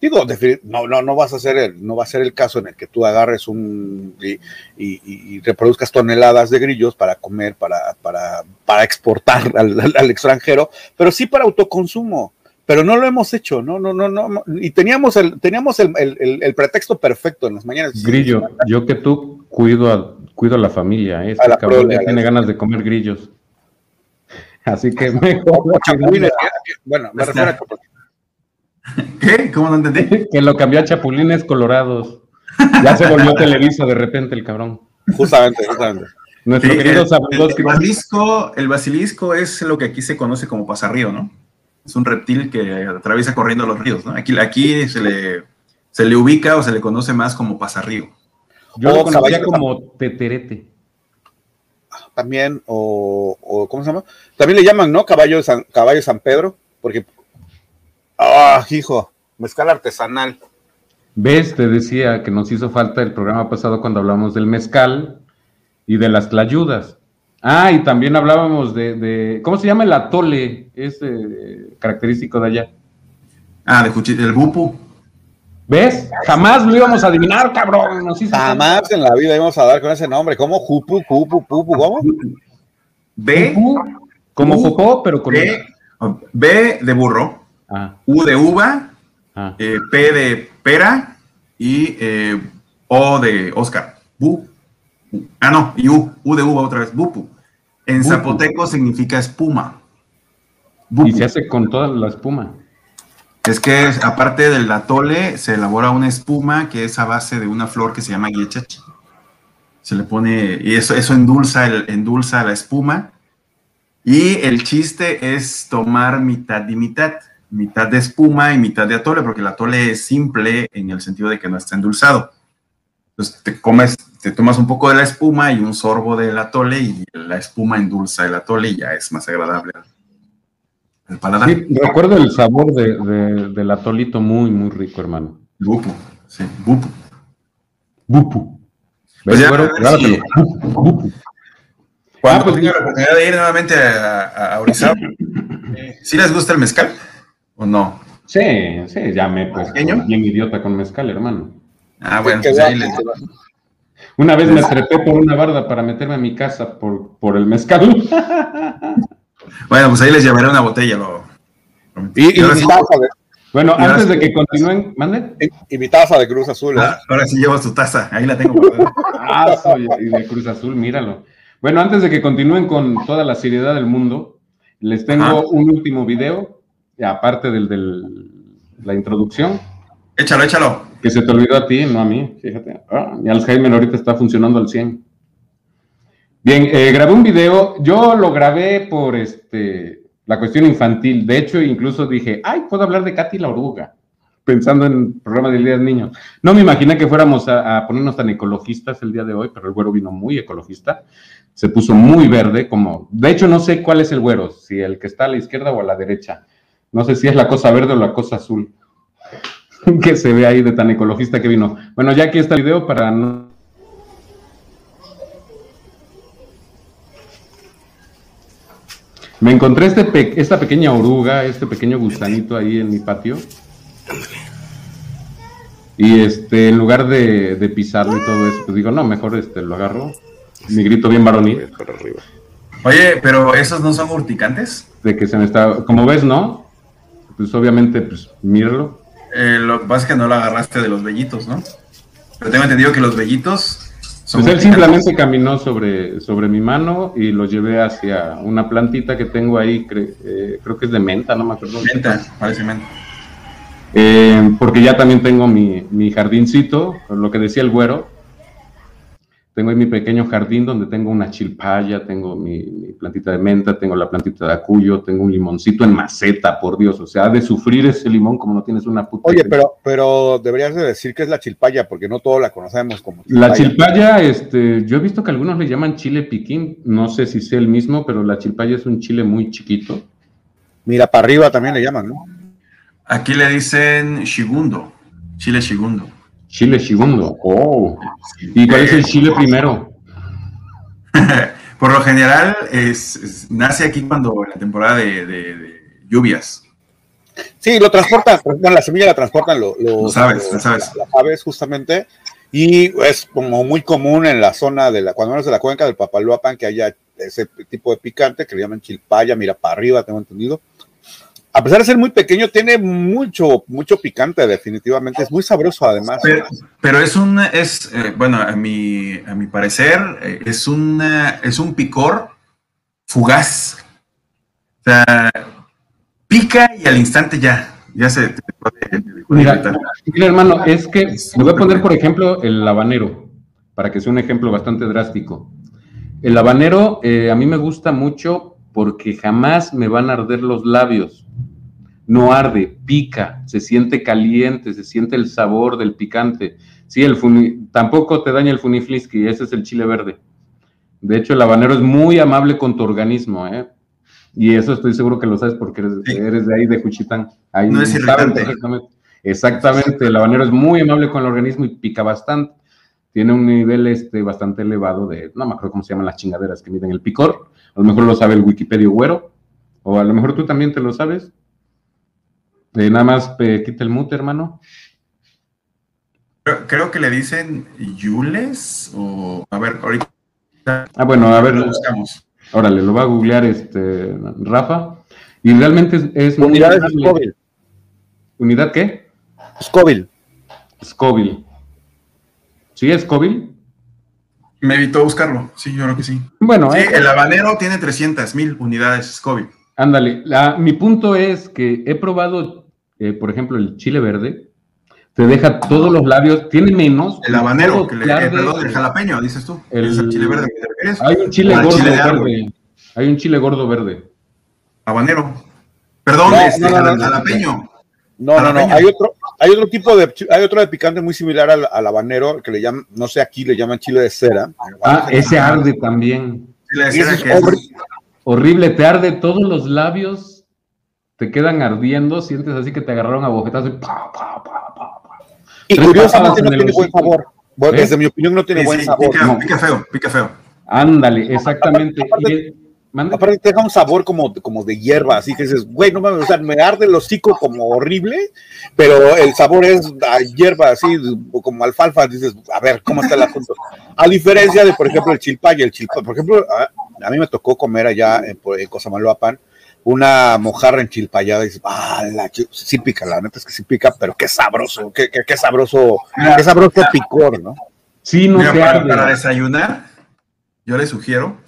Digo, no, no, no vas a hacer el, no va a ser el caso en el que tú agarres un y, reproduzcas toneladas de grillos para comer, para, para, para exportar al, extranjero, pero sí para autoconsumo pero no lo hemos hecho, no, no, no, no, y teníamos el, teníamos el, el, pretexto perfecto en las mañanas. Grillo, yo que tú cuido a, cuido a la familia, ¿eh? este cabrón ya tiene ganas de comer grillos. Así que mejor. bueno, me refiero a ¿Qué? ¿Cómo no entendí? que lo cambió a chapulines colorados. Ya se volvió Televisa de repente el cabrón. Justamente, justamente. Nuestro querido el, el, basilisco, el basilisco es lo que aquí se conoce como pasarrío, ¿no? Es un reptil que atraviesa corriendo los ríos, ¿no? Aquí, aquí se, le, se le ubica o se le conoce más como pasarrío. Yo lo conocía como teterete. También, o, ¿cómo se llama? También le llaman, ¿no? Caballo San, caballo San Pedro, porque, ah, hijo, mezcal artesanal. ¿Ves? Te decía que nos hizo falta el programa pasado cuando hablamos del mezcal y de las tlayudas. Ah, y también hablábamos de, ¿cómo se llama el atole? Es eh, característico de allá. Ah, de del bupu. ¿Ves? Jamás lo íbamos a adivinar, cabrón. Jamás en la vida íbamos a dar con ese nombre. ¿Cómo? Jupu, jupu, pupu, ¿cómo? B. como popó, pero con B, B de burro. Ah. U de uva. Ah. Eh, P de pera. Y eh, O de Oscar. Bu. Ah, no, y U, U de uva otra vez, bupu. En zapoteco significa espuma. Y se hace con toda la espuma. Es que aparte del atole, se elabora una espuma que es a base de una flor que se llama guiechach. Se le pone, y eso, eso endulza, el, endulza la espuma. Y el chiste es tomar mitad y mitad, mitad de espuma y mitad de atole, porque el atole es simple en el sentido de que no está endulzado. Entonces te comes, te tomas un poco de la espuma y un sorbo del atole y la espuma endulza el atole y ya es más agradable Sí, recuerdo el sabor de, del atolito muy, muy rico, hermano. Bupu, sí, bupu. Bupu. Pues ya, bueno, sí. bupu, Cuando ah, pues, tenga la oportunidad de ir nuevamente a, a Orizaba, ¿sí les gusta el mezcal o no? Sí, sí, ya me pues bien idiota con mezcal, hermano. Ah, bueno, pues ahí les... Una vez me trepé por una barda para meterme a mi casa por, por el mezcal. Bueno, pues ahí les llevaré una botella. Lo... Y, Bueno, antes de que continúen, manden. Y, mi taza de Cruz Azul. ¿eh? Ah, ahora sí llevo tu taza, ahí la tengo. ah, soy de Cruz Azul, míralo. Bueno, antes de que continúen con toda la seriedad del mundo, les tengo un último video, aparte del, de la introducción. Échalo, échalo. Que se te olvidó a ti, no a mí, fíjate. Ah, mi Alzheimer ahorita está funcionando al 100. Bien, eh, grabé un video, yo lo grabé por este, la cuestión infantil, de hecho incluso dije, ay, puedo hablar de Katy la oruga, pensando en el programa del Día del Niño. No me imaginé que fuéramos a, ponernos tan ecologistas el día de hoy, pero el güero vino muy ecologista, se puso muy verde, como, de hecho no sé cuál es el güero, si el que está a la izquierda o a la derecha, no sé si es la cosa verde o la cosa azul, que se ve ahí de tan ecologista que vino. Bueno, ya aquí está el video para no Me encontré este esta pequeña oruga, este pequeño gusanito ahí en mi patio. Y este, en lugar de, pisarlo y todo eso, pues digo, no, mejor este lo agarro. Mi grito bien varonil. Oye, pero esos no son urticantes. De que se me está, como ves, ¿no? Pues obviamente, pues míralo. Eh, lo que pasa es que no lo agarraste de los vellitos, ¿no? Pero tengo entendido que los vellitos pues él simplemente caminó sobre, sobre mi mano y lo llevé hacia una plantita que tengo ahí, eh, creo que es de menta, no me acuerdo. Menta, parece menta. Eh, porque ya también tengo mi, mi jardincito, lo que decía el güero, tengo ahí mi pequeño jardín donde tengo una chilpaya, tengo mi, plantita de menta, tengo la plantita de acuyo, tengo un limoncito en maceta, por Dios. O sea, ha de sufrir ese limón como no tienes una puta. Oye, pero, pero deberías de decir que es la chilpaya, porque no todos la conocemos como chilpaya. La chilpaya, este, yo he visto que algunos le llaman chile piquín, no sé si sea el mismo, pero la chilpaya es un chile muy chiquito. Mira, para arriba también le llaman, ¿no? Aquí le dicen shigundo, chile shigundo. Chile segundo. Oh. ¿Y cuál es el Chile primero? Por lo general, es, nace aquí cuando en la temporada de, lluvias. Sí, lo transportan, la semilla la transportan los, lo sabes, lo sabes. las aves justamente, y es como muy común en la zona de la, cuando menos de la cuenca del Papaloapan, que haya ese tipo de picante que le llaman chilpaya, mira para arriba, tengo entendido, a pesar de ser muy pequeño, tiene mucho, mucho picante, definitivamente. Es muy sabroso, además. Pero, es un, es, eh, bueno, a mi, a mi parecer, eh, es, un, es un picor fugaz. O sea, pica y al instante ya, ya se mira, mira, hermano, es que me voy a poner, por ejemplo, el habanero, para que sea un ejemplo bastante drástico. El habanero eh, a mí me gusta mucho porque jamás me van a arder los labios no arde, pica, se siente caliente, se siente el sabor del picante. Sí, el tampoco te daña el funiflisky, ese es el chile verde. De hecho, el habanero es muy amable con tu organismo, ¿eh? Y eso estoy seguro que lo sabes porque eres, de ahí, de Juchitán. Ahí no es irritante. Exactamente. el habanero es muy amable con el organismo y pica bastante. Tiene un nivel este, bastante elevado de, no me acuerdo cómo se llaman las chingaderas que miden el picor. A lo mejor lo sabe el Wikipedia güero, o a lo mejor tú también te lo sabes. Eh, nada más quita el mute, hermano. Creo, que le dicen Yules o a ver, ahorita. Ah, bueno, a ver. Lo buscamos. Órale, lo va a googlear este Rafa. Y realmente es, Unidad Scoville. ¿Unidad qué? Scoville. Scoville. ¿Sí es Scoville? Me evitó buscarlo. Sí, yo creo que sí. Bueno, sí, el habanero tiene 300 mil unidades Scoville. Ándale, mi punto es que he probado, eh, por ejemplo, el chile verde, te deja todos los labios, tiene menos. El habanero, que le, eh, perdón, el jalapeño, dices tú. El, chile verde que te Hay un chile gordo verde. Hay un chile gordo verde. Habanero. Perdón, este, jalapeño. No, no, no, hay otro, hay otro tipo de, hay otro de picante muy similar al, al, habanero que le llaman, no sé, aquí le llaman chile de cera. Ah, ese arde también. Chile de cera que es horrible, te arde todos los labios, te quedan ardiendo, sientes así que te agarraron a bofetazo y pa, pa, pa, pa, pa. Y curiosamente no tiene buen sabor. Bueno, desde mi opinión no tiene buen sabor. Pica, pica, feo, pica feo. Ándale, exactamente. Aparte te deja un sabor como, como de hierba, así que dices, güey, no mames, o sea, me arde el hocico como horrible, pero el sabor es a hierba, así como alfalfa, dices, a ver, ¿cómo está el asunto? A diferencia de, por ejemplo, el chilpay, el chilpay, por ejemplo, a, mí me tocó comer allá en, en Cosamaloapan una mojarra enchilpayada y dices, ah, la sí pica, la neta es que sí pica, pero qué sabroso, qué, qué, sabroso, qué sabroso picor, ¿no? Sí, no para, para desayunar, yo le sugiero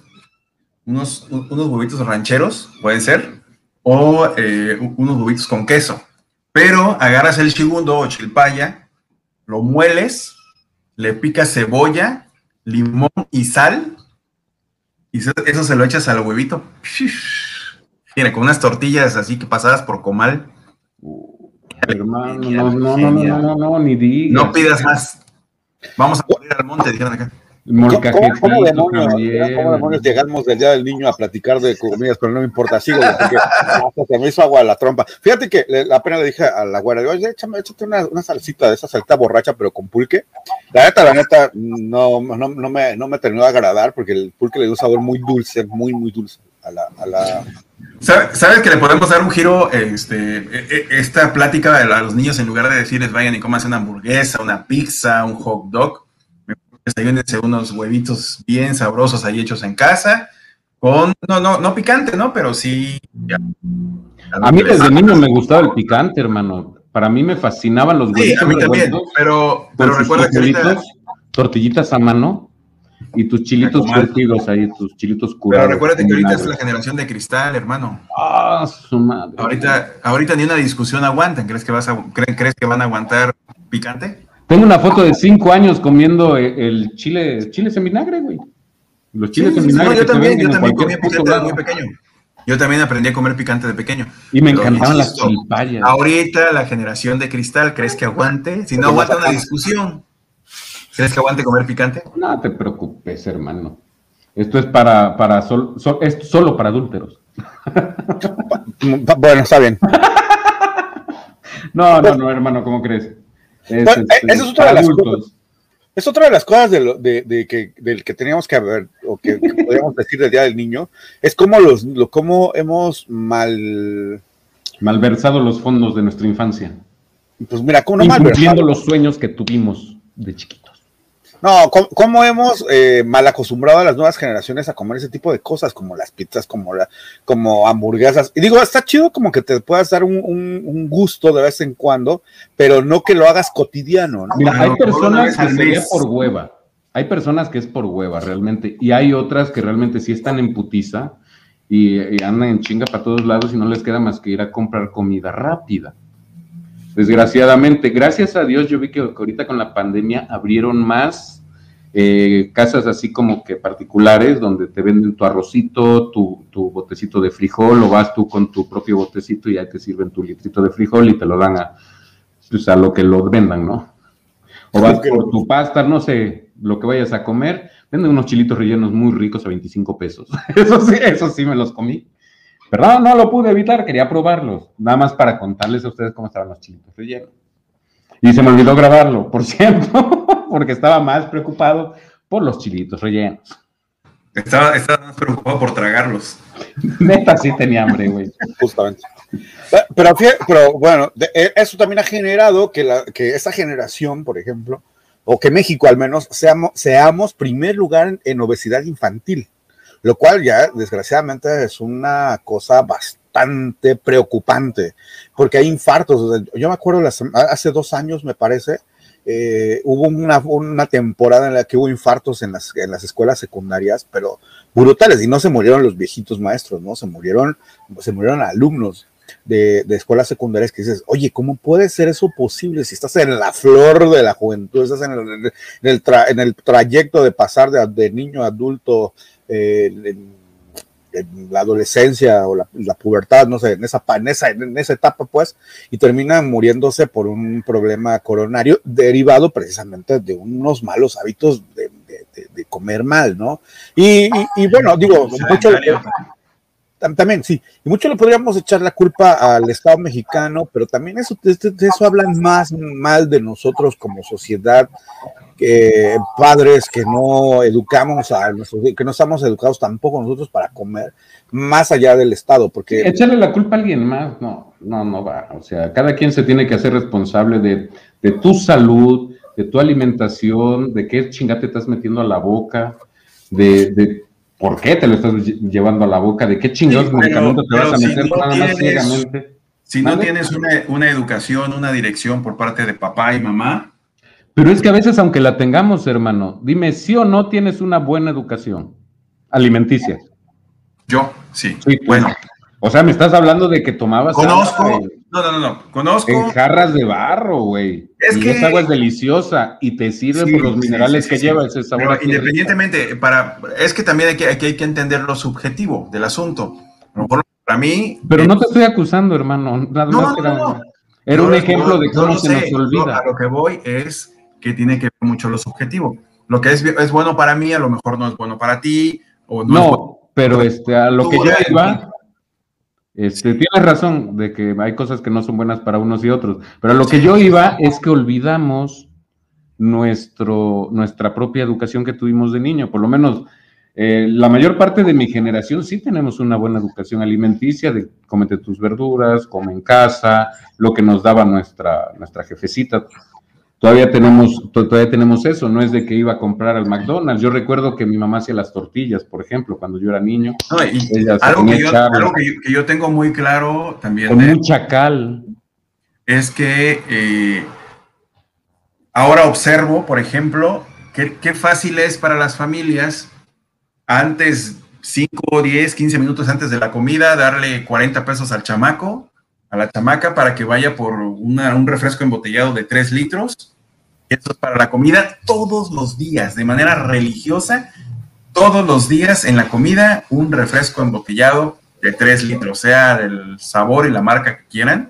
unos, unos huevitos rancheros, pueden ser, o eh, unos huevitos con queso. Pero agarras el chigundo o chilpaya, lo mueles, le picas cebolla, limón y sal, y eso, se lo echas al huevito. Mira, con unas tortillas así que pasadas por comal. hermano, no, no, no, no, no, no, ni digas. No pidas más. Vamos a poner al monte, dijeron acá. ¿Cómo, cómo, demonios, llegamos del Día del Niño a platicar de comidas? Pero no me importa, sigo, porque hasta se me hizo agua la trompa. Fíjate que la pena le dije a la güera, oye, échame, échate una, una, salsita de esa salita borracha, pero con pulque. La neta, la neta, no, no, no, me, no me terminó de agradar, porque el pulque le dio un sabor muy dulce, muy, muy dulce a la... A la... ¿Sabes que le podemos dar un giro, este, e, e, esta plática a los niños, en lugar de decirles vayan y coman una hamburguesa, una pizza, un hot dog, desayúnense unos huevitos bien sabrosos ahí hechos en casa, con, no, no, no picante, ¿no? Pero sí. A mí desde niño me gustaba el picante, hermano. Para mí me fascinaban los huevitos. Sí, a mí también, pero, pero recuerda que Tortillitas a mano y tus chilitos curtidos ahí, tus chilitos curados. Pero recuérdate que ahorita es la generación de cristal, hermano. Ah, su madre. Ahorita, ahorita ni una discusión aguantan. ¿Crees que, vas a, ¿Crees que van a aguantar picante? Tengo una foto de cinco años comiendo el chile, chile en vinagre, güey. Los chiles en vinagre. yo también, yo también comía picante muy pequeño. Yo también aprendí a comer picante de pequeño. Y me encantaban las chilpayas. Ahorita la generación de cristal, ¿crees que aguante? Si no aguanta una discusión, ¿crees que aguante comer picante? No te preocupes, hermano. Esto es para, para sol, es solo para adúlteros. bueno, está bien. no, no, no, hermano, ¿cómo crees? Es, este, esa es otra de las cosas. Es otra de las cosas de, que, del que teníamos que ver, o que, podríamos decir del Día del Niño, es cómo, los, lo, cómo hemos mal... Malversado los fondos de nuestra infancia. Pues mira, ¿cómo no malversado? los sueños que tuvimos de chiquito. No, ¿cómo, hemos eh, mal acostumbrado a las nuevas generaciones a comer ese tipo de cosas, como las pizzas, como, la, como hamburguesas? Y digo, está chido como que te puedas dar un, gusto de vez en cuando, pero no que lo hagas cotidiano. Mira, hay personas que sería por hueva. Hay personas que es por hueva realmente, y hay otras que realmente sí están en putiza y, andan en chinga para todos lados y no les queda más que ir a comprar comida rápida desgraciadamente. Gracias a Dios, yo vi que ahorita con la pandemia abrieron más eh, casas así como que particulares donde te venden tu arrocito, tu, botecito de frijol, o vas tú con tu propio botecito y ahí te sirven tu litrito de frijol y te lo dan a, pues, a lo que lo vendan, ¿no? O vas por tu pasta, no sé, lo que vayas a comer, venden unos chilitos rellenos muy ricos a 25 pesos. Eso sí, eso sí me los comí. Pero no, lo pude evitar, quería probarlos, nada más para contarles a ustedes cómo estaban los chilitos rellenos. Y se me olvidó grabarlo, por cierto, porque estaba más preocupado por los chilitos rellenos. Estaba, más preocupado por tragarlos. Neta, sí tenía hambre, güey. Justamente. Pero, pero bueno, eh, eso también ha generado que, la, que esa generación, por ejemplo, o que México al menos, seamos, seamos primer lugar en obesidad infantil lo cual ya desgraciadamente es una cosa bastante preocupante, porque hay infartos. Yo me acuerdo hace dos años, me parece, eh, hubo una, temporada en la que hubo infartos en las, en las escuelas secundarias, pero brutales, y no se murieron los viejitos maestros, ¿no? Se murieron, se murieron alumnos de, escuelas secundarias que dices, oye, ¿cómo puede ser eso posible si estás en la flor de la juventud, estás en el, en el, trayecto de pasar de, niño a adulto, eh, en, la adolescencia o la, pubertad, no sé, en esa, en, esa, en esa etapa, pues, y termina muriéndose por un problema coronario derivado precisamente de unos malos hábitos de, comer mal, ¿no? Y, bueno, digo, mucho, también, sí. Y mucho le podríamos echar la culpa al Estado mexicano, pero también eso, eso hablan más mal de nosotros como sociedad, que padres que no educamos a que no estamos educados tampoco nosotros para comer, más allá del Estado, porque... Echarle la culpa a alguien más, no, no, no va. O sea, cada quien se tiene que hacer responsable de, de tu salud, de tu alimentación, de qué chingate te estás metiendo a la boca, de ¿Por qué te lo estás llevando a la boca? ¿De qué chingados medicamentos te vas a meter si no tienes una, educación, una dirección por parte de papá y mamá. Pero es que a veces, aunque la tengamos, hermano, dime si o no tienes una buena educación alimenticia. Yo, sí. sí bueno. O sea, me estás hablando de que tomabas. Conozco. no, no, no, no. Conozco. En jarras de barro, güey. Es que. Esa agua es deliciosa y te sirve por los minerales que lleva ese sabor. independientemente, para, es que también hay que, hay que entender lo subjetivo del asunto. A lo mejor para mí. Pero no te estoy acusando, hermano. Nada no, era, era un ejemplo de cómo se nos olvida. a lo que voy es que tiene que ver mucho lo subjetivo. Lo que es, es bueno para mí, a lo mejor no es bueno para ti. O no, no pero este, a lo que yo iba este, tienes razón de que hay cosas que no son buenas para unos y otros, pero lo que yo iba es que olvidamos nuestro, nuestra propia educación que tuvimos de niño, por lo menos eh, la mayor parte de mi generación sí tenemos una buena educación alimenticia, de cómete tus verduras, come en casa, lo que nos daba nuestra, nuestra jefecita todavía tenemos, todavía tenemos eso, no es de que iba a comprar al McDonald's. Yo recuerdo que mi mamá hacía las tortillas, por ejemplo, cuando yo era niño. algo, que yo, tengo muy claro también. Con mucha cal. Es que eh, ahora observo, por ejemplo, qué fácil es para las familias antes 5, 10, 15 minutos antes de la comida, darle 40 pesos al chamaco a la chamaca para que vaya por un refresco embotellado de 3 litros. Esto es para la comida todos los días, de manera religiosa, todos los días en la comida un refresco embotellado de 3 litros, sea del sabor y la marca que quieran,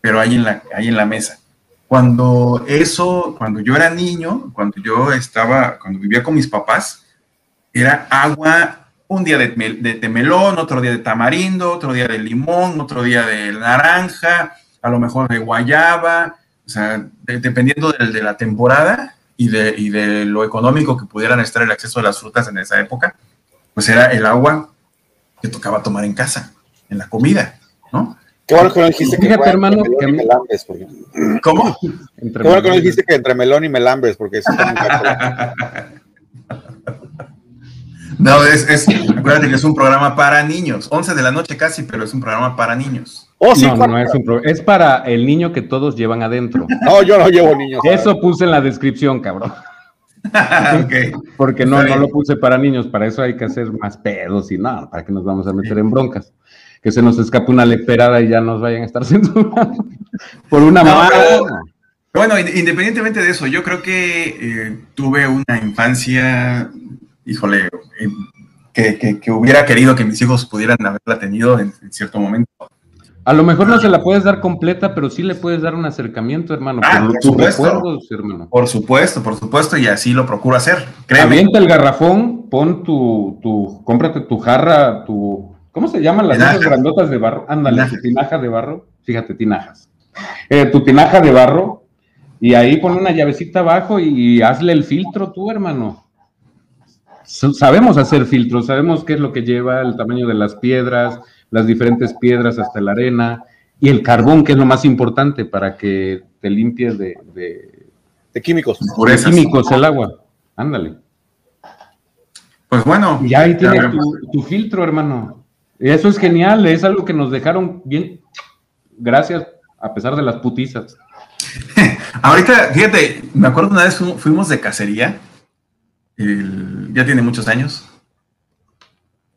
pero ahí en la, ahí en la mesa. Cuando eso, cuando yo era niño, cuando yo estaba, cuando vivía con mis papás, era agua un día de, de, melón, otro día de tamarindo, otro día de limón, otro día de naranja, a lo mejor de guayaba, o sea, dependiendo de, la temporada y de, y de lo económico que pudieran estar el acceso a las frutas en esa época, pues era el agua que tocaba tomar en casa, en la comida, ¿no? Qué bueno que no dijiste que Fíjate, hermano, que melambres, porque... ¿Cómo? Qué bueno que no dijiste que entre melón y melambres, porque eso No, es, es, acuérdate que es un programa para niños. 11 de la noche casi, pero es un programa para niños. Oh, sí, no, no, es un programa. Es para el niño que todos llevan adentro. No, yo no llevo niños. Eso puse en la descripción, cabrón. okay. Porque no, no lo puse para niños, para eso hay que hacer más pedos y nada, para que nos vamos a meter en broncas. Que se nos escape una leperada y ya nos vayan a estar censurando por una mamá. Bueno, independientemente de eso, yo creo que eh, tuve una infancia híjole, eh, que, hubiera querido que mis hijos pudieran haberla tenido en, cierto momento. A lo mejor no se la puedes dar completa, pero sí le puedes dar un acercamiento, hermano. Ah, por, supuesto. hermano. Por supuesto, por supuesto, y así lo procuro hacer. Créeme. Avienta el garrafón, pon tu, tu, cómprate tu jarra, tu, ¿cómo se llaman las grandotas de barro? Ándale, tu tinaja de barro. Fíjate, tinajas. Eh, tu tinaja de barro, y ahí pon una llavecita abajo y hazle el filtro tú, hermano sabemos hacer filtros, sabemos qué es lo que lleva el tamaño de las piedras, las diferentes piedras hasta la arena y el carbón, que es lo más importante para que te limpies de, de, químicos. De químicos el agua. Ándale. Pues bueno. Y ahí tienes tu, filtro, hermano. Eso es genial, es algo que nos dejaron bien. Gracias, a pesar de las putizas. Ahorita, fíjate, me acuerdo una vez fuimos de cacería, ya tiene muchos años,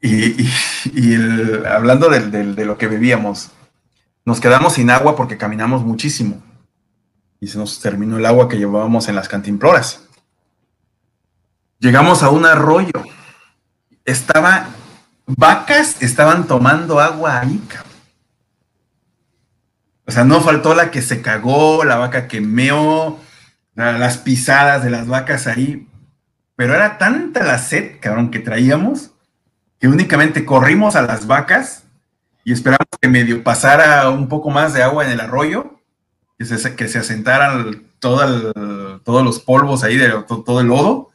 y, hablando de lo que bebíamos, nos quedamos sin agua porque caminamos muchísimo y se nos terminó el agua que llevábamos en las cantimploras. Llegamos a un arroyo. Estaba, vacas estaban tomando agua ahí, O sea, no faltó la que se cagó, la vaca que meó, las pisadas de las vacas ahí. Pero era tanta la sed, cabrón, que traíamos, que únicamente corrimos a las vacas y esperamos que medio pasara un poco más de agua en el arroyo, que se, que se asentaran todo todos los polvos ahí, de, todo, el lodo,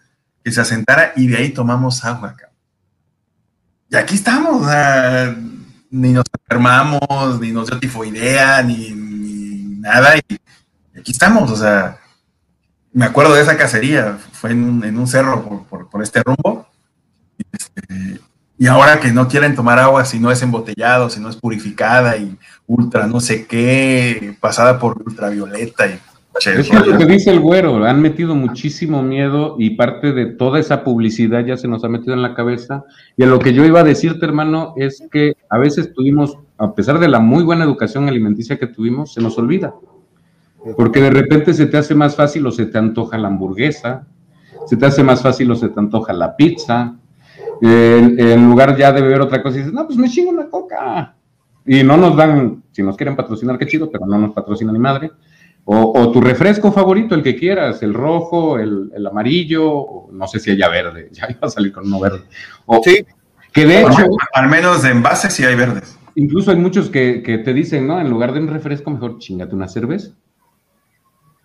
que se asentara y de ahí tomamos agua. Y aquí estamos, ni nos enfermamos, ni nos dio tifoidea, ni, nada, y aquí estamos, o sea, me acuerdo de esa cacería, fue en un, cerro por, este rumbo, este, y ahora que no quieren tomar agua si no es embotellado, si no es purificada y ultra no sé qué, pasada por ultravioleta y es lo que dice el güero, han metido muchísimo miedo y parte de toda esa publicidad ya se nos ha metido en la cabeza. Y a lo que yo iba a decirte, hermano, es que a veces tuvimos, a pesar de la muy buena educación alimenticia que tuvimos, se nos olvida. Porque de repente se te hace más fácil o se te antoja la hamburguesa, se te hace más fácil o se te antoja la pizza, en, lugar ya de beber otra cosa, y dices, no, pues me chingo una coca. Y no nos dan, si nos quieren patrocinar, qué chido, pero no nos patrocina ni madre. O, tu refresco favorito, el que quieras, el rojo, el, amarillo, no sé si haya verde, ya iba a salir con uno verde. O, sí. Que de hecho. Al menos de envase sí hay verdes. Incluso hay muchos que, que, te dicen, ¿no? En lugar de un refresco, mejor chingate una cerveza.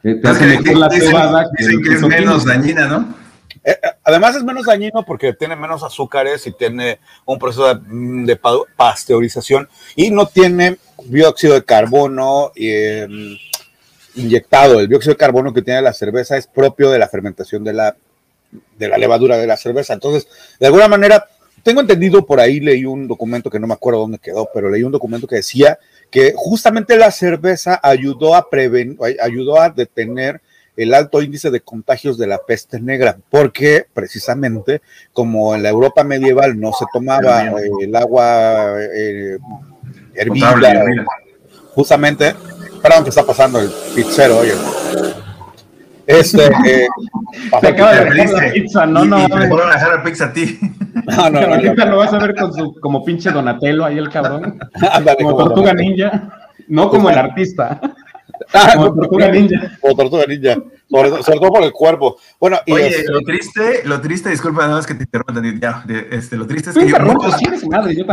Te, hace mejor la cebada. Dicen que es menos dañina, ¿no? Eh, eh, además es menos dañino porque tiene menos azúcares y tiene un proceso de, pasteurización y no tiene dióxido de carbono em, inyectado. El dióxido de carbono que tiene la cerveza es propio de la fermentación de la, de la levadura de la cerveza. Entonces, de alguna manera, tengo entendido por ahí, leí un documento que no me acuerdo dónde quedó, pero leí un documento que decía que justamente la cerveza ayudó a prevenir, ayudó a detener el alto índice de contagios de la peste negra, porque precisamente como en la Europa medieval no se tomaba el agua eh, hervida, justamente, perdón que está pasando el pizzero, oye. Este, eh, Se acaba de dejar la pizza, no, no. Y, a dejar la pizza a ti. No, no, ahorita lo vas a ver con su, como pinche Donatello ahí el cabrón. como tortuga ninja. No como el artista. Ah, como tortuga ninja. Como tortuga ninja. Sobre, todo por el cuerpo. Bueno, y Oye, lo triste, lo triste, disculpa nada más que te interrumpa, ya, este, lo triste es que muchos,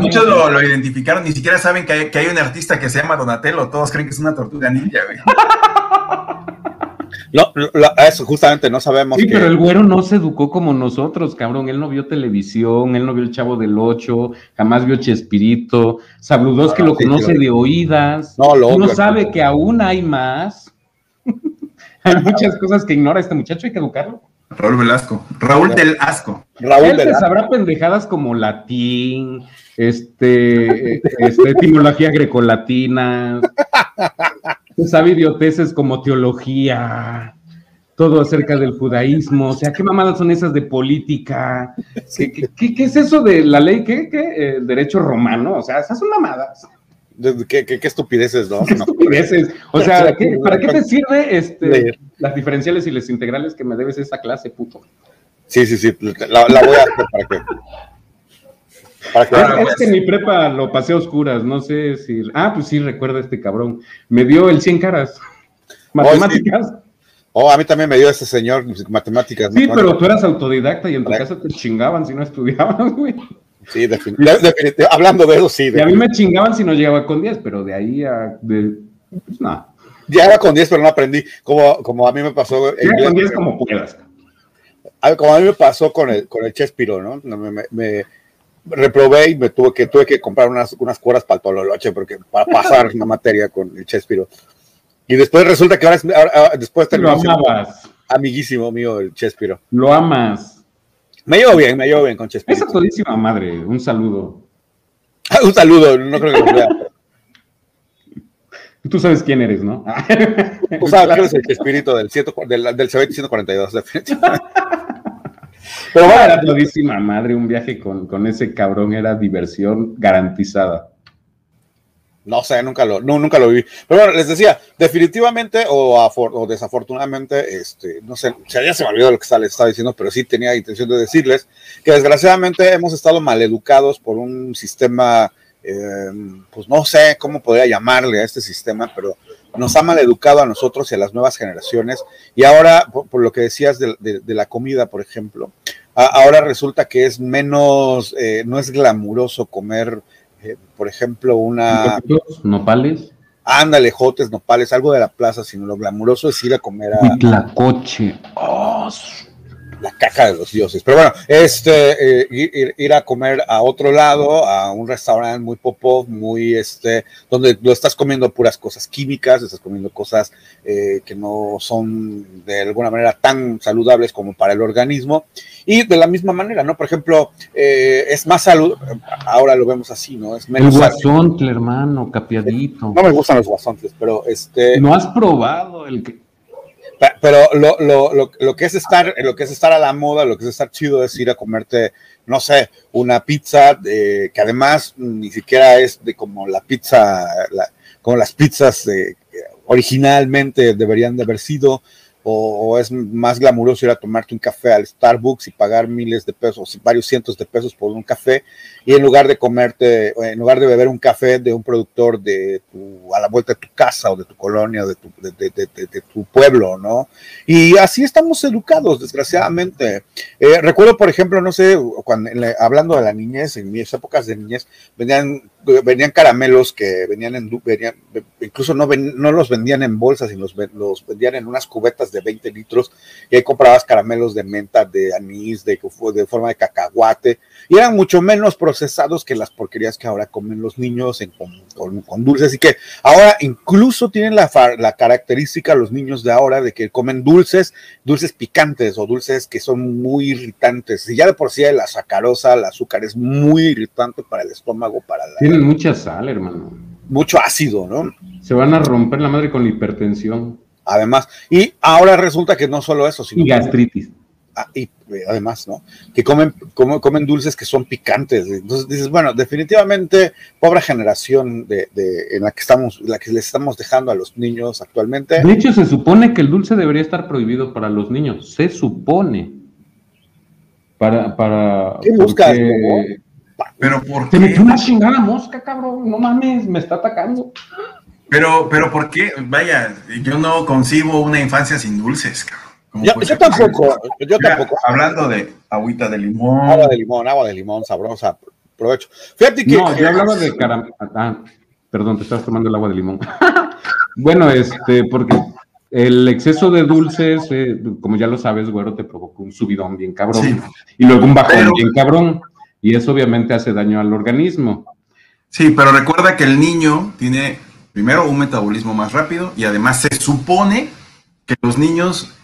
muchos lo, identificaron, ni siquiera saben que hay, que hay, un artista que se llama Donatello, todos creen que es una tortuga ninja, güey. No, eso justamente no sabemos. Sí, pero el güero no se educó como nosotros, cabrón. Él no vio televisión, él no vio el Chavo del Ocho, jamás vio Chespirito. Sabludós que lo conoce de oídas. No, lo no sabe que aún hay más. hay muchas cosas que ignora este muchacho, hay que educarlo. Raúl Velasco. Raúl del Asco. Raúl Él Velasco. sabrá pendejadas como latín, este, este etimología grecolatina sabe idioteces como teología, todo acerca del judaísmo, o sea, ¿qué mamadas son esas de política? ¿Qué, qué, es eso de la ley? ¿Qué? qué? Eh, derecho romano, o sea, esas son mamadas. ¿Qué, qué, estupideces, ¿no? ¿Qué estupideces? O sea, ¿para qué te sirve este, las diferenciales y las integrales que me debes esa clase, puto? Sí, sí, sí, la, la voy a hacer para que es, que mi prepa lo pasé a oscuras, no sé si. Ah, pues sí, recuerda este cabrón. Me dio el 100 caras. Matemáticas. Oh, a mí también me dio ese señor matemáticas. Sí, pero tú eras autodidacta y en tu casa te chingaban si no estudiabas, güey. Sí, definitivamente. Hablando de eso, sí. Y a mí me chingaban si no llegaba con 10, pero de ahí a. De, pues nada. Llegaba con 10, pero no aprendí. Como, como a mí me pasó. Llega con 10 como puedas. Como a mí me pasó con el, con el Chespiro, ¿no? me, me reprobé y me tuve que, tuve que comprar unas, unas cuoras para el tololoche porque, para pasar una materia con el Chespiro. Y después resulta que ahora, es, después Lo amabas. Amiguísimo mío el Chespiro. Lo amas. Me llevo bien, me llevo bien con Chespiro. Esa todísima madre, un saludo. un saludo, no creo que lo vea. Tú sabes quién eres, ¿no? Tú sabes quién es el espíritu del, del, del 142, definitivamente. Pero bueno, todísima madre, un viaje con, con, ese cabrón era diversión garantizada. No sé, nunca lo, no, nunca lo vi. Pero bueno, les decía, definitivamente o, o desafortunadamente, este, no sé, ya se me olvidó lo que les estaba diciendo, pero sí tenía intención de decirles que desgraciadamente hemos estado maleducados por un sistema, eh, pues no sé cómo podría llamarle a este sistema, pero nos ha maleducado a nosotros y a las nuevas generaciones. Y ahora, por, lo que decías de, la comida, por ejemplo, ahora resulta que es menos, eh, no es glamuroso comer eh, por ejemplo, una... ¿Nopales? Ándale, jotes, nopales, algo de la plaza, sino lo glamuroso es ir a comer a... coche. Oh, la caca de los dioses. Pero bueno, este, eh, ir, a comer a otro lado, a un restaurante muy pop muy, este, donde lo estás comiendo puras cosas químicas, estás comiendo cosas eh, que no son de alguna manera tan saludables como para el organismo. Y de la misma manera, ¿no? Por ejemplo, eh, es más salud, ahora lo vemos así, ¿no? Es menos. El hermano, capiadito. No me gustan los guasontles, pero este. ¿No has probado el que.? Pero lo, lo, lo, lo, que es estar, lo que es estar a la moda, lo que es estar chido es ir a comerte, no sé, una pizza que además ni siquiera es de como la pizza, como las pizzas originalmente deberían de haber sido, o, es más glamuroso ir a tomarte un café al Starbucks y pagar miles de pesos, varios cientos de pesos por un café, y en lugar de comerte, en lugar de beber un café de un productor de tu, a la vuelta de tu casa o de tu colonia o de tu, de, tu pueblo, ¿no? Y así estamos educados, desgraciadamente. Eh, recuerdo, por ejemplo, no sé, hablando de la niñez, en mis épocas de niñez, venían venían caramelos que venían en venían, incluso no, no los vendían en bolsas sino los, los, vendían en unas cubetas de 20 litros y ahí comprabas caramelos de menta, de anís, de, de forma de cacahuate y eran mucho menos procesados que las porquerías que ahora comen los niños en, con, con, dulces. Así que ahora incluso tienen la, la característica los niños de ahora de que comen dulces, dulces picantes o dulces que son muy irritantes. Y ya de por sí la sacarosa, el azúcar es muy irritante para el estómago, para la tienen mucha sal, hermano. Mucho ácido, ¿no? Se van a romper la madre con hipertensión. Además, y ahora resulta que no solo eso, sino. Y gastritis. Y eh, además, ¿no? Que comen, comen dulces que son picantes. Entonces dices, bueno, definitivamente, pobre generación de, en la que estamos, la que les estamos dejando a los niños actualmente. De hecho, se supone que el dulce debería estar prohibido para los niños. Se supone. Para, para. ¿Qué buscas? Pero ¿por qué? Te metió una chingada mosca, cabrón. No mames, me está atacando. Pero, pero ¿por qué? Vaya, yo no concibo una infancia sin dulces, Yo, tampoco, yo tampoco. Hablando de agüita de limón. Agua de limón, agua de limón, sabrosa. Provecho. Fíjate que. No, yo hablaba de caramelo. Ah, perdón, te estás tomando el agua de limón. bueno, este, porque el exceso de dulces, eh, como ya lo sabes, güero, te provoca un subidón bien cabrón. Y luego un bajón bien cabrón y eso obviamente hace daño al organismo. Sí, pero recuerda que el niño tiene primero un metabolismo más rápido y además se supone que los niños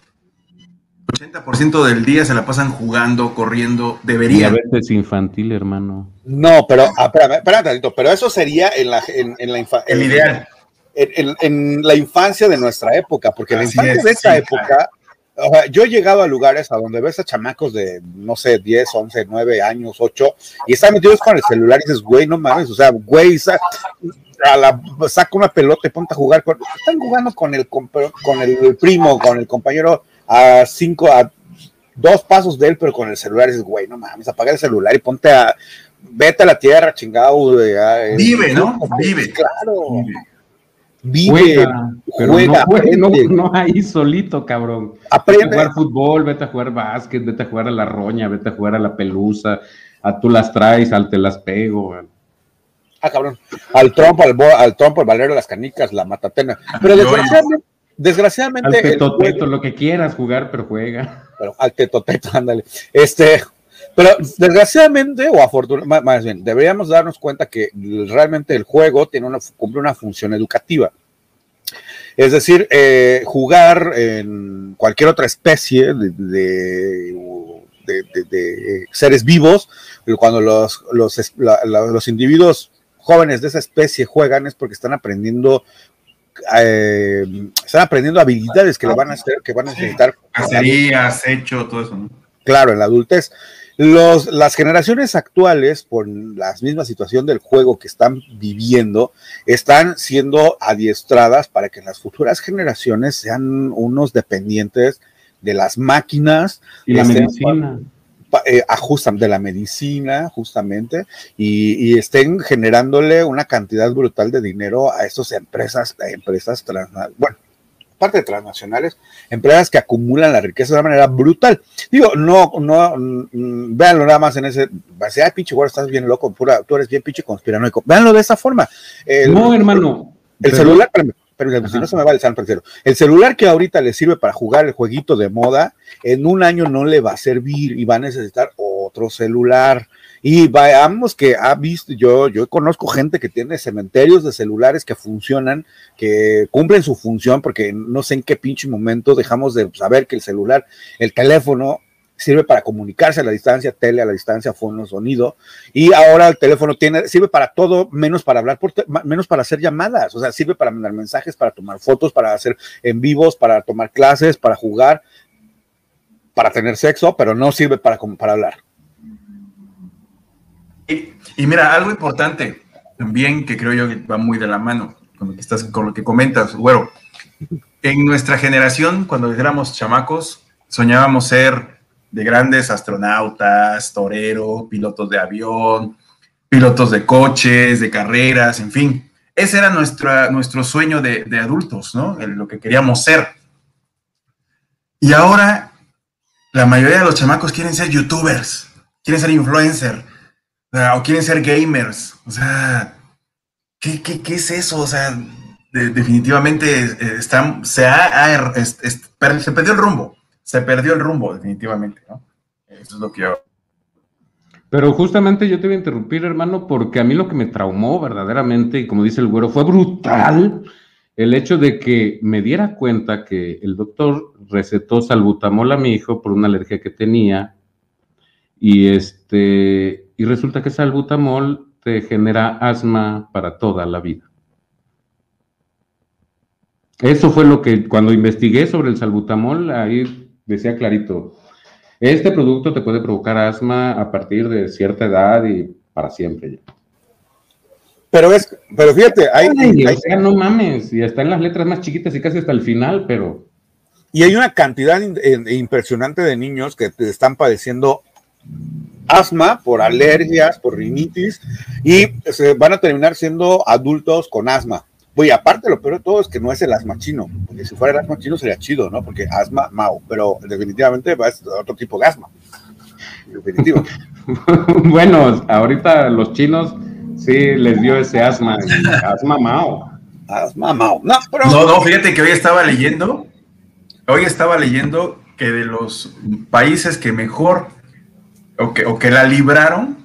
80% del día se la pasan jugando, corriendo, deberían. Diabetes infantil, hermano. No, pero, ah, espérame, pero eso sería en la, en, la infancia. El ideal. En, la infancia de nuestra época, porque la infancia de esa época yo he llegado a lugares a donde ves a chamacos de, no sé, 10, 11, 9 años, 8, y están metidos con el celular y dices, güey, no mames, o sea, güey, saca una pelota y ponte a jugar. Con, están jugando con el, con el primo, con el compañero a cinco, a dos pasos de él, pero con el celular y dices, güey, no mames, apaga el celular y ponte a, vete a la tierra, chingado. Vive, ¿no? Vive. Claro. Vive, juega, no, no, ahí solito, cabrón. Aprende. Vete a jugar fútbol, vete a jugar básquet, vete a jugar a la roña, vete a jugar a la pelusa, a tú las traes, al te las pego. Ah, cabrón. Al trompo, al, al trompo, el valero, las canicas, la matatena. Pero desgraciadamente, desgraciadamente al tetoteto, lo que quieras jugar, pero juega. Pero al tetoteto, ándale. Este, pero desgraciadamente, o afortunadamente, más bien, deberíamos darnos cuenta que realmente el juego tiene una, cumple una función educativa. Es decir, eh, jugar en cualquier otra especie de, seres vivos, cuando los, los, los individuos jóvenes de esa especie juegan es porque están aprendiendo eh, están aprendiendo habilidades que le van a hacer, que van a necesitar. Cacerías, hecho, todo eso, ¿no? Claro, en la adultez. Los, las generaciones actuales, por la misma situación del juego que están viviendo, están siendo adiestradas para que las futuras generaciones sean unos dependientes de las máquinas. Y la medicina. Eh, ajustan de la medicina, justamente, y, estén generándole una cantidad brutal de dinero a estas empresas, a empresas trans, bueno, parte de transnacionales, empresas que acumulan la riqueza de una manera brutal. Digo, no, no, mm, véanlo nada más en ese, ay, pinche güey, estás bien loco, pura, tú eres bien pinche conspiranoico. Véanlo de esa forma. no, hermano. El celular, pero si no se me va el San El celular que ahorita le sirve para jugar el jueguito de moda, en un año no le va a servir y va a necesitar otro celular. Y veamos que ha visto, yo, yo conozco gente que tiene cementerios de celulares que funcionan, que cumplen su función, porque no sé en qué pinche momento dejamos de saber que el celular, el teléfono, sirve para comunicarse a la distancia, tele a la distancia, fono, sonido, y ahora el teléfono tiene, sirve para todo, menos para hablar, por menos para hacer llamadas, o sea, sirve para mandar mensajes, para tomar fotos, para hacer en vivos, para tomar clases, para jugar, para tener sexo, pero no sirve para, para hablar. Y, mira, algo importante también que creo yo que va muy de la mano con lo que, estás, con lo que comentas, güero. En nuestra generación, cuando éramos chamacos, soñábamos ser de grandes astronautas, toreros, pilotos de avión, pilotos de coches, de carreras, en fin. Ese era nuestro sueño de, de adultos, ¿no? lo que queríamos ser. Y ahora la mayoría de los chamacos quieren ser youtubers, quieren ser influencers, o quieren ser gamers. O sea, ¿qué, es eso? O sea, definitivamente eh, se, ha, se perdió el rumbo. Se perdió el rumbo, definitivamente, ¿no? Eso es lo que yo. Pero justamente yo te voy a interrumpir, hermano, porque a mí lo que me traumó verdaderamente, y como dice el güero, fue brutal el hecho de que me diera cuenta que el doctor recetó salbutamol a mi hijo por una alergia que tenía y este y resulta que salbutamol te genera asma para toda la vida. Eso fue lo que cuando investigué sobre el salbutamol, ahí decía clarito, este producto te puede provocar asma a partir de cierta edad y para siempre. Pero es, pero fíjate, hay, no mames, y está en las letras más chiquitas y casi hasta el final, pero. Y hay una cantidad impresionante de niños que están padeciendo asma, por alergias, por rinitis, y se van a terminar siendo adultos con asma. Oye, aparte lo peor de todo es que no es el asma chino, porque si fuera el asma chino sería chido, ¿no? Porque asma, mao, pero definitivamente va a ser otro tipo de asma. Definitivo. bueno, ahorita los chinos sí les dio ese asma, asma mao. Asma mao. No, no, no, fíjate que hoy estaba leyendo, hoy estaba leyendo que de los países que mejor o que, la libraron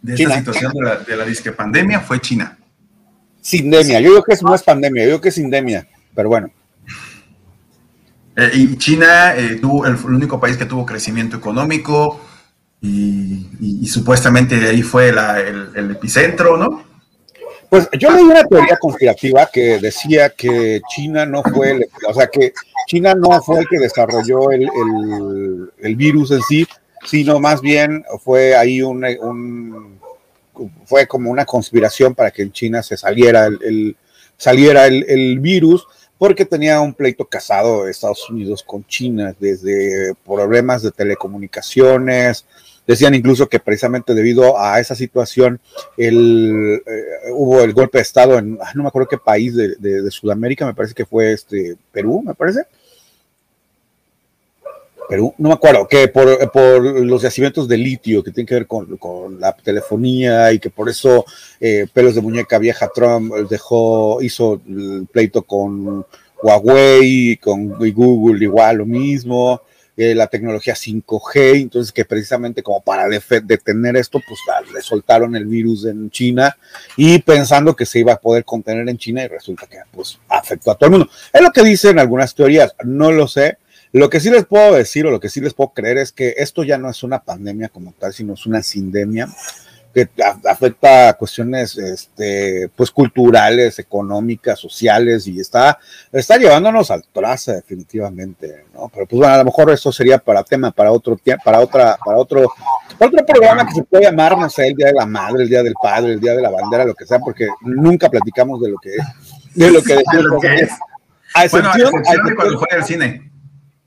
de esta situación de la, de la disque pandemia fue China. Sindemia, yo digo que es más pandemia, yo digo que es sindemia, pero bueno. Eh, y China eh, tuvo el, único país que tuvo crecimiento económico y, supuestamente ahí fue el, epicentro, ¿no? Pues yo leí una teoría conspirativa que decía que China no fue, el, o sea, que China no fue el que desarrolló el, el virus en sí, sino más bien fue ahí un, fue como una conspiración para que en China se saliera el, saliera el, virus porque tenía un pleito casado de Estados Unidos con China desde problemas de telecomunicaciones. Decían incluso que precisamente debido a esa situación el, eh, hubo el golpe de Estado en, ah, no me acuerdo qué país de, de, Sudamérica, me parece que fue este Perú, me parece Perú, no me acuerdo, que por, los yacimientos de litio que tienen que ver con, la telefonía y que por eso eh, pelos de muñeca vieja Trump dejó, hizo el pleito con Huawei, con Google igual lo mismo, eh, la tecnología 5G, entonces que precisamente como para detener esto, pues le soltaron el virus en China y pensando que se iba a poder contener en China y resulta que pues afectó a todo el mundo. Es lo que dicen algunas teorías, no lo sé, lo que sí les puedo decir o lo que sí les puedo creer es que esto ya no es una pandemia como tal, sino es una sindemia, que afecta cuestiones este, pues culturales, económicas, sociales y está, está llevándonos al traste definitivamente, ¿no? Pero pues bueno, a lo mejor eso sería para tema, para otro para otra, para otro, otro programa que se puede llamar, no sé, el Día de la Madre, el Día del Padre, el Día de la Bandera, lo que sea, porque nunca platicamos de lo que es, de lo que, es. A excepción, de cuando fue al cine.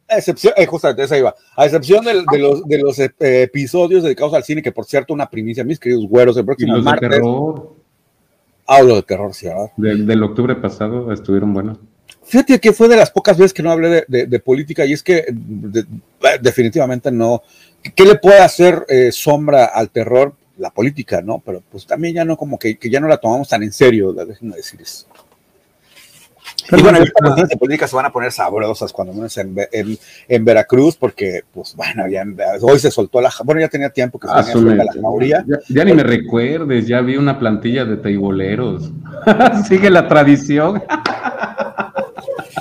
A excepción, eh, justamente esa iba. A excepción de, los, de los eh, episodios dedicados al cine, que por cierto, una primicia, mis queridos güeros, el próximo martes. De terror. Hablo de terror, sí, ¿verdad? Del, octubre pasado estuvieron buenos. Fíjate que fue de las pocas veces que no hablé de, política y es que definitivamente no. ¿Qué le puede hacer eh, sombra al terror? La política, ¿no? Pero pues también ya no, como que, que ya no la tomamos tan en serio, déjenme decir eso y bueno, estas cuestiones de política se van a poner sabrosas cuando menos en, en, Veracruz, porque, pues bueno, ya hoy se soltó la. Bueno, ya tenía tiempo que se ah, la jauría. Ya, ni me recuerdes, ya vi una plantilla de teiboleros. Sigue la tradición.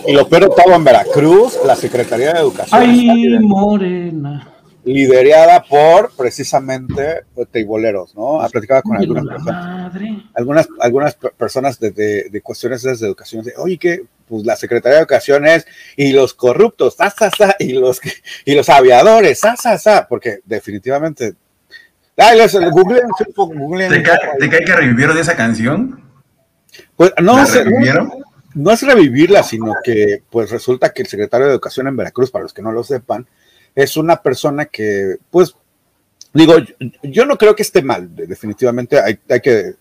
y lo peor todo en Veracruz, la Secretaría de Educación. ¡Ay, morena! Liderada por precisamente pues, teiboleros, ¿no? Ha platicado con algunas personas, algunas, algunas personas de, de, cuestiones de educación, de, oye, que pues la Secretaría de Educación es, y los corruptos, sa, sa, y los, y los aviadores, sa, sa, sa, porque definitivamente... Ay, les, googleen, ¿Te, cae, ¿Te cae que revivieron esa canción? Pues no, no, no es revivirla, sino que pues resulta que el secretario de Educación en Veracruz, para los que no lo sepan, es una persona que, pues, digo, yo, no creo que esté mal, definitivamente hay, que,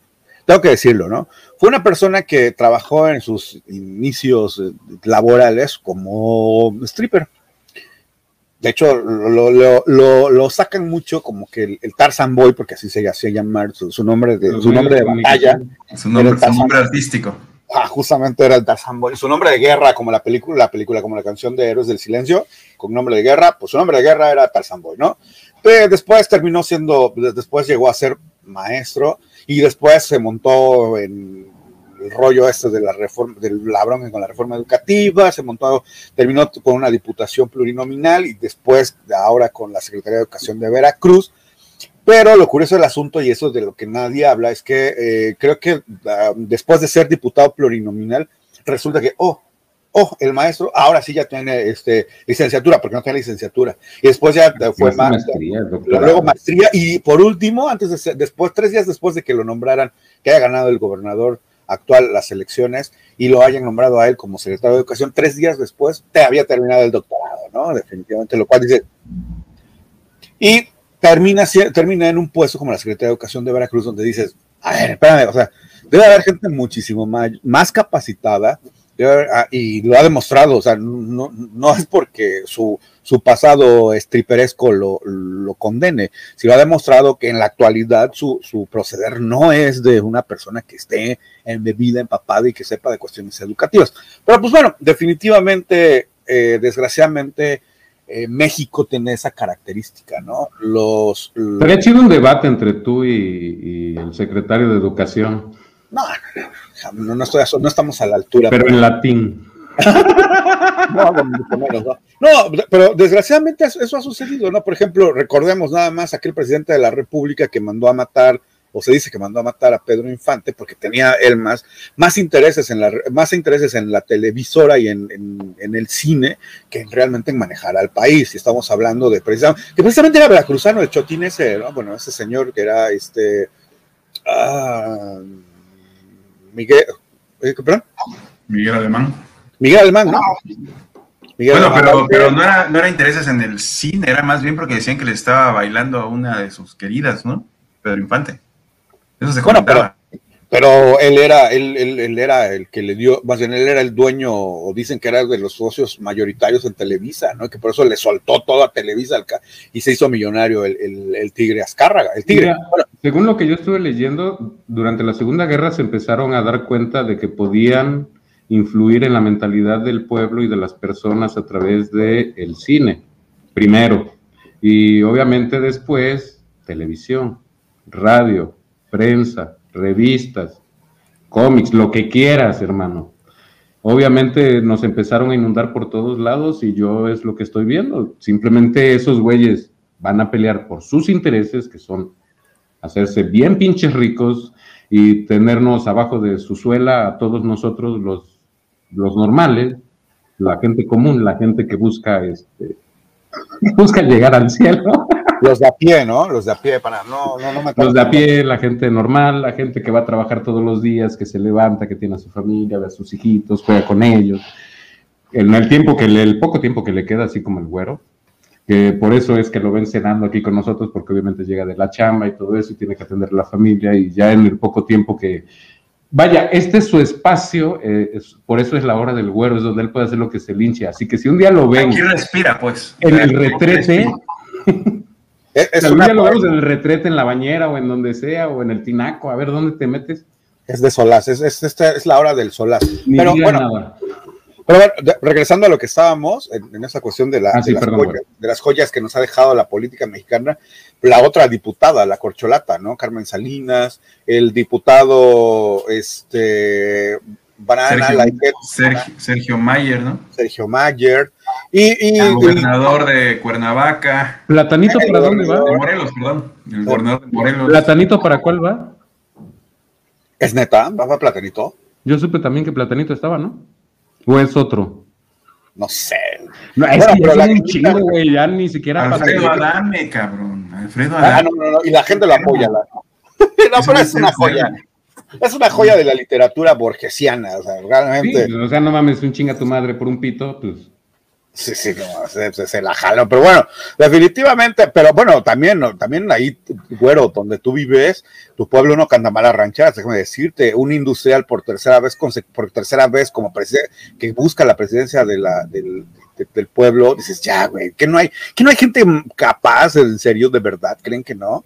tengo que decirlo, ¿no? Fue una persona que trabajó en sus inicios eh, laborales como stripper. De hecho, lo, sacan mucho como que el, Tarzan Boy, porque así se hacía llamar su, nombre de, su nombre de batalla. Su nombre, su nombre artístico. Ah, justamente era el Tarzan Boy. Su nombre de guerra, como la película, la película como la canción de Héroes del Silencio, con nombre de guerra, pues su nombre de guerra era Tarzan Boy, ¿no? Pero después terminó siendo, después llegó a ser maestro y después se montó en el rollo este de la reforma, del labrón con la reforma educativa, se montó, terminó con una diputación plurinominal y después, ahora con la Secretaría de Educación de Veracruz, pero lo curioso del asunto, y eso es de lo que nadie habla, es que eh, creo que ah, después de ser diputado plurinominal, resulta que, oh, oh, el maestro ahora sí ya tiene este, licenciatura, porque no tiene licenciatura. Y después ya fue maestría, luego maestría, y por último, antes de ser, después, tres días después de que lo nombraran, que haya ganado el gobernador actual las elecciones y lo hayan nombrado a él como secretario de Educación, tres días después te había terminado el doctorado, ¿no? Definitivamente, lo cual dice... Y termina, termina en un puesto como la Secretaría de Educación de Veracruz, donde dices, a ver, espérame, o sea, debe haber gente muchísimo más, más capacitada ah, y lo ha demostrado, o sea, no, no es porque su, su pasado estriperesco lo, lo, condene, sino ha demostrado que en la actualidad su, su, proceder no es de una persona que esté embebida, empapada y que sepa de cuestiones educativas. Pero pues bueno, definitivamente, eh, desgraciadamente, eh, México tiene esa característica, ¿no? Los, Pero ha sido un debate entre tú y, el secretario de Educación. No, no, no, estoy, no estamos a la altura. Pero en latín. no, no, pero desgraciadamente eso, ha sucedido, ¿no? Por ejemplo, recordemos nada más aquel presidente de la República que mandó a matar o se dice que mandó a matar a Pedro Infante porque tenía él más, más intereses en la más intereses en la televisora y en, el cine que realmente en manejar al país. Y estamos hablando de precisamente, que precisamente era veracruzano, el chotín ese, ¿no? Bueno, ese señor que era este ah, Miguel, ¿eh, ¿perdón? Miguel Alemán. Miguel Alemán, ¿no? bueno, pero, pero no, era, no era intereses en el cine, era más bien porque decían que le estaba bailando a una de sus queridas, ¿no? Pedro Infante bueno, pero, él era, él, él, era el que le dio, más bien él era el dueño, o dicen que era de los socios mayoritarios en Televisa, ¿no? Que por eso le soltó todo a Televisa y se hizo millonario el, Tigre Azcárraga, el Tigre. según lo que yo estuve leyendo, durante la Segunda Guerra se empezaron a dar cuenta de que podían influir en la mentalidad del pueblo y de las personas a través del el cine, primero, y obviamente después televisión, radio, prensa, revistas, cómics, lo que quieras, hermano. Obviamente nos empezaron a inundar por todos lados y yo es lo que estoy viendo. Simplemente esos güeyes van a pelear por sus intereses, que son hacerse bien pinches ricos y tenernos abajo de su suela a todos nosotros los, los normales, la gente común, la gente que busca este busca llegar al cielo. Los de a pie, ¿no? Los de a pie para no, no, no Los de a pie, la gente normal, la gente que va a trabajar todos los días, que se levanta, que tiene a su familia, ve a sus hijitos, juega con ellos. En el tiempo que le, el poco tiempo que le queda, así como el güero, que por eso es que lo ven cenando aquí con nosotros, porque obviamente llega de la chamba y todo eso y tiene que atender a la familia y ya en el poco tiempo que... Vaya, este es su espacio, eh, por eso es la hora del güero, es donde él puede hacer lo que se linche. Así que si un día lo ven... Aquí respira, pues. En el retrete... Es, un día lo vemos en el retrete, en la bañera o en donde sea, o en el tinaco, a ver dónde te metes. Es de solaz, es, es, es la hora del solaz. Pero bueno, pero bueno, regresando a lo que estábamos, en, esa cuestión de, la, ah, de, las joyas, que nos ha dejado la política mexicana, la otra diputada, la corcholata, ¿no? Carmen Salinas, el diputado, este, Banana, Sergio, Sergio, Mayer, ¿no? Sergio Mayer. Y, el gobernador de Cuernavaca. ¿Platanito para dónde va? De Morelos, perdón. El gobernador de Morelos. ¿Platanito para cuál va? ¿Es neta? ¿Va para Platanito? Yo supe también que Platanito estaba, ¿no? ¿O es otro? No sé. No, es que un chingo, güey, ya ni siquiera Alfredo Adame, cabrón. Alfredo Adame. Ah, no, no, no, y la gente lo apoya. La... no, pero es una joya. Es una joya de la literatura borgesiana, o sea, realmente. Sí, o sea, no mames, un chinga tu madre por un pito, pues. Sí, sí, no, se, se, la jaló, pero bueno, definitivamente, pero bueno, también, también ahí, güero, donde tú vives, tu pueblo no canta mala ranchera, déjame decirte, un industrial por tercera vez, por tercera vez como presidente, que busca la presidencia de la, del, del pueblo, dices, ya, güey, que no hay, que no hay gente capaz, en serio, de verdad, ¿creen que no?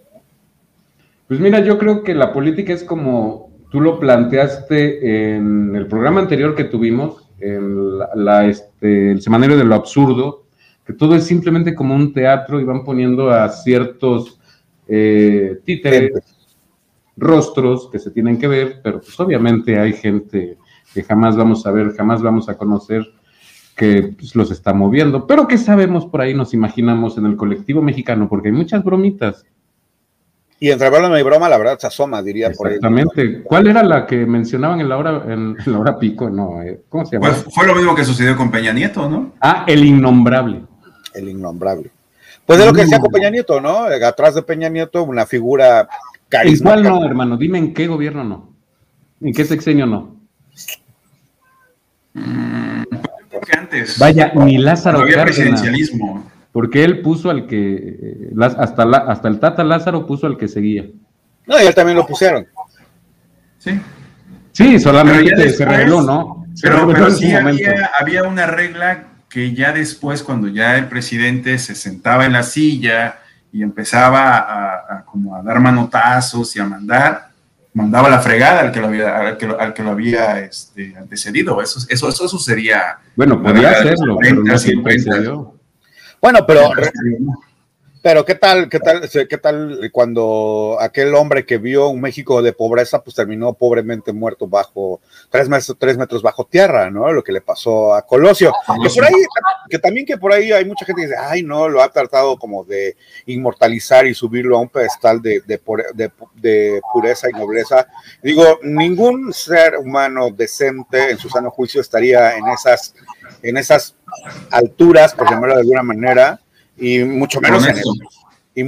Pues mira, yo creo que la política es como tú lo planteaste en el programa anterior que tuvimos, el, la, este, el semanario de lo absurdo, que todo es simplemente como un teatro y van poniendo a ciertos eh, títeres, rostros que se tienen que ver, pero pues obviamente hay gente que jamás vamos a ver, jamás vamos a conocer que pues, los está moviendo, pero que sabemos por ahí, nos imaginamos en el colectivo mexicano, porque hay muchas bromitas y entre broma y broma, la verdad se asoma, diría por ahí. Exactamente. ¿Cuál era la que mencionaban en la hora, en, la hora pico? No, eh, ¿cómo se llama? Pues fue lo mismo que sucedió con Peña Nieto, ¿no? Ah, el innombrable. El innombrable. Pues de lo que decía con Peña Nieto, ¿no? Atrás de Peña Nieto, una figura carismática. ¿En cuál no, hermano? Dime en qué gobierno no. ¿En qué sexenio no? Mm, antes. Vaya, ni Lázaro Cárdenas. presidencialismo porque él puso al que, hasta, hasta el Tata Lázaro puso al que seguía. No, y él también lo pusieron. Sí. Sí, solamente se reveló, ¿no? pero, sí había, una regla que ya después, cuando ya el presidente se sentaba en la silla y empezaba a, como a dar manotazos y a mandar, mandaba la fregada al que lo había, al que, lo había este, antecedido. Eso, eso, eso sucedería. Bueno, podía hacerlo, pero no siempre se dio. Bueno, pero, pero ¿qué tal, qué tal, qué tal cuando aquel hombre que vio un México de pobreza, pues terminó pobremente muerto bajo tres metros, tres metros bajo tierra, ¿no? Lo que le pasó a Colosio. Que por ahí, que también que por ahí hay mucha gente que dice, ay, no, lo ha tratado como de inmortalizar y subirlo a un pedestal de, de, de pureza y nobleza. Digo, ningún ser humano decente en su sano juicio estaría en esas, en esas alturas, por llamarlo de alguna manera, y mucho menos en el, y,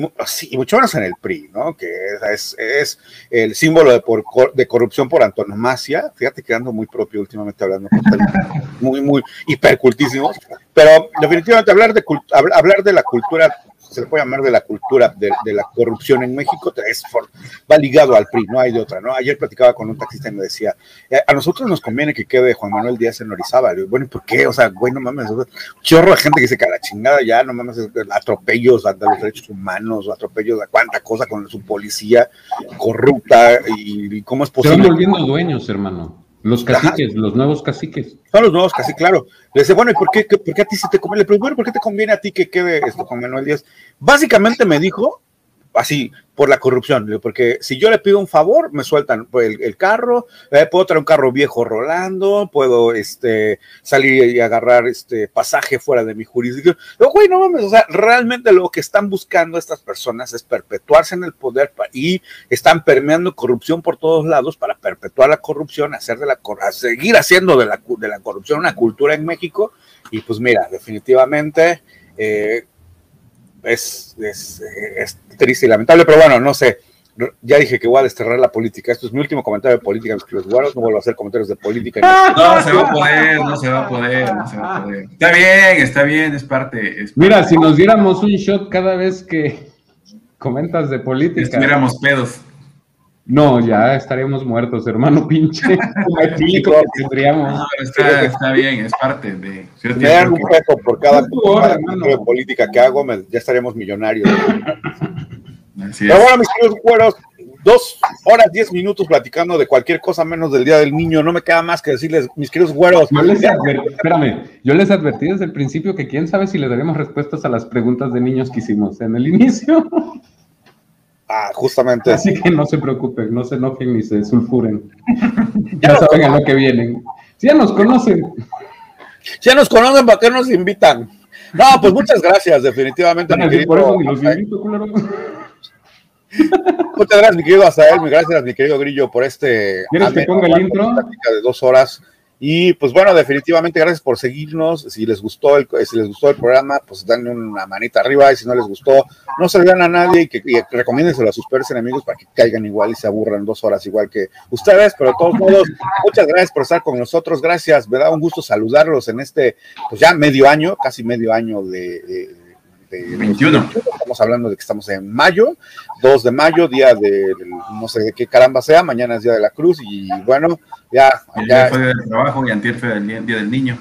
mucho menos en el PRI, ¿no? Que es, es el símbolo de, por, de, corrupción por antonomasia. Fíjate quedando muy propio últimamente hablando muy, muy hipercultísimos. Pero definitivamente hablar de, hablar de la cultura se le puede llamar de la cultura de, la corrupción en México, es va ligado al PRI, no hay de otra, ¿no? Ayer platicaba con un taxista y me decía, eh, a nosotros nos conviene que quede Juan Manuel Díaz en Orizaba. bueno, ¿y por qué? O sea, güey, no mames, chorro de gente que dice que a la chingada ya, no mames, atropellos a los derechos humanos, atropellos a cuánta cosa con su policía corrupta y, cómo es posible. Se van volviendo dueños, hermano. Los caciques, los nuevos caciques. Son los nuevos caciques, claro. Le dice, bueno, ¿y por qué, por qué a ti se te conviene? Pero bueno, ¿por qué te conviene a ti que quede esto con Manuel Díaz? Básicamente me dijo, así, por la corrupción, porque si yo le pido un favor, me sueltan el, carro, eh, puedo traer un carro viejo rolando, puedo este, salir y agarrar este pasaje fuera de mi jurisdicción. Pero, güey, no mames, o sea, realmente lo que están buscando estas personas es perpetuarse en el poder y están permeando corrupción por todos lados para perpetuar la corrupción, hacer de la seguir haciendo de la, de la corrupción una cultura en México. Y pues mira, definitivamente eh, es, es, es, triste y lamentable, pero bueno, no sé. Ya dije que voy a desterrar la política. Esto es mi último comentario de política, mis queridos guaros. No vuelvo a hacer comentarios de política. No, se va a poder, no se va a poder, no se va a poder. Está bien, está bien, es parte. Es Mira, si nos diéramos un shot cada vez que comentas de política. Estuviéramos pedos. No, ya estaríamos muertos, hermano pinche. tendríamos. está, está, bien, es parte de. Me dan un peso por cada, de política que hago, ya estaríamos millonarios. Pero bueno, mis queridos cueros, dos horas, diez minutos platicando de cualquier cosa menos del Día del Niño. No me queda más que decirles, mis queridos güeros. Yo les advertí, espérame, yo les advertí desde el principio que quién sabe si le daremos respuestas a las preguntas de niños que hicimos en el inicio. Ah, justamente. Así que no se preocupen, no se enojen ni se sulfuren. ya saben a lo que vienen. Si ya nos conocen. Si ya nos conocen, ¿para qué nos invitan? No, pues muchas gracias, definitivamente. mi querido, por eso ni los invito. Muchas gracias, mi querido Azael, gracias, mi querido Grillo, por este. ¿Quieres que ponga el intro? De dos horas. Y pues bueno, definitivamente gracias por seguirnos. Si les gustó el, si les gustó el programa, pues denle una manita arriba. Y si no les gustó, no se a nadie y que y recomiéndenselo a sus peores enemigos para que caigan igual y se aburran dos horas igual que ustedes. Pero de todos modos, muchas gracias por estar con nosotros. Gracias, me da un gusto saludarlos en este, pues ya medio año, casi medio año de 21. Estamos hablando de que estamos en mayo, 2 de mayo, día de, no sé de qué caramba sea, mañana es Día de la Cruz y bueno, ya. ya fue del trabajo y antier fue el día, del Niño.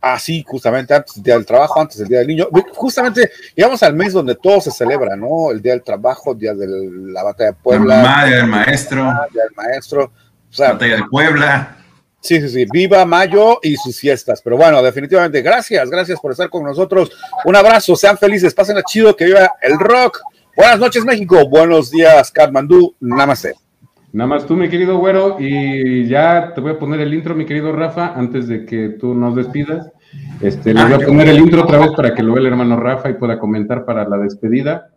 Ah, sí, justamente antes del Día del Trabajo, antes del Día del Niño. Justamente llegamos al mes donde todo se celebra, ¿no? El Día del Trabajo, Día de la Batalla de Puebla. Día del Maestro. Día del Maestro. O sea, Batalla de Puebla. Sí, sí, sí. Viva Mayo y sus fiestas. Pero bueno, definitivamente, gracias, gracias por estar con nosotros. Un abrazo, sean felices, pasen a chido, que viva el rock. Buenas noches, México. Buenos días, Katmandú. Namaste. Nada más tú, mi querido güero, y ya te voy a poner el intro, mi querido Rafa, antes de que tú nos despidas. Este, le voy a poner el intro otra vez para que lo vea el hermano Rafa y pueda comentar para la despedida.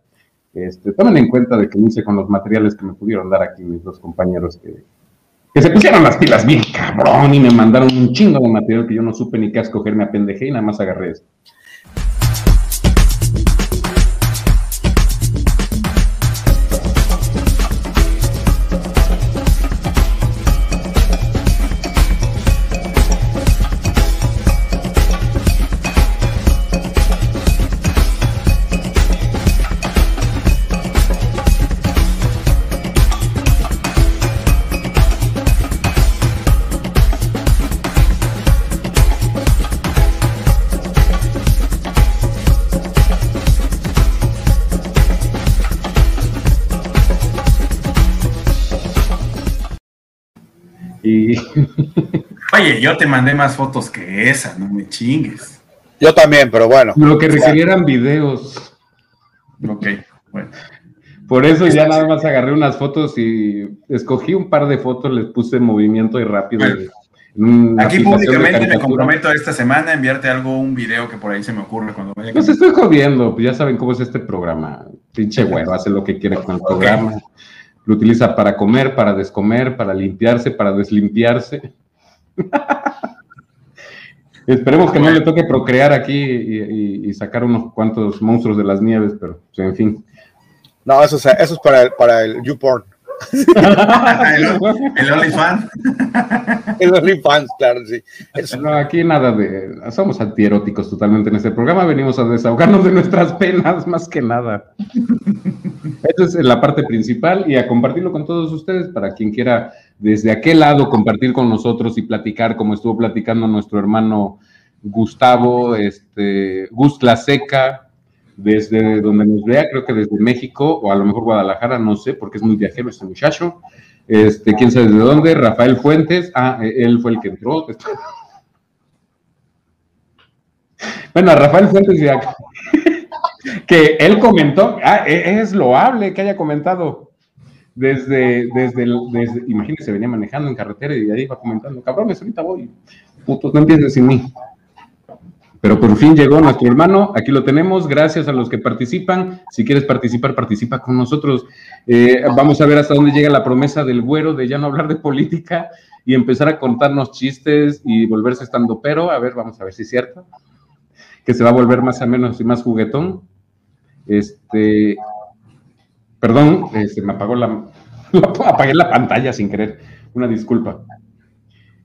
Este, tomen en cuenta de que hice con los materiales que me pudieron dar aquí mis dos compañeros que que se pusieron las pilas bien cabrón y me mandaron un chingo de material que yo no supe ni qué escoger, me apendejé y nada más agarré esto. Oye, yo te mandé más fotos que esa, no me chingues. Yo también, pero bueno. Lo que requerieran videos. Ok, bueno. Por eso ya nada más agarré unas fotos y escogí un par de fotos, les puse movimiento y rápido. Aquí públicamente me comprometo esta semana a enviarte algo, un video que por ahí se me ocurre cuando vaya. Pues estoy jodiendo, pues ya saben cómo es este programa. Pinche güero, hace lo que quiere con el programa. Lo utiliza para comer, para descomer, para limpiarse, para deslimpiarse. Esperemos que no le toque procrear aquí y, sacar unos cuantos monstruos de las nieves, pero pues, en fin. No, eso es, eso es para el, para el YouPorn. el, OnlyFans. el OnlyFans, claro, sí. No, aquí nada de. Somos antieróticos totalmente en este programa. Venimos a desahogarnos de nuestras penas, más que nada. Esa es la parte principal y a compartirlo con todos ustedes para quien quiera desde aquel lado compartir con nosotros y platicar, como estuvo platicando nuestro hermano Gustavo, este, Gus La Seca, desde donde nos vea, creo que desde México o a lo mejor Guadalajara, no sé, porque es muy viajero este muchacho. Este, quién sabe desde dónde, Rafael Fuentes, ah, e, él fue el que entró. Bueno, Rafael Fuentes ya. que él comentó, ah, e, es loable que haya comentado desde, desde, desde, imagínese, venía manejando en carretera y ahí iba comentando, cabrones, ahorita voy, putos, no empiecen sin mí. Pero por fin llegó nuestro hermano, aquí lo tenemos, gracias a los que participan. Si quieres participar, participa con nosotros. Eh, vamos a ver hasta dónde llega la promesa del güero de ya no hablar de política y empezar a contarnos chistes y volverse estando pero. A ver, vamos a ver si es cierto. Que se va a volver más o menos y más juguetón. Este, perdón, se este, me apagó la, apagué la pantalla sin querer. Una disculpa.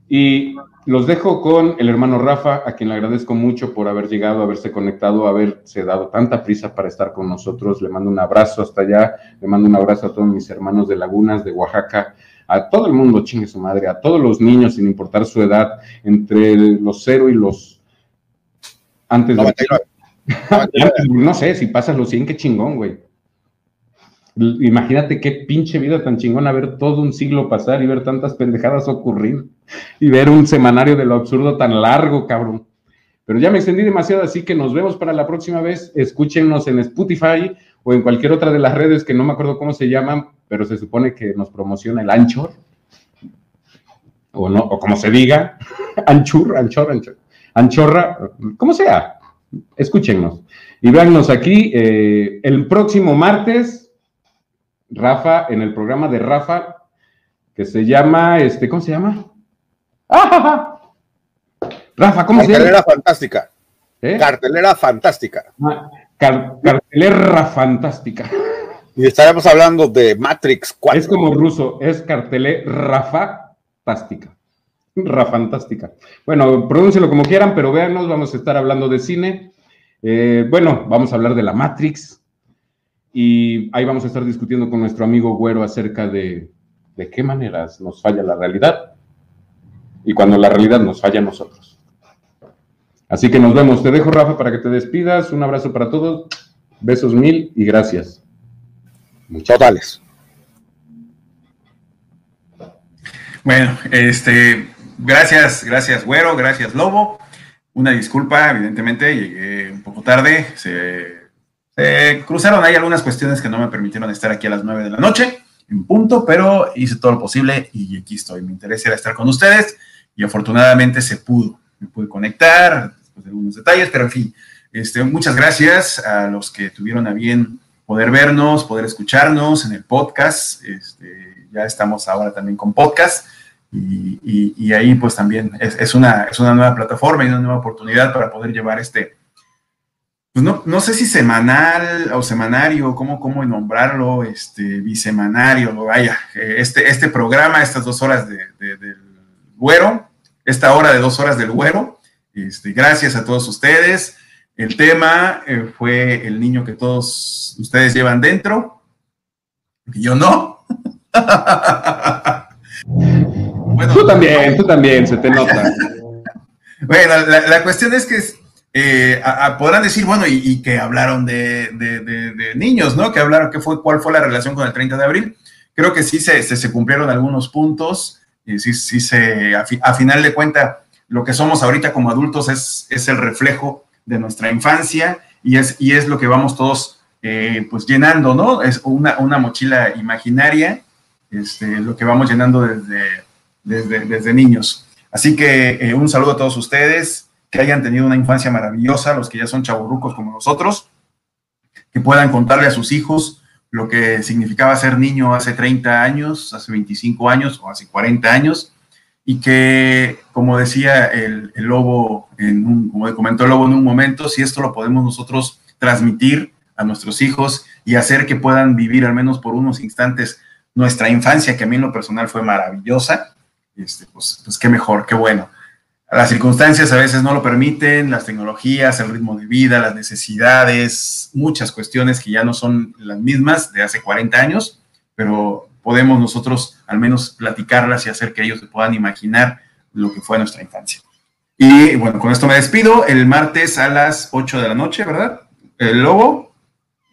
Y los dejo con el hermano Rafa, a quien le agradezco mucho por haber llegado, haberse conectado, haberse dado tanta prisa para estar con nosotros. Le mando un abrazo hasta allá, le mando un abrazo a todos mis hermanos de Lagunas, de Oaxaca, a todo el mundo, chingue su madre, a todos los niños, sin importar su edad, entre los cero y los... Antes de... no sé, si pasas los 100, qué chingón, güey. Imagínate qué pinche vida tan chingona ver todo un siglo pasar y ver tantas pendejadas ocurrir y ver un semanario de lo absurdo tan largo, cabrón. Pero ya me extendí demasiado, así que nos vemos para la próxima vez. Escúchenos en Spotify o en cualquier otra de las redes que no me acuerdo cómo se llaman, pero se supone que nos promociona el Anchor. O no, o como se diga, Anchur, Anchor, Anchor, Anchorra, como sea. Escúchenos. Y véannos aquí eh, el próximo martes Rafa, en el programa de Rafa, que se llama, este, ¿cómo se llama? ¡Ah, Rafa, ¿cómo se llama? Cartelera fantástica. ¿Eh? Cartelera fantástica. Ah, cartelera fantástica. Y estaremos hablando de Matrix 4. Es como ruso, es cartelera fantástica. Rafantástica. Bueno, pronúncielo como quieran, pero véanos, vamos a estar hablando de cine. Eh, bueno, vamos a hablar de la Matrix, y ahí vamos a estar discutiendo con nuestro amigo Güero acerca de de qué maneras nos falla la realidad y cuando la realidad nos falla a nosotros. Así que nos vemos. Te dejo, Rafa, para que te despidas. Un abrazo para todos. Besos mil y gracias. Muchas gracias. Bueno, este, gracias, gracias, Güero, gracias, Lobo. Una disculpa, evidentemente, llegué un poco tarde. Se se cruzaron ahí algunas cuestiones que no me permitieron estar aquí a las 9 de la noche, en punto, pero hice todo lo posible y aquí estoy. Mi interés era estar con ustedes y afortunadamente se pudo. Me pude conectar después de algunos detalles, pero en fin, este, muchas gracias a los que tuvieron a bien poder vernos, poder escucharnos en el podcast. Este, ya estamos ahora también con podcast. Y, ahí pues también es, es, una, es una nueva plataforma y una nueva oportunidad para poder llevar este, pues no, no, sé si semanal o semanario, cómo, cómo nombrarlo, este, bisemanario, vaya, eh, este, este programa, estas dos horas de, del güero, esta hora de dos horas del güero, este, gracias a todos ustedes. El tema eh, fue el niño que todos ustedes llevan dentro, y yo no. bueno, tú también, tú también, se te nota. bueno, la, la cuestión es que eh, podrán decir, bueno, y, que hablaron de, niños, ¿no? Que hablaron, que fue, cuál fue la relación con el 30 de abril. Creo que sí se, se, cumplieron algunos puntos, y sí, sí se, a, final de cuenta, lo que somos ahorita como adultos es, es el reflejo de nuestra infancia y es, y es lo que vamos todos eh, pues llenando, ¿no? Es una, una mochila imaginaria, este, lo que vamos llenando desde, desde, desde niños. Así que eh, un saludo a todos ustedes que hayan tenido una infancia maravillosa, los que ya son chaburrucos como nosotros, que puedan contarle a sus hijos lo que significaba ser niño hace 30 años, hace 25 años o hace 40 años, y que, como decía el, lobo, en un, como comentó el lobo en un momento, si esto lo podemos nosotros transmitir a nuestros hijos y hacer que puedan vivir al menos por unos instantes nuestra infancia, que a mí en lo personal fue maravillosa, este, pues, pues qué mejor, qué bueno. Las circunstancias a veces no lo permiten, las tecnologías, el ritmo de vida, las necesidades, muchas cuestiones que ya no son las mismas de hace 40 años, pero podemos nosotros al menos platicarlas y hacer que ellos se puedan imaginar lo que fue nuestra infancia. Y bueno, con esto me despido. El martes a las 8 de la noche, ¿verdad? El Lobo,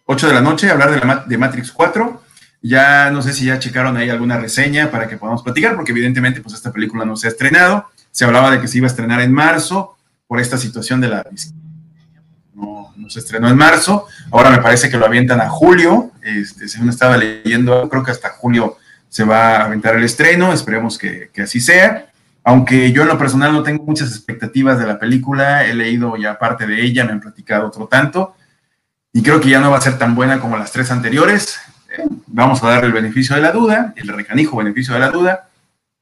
8 de la noche, hablar de, la, de Matrix 4. Ya no sé si ya checaron ahí alguna reseña para que podamos platicar, porque evidentemente pues esta película no se ha estrenado se hablaba de que se iba a estrenar en marzo por esta situación de la no, no se estrenó en marzo, ahora me parece que lo avientan a julio, este, según estaba leyendo, creo que hasta julio se va a aventar el estreno, esperemos que, que así sea. Aunque yo en lo personal no tengo muchas expectativas de la película, he leído ya parte de ella, me han platicado otro tanto, y creo que ya no va a ser tan buena como las tres anteriores. Eh, vamos a darle el beneficio de la duda, el recanijo beneficio de la duda,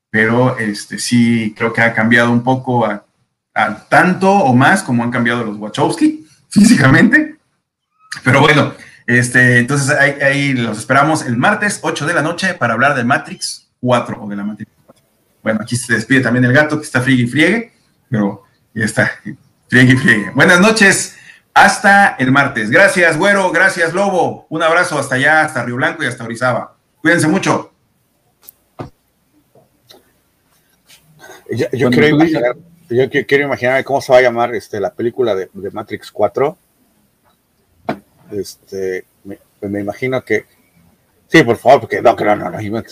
pero este, sí creo que ha cambiado un poco a, tanto o más como han cambiado los Wachowski físicamente. Pero bueno, este, entonces ahí, los esperamos el martes 8 de la noche para hablar de Matrix 4 o de la Matrix bueno, aquí se despide también el gato que está friegue y friegue, pero ya está, friegue y friegue. Buenas noches, hasta el martes. Gracias, güero, gracias, lobo. Un abrazo hasta allá, hasta Río Blanco y hasta Orizaba. Cuídense mucho. Yo, quiero, imaginar, yo quiero imaginar cómo se va a llamar este, la película de, Matrix 4. Este, me, me, imagino que. Sí, por favor, porque no, no, no, no,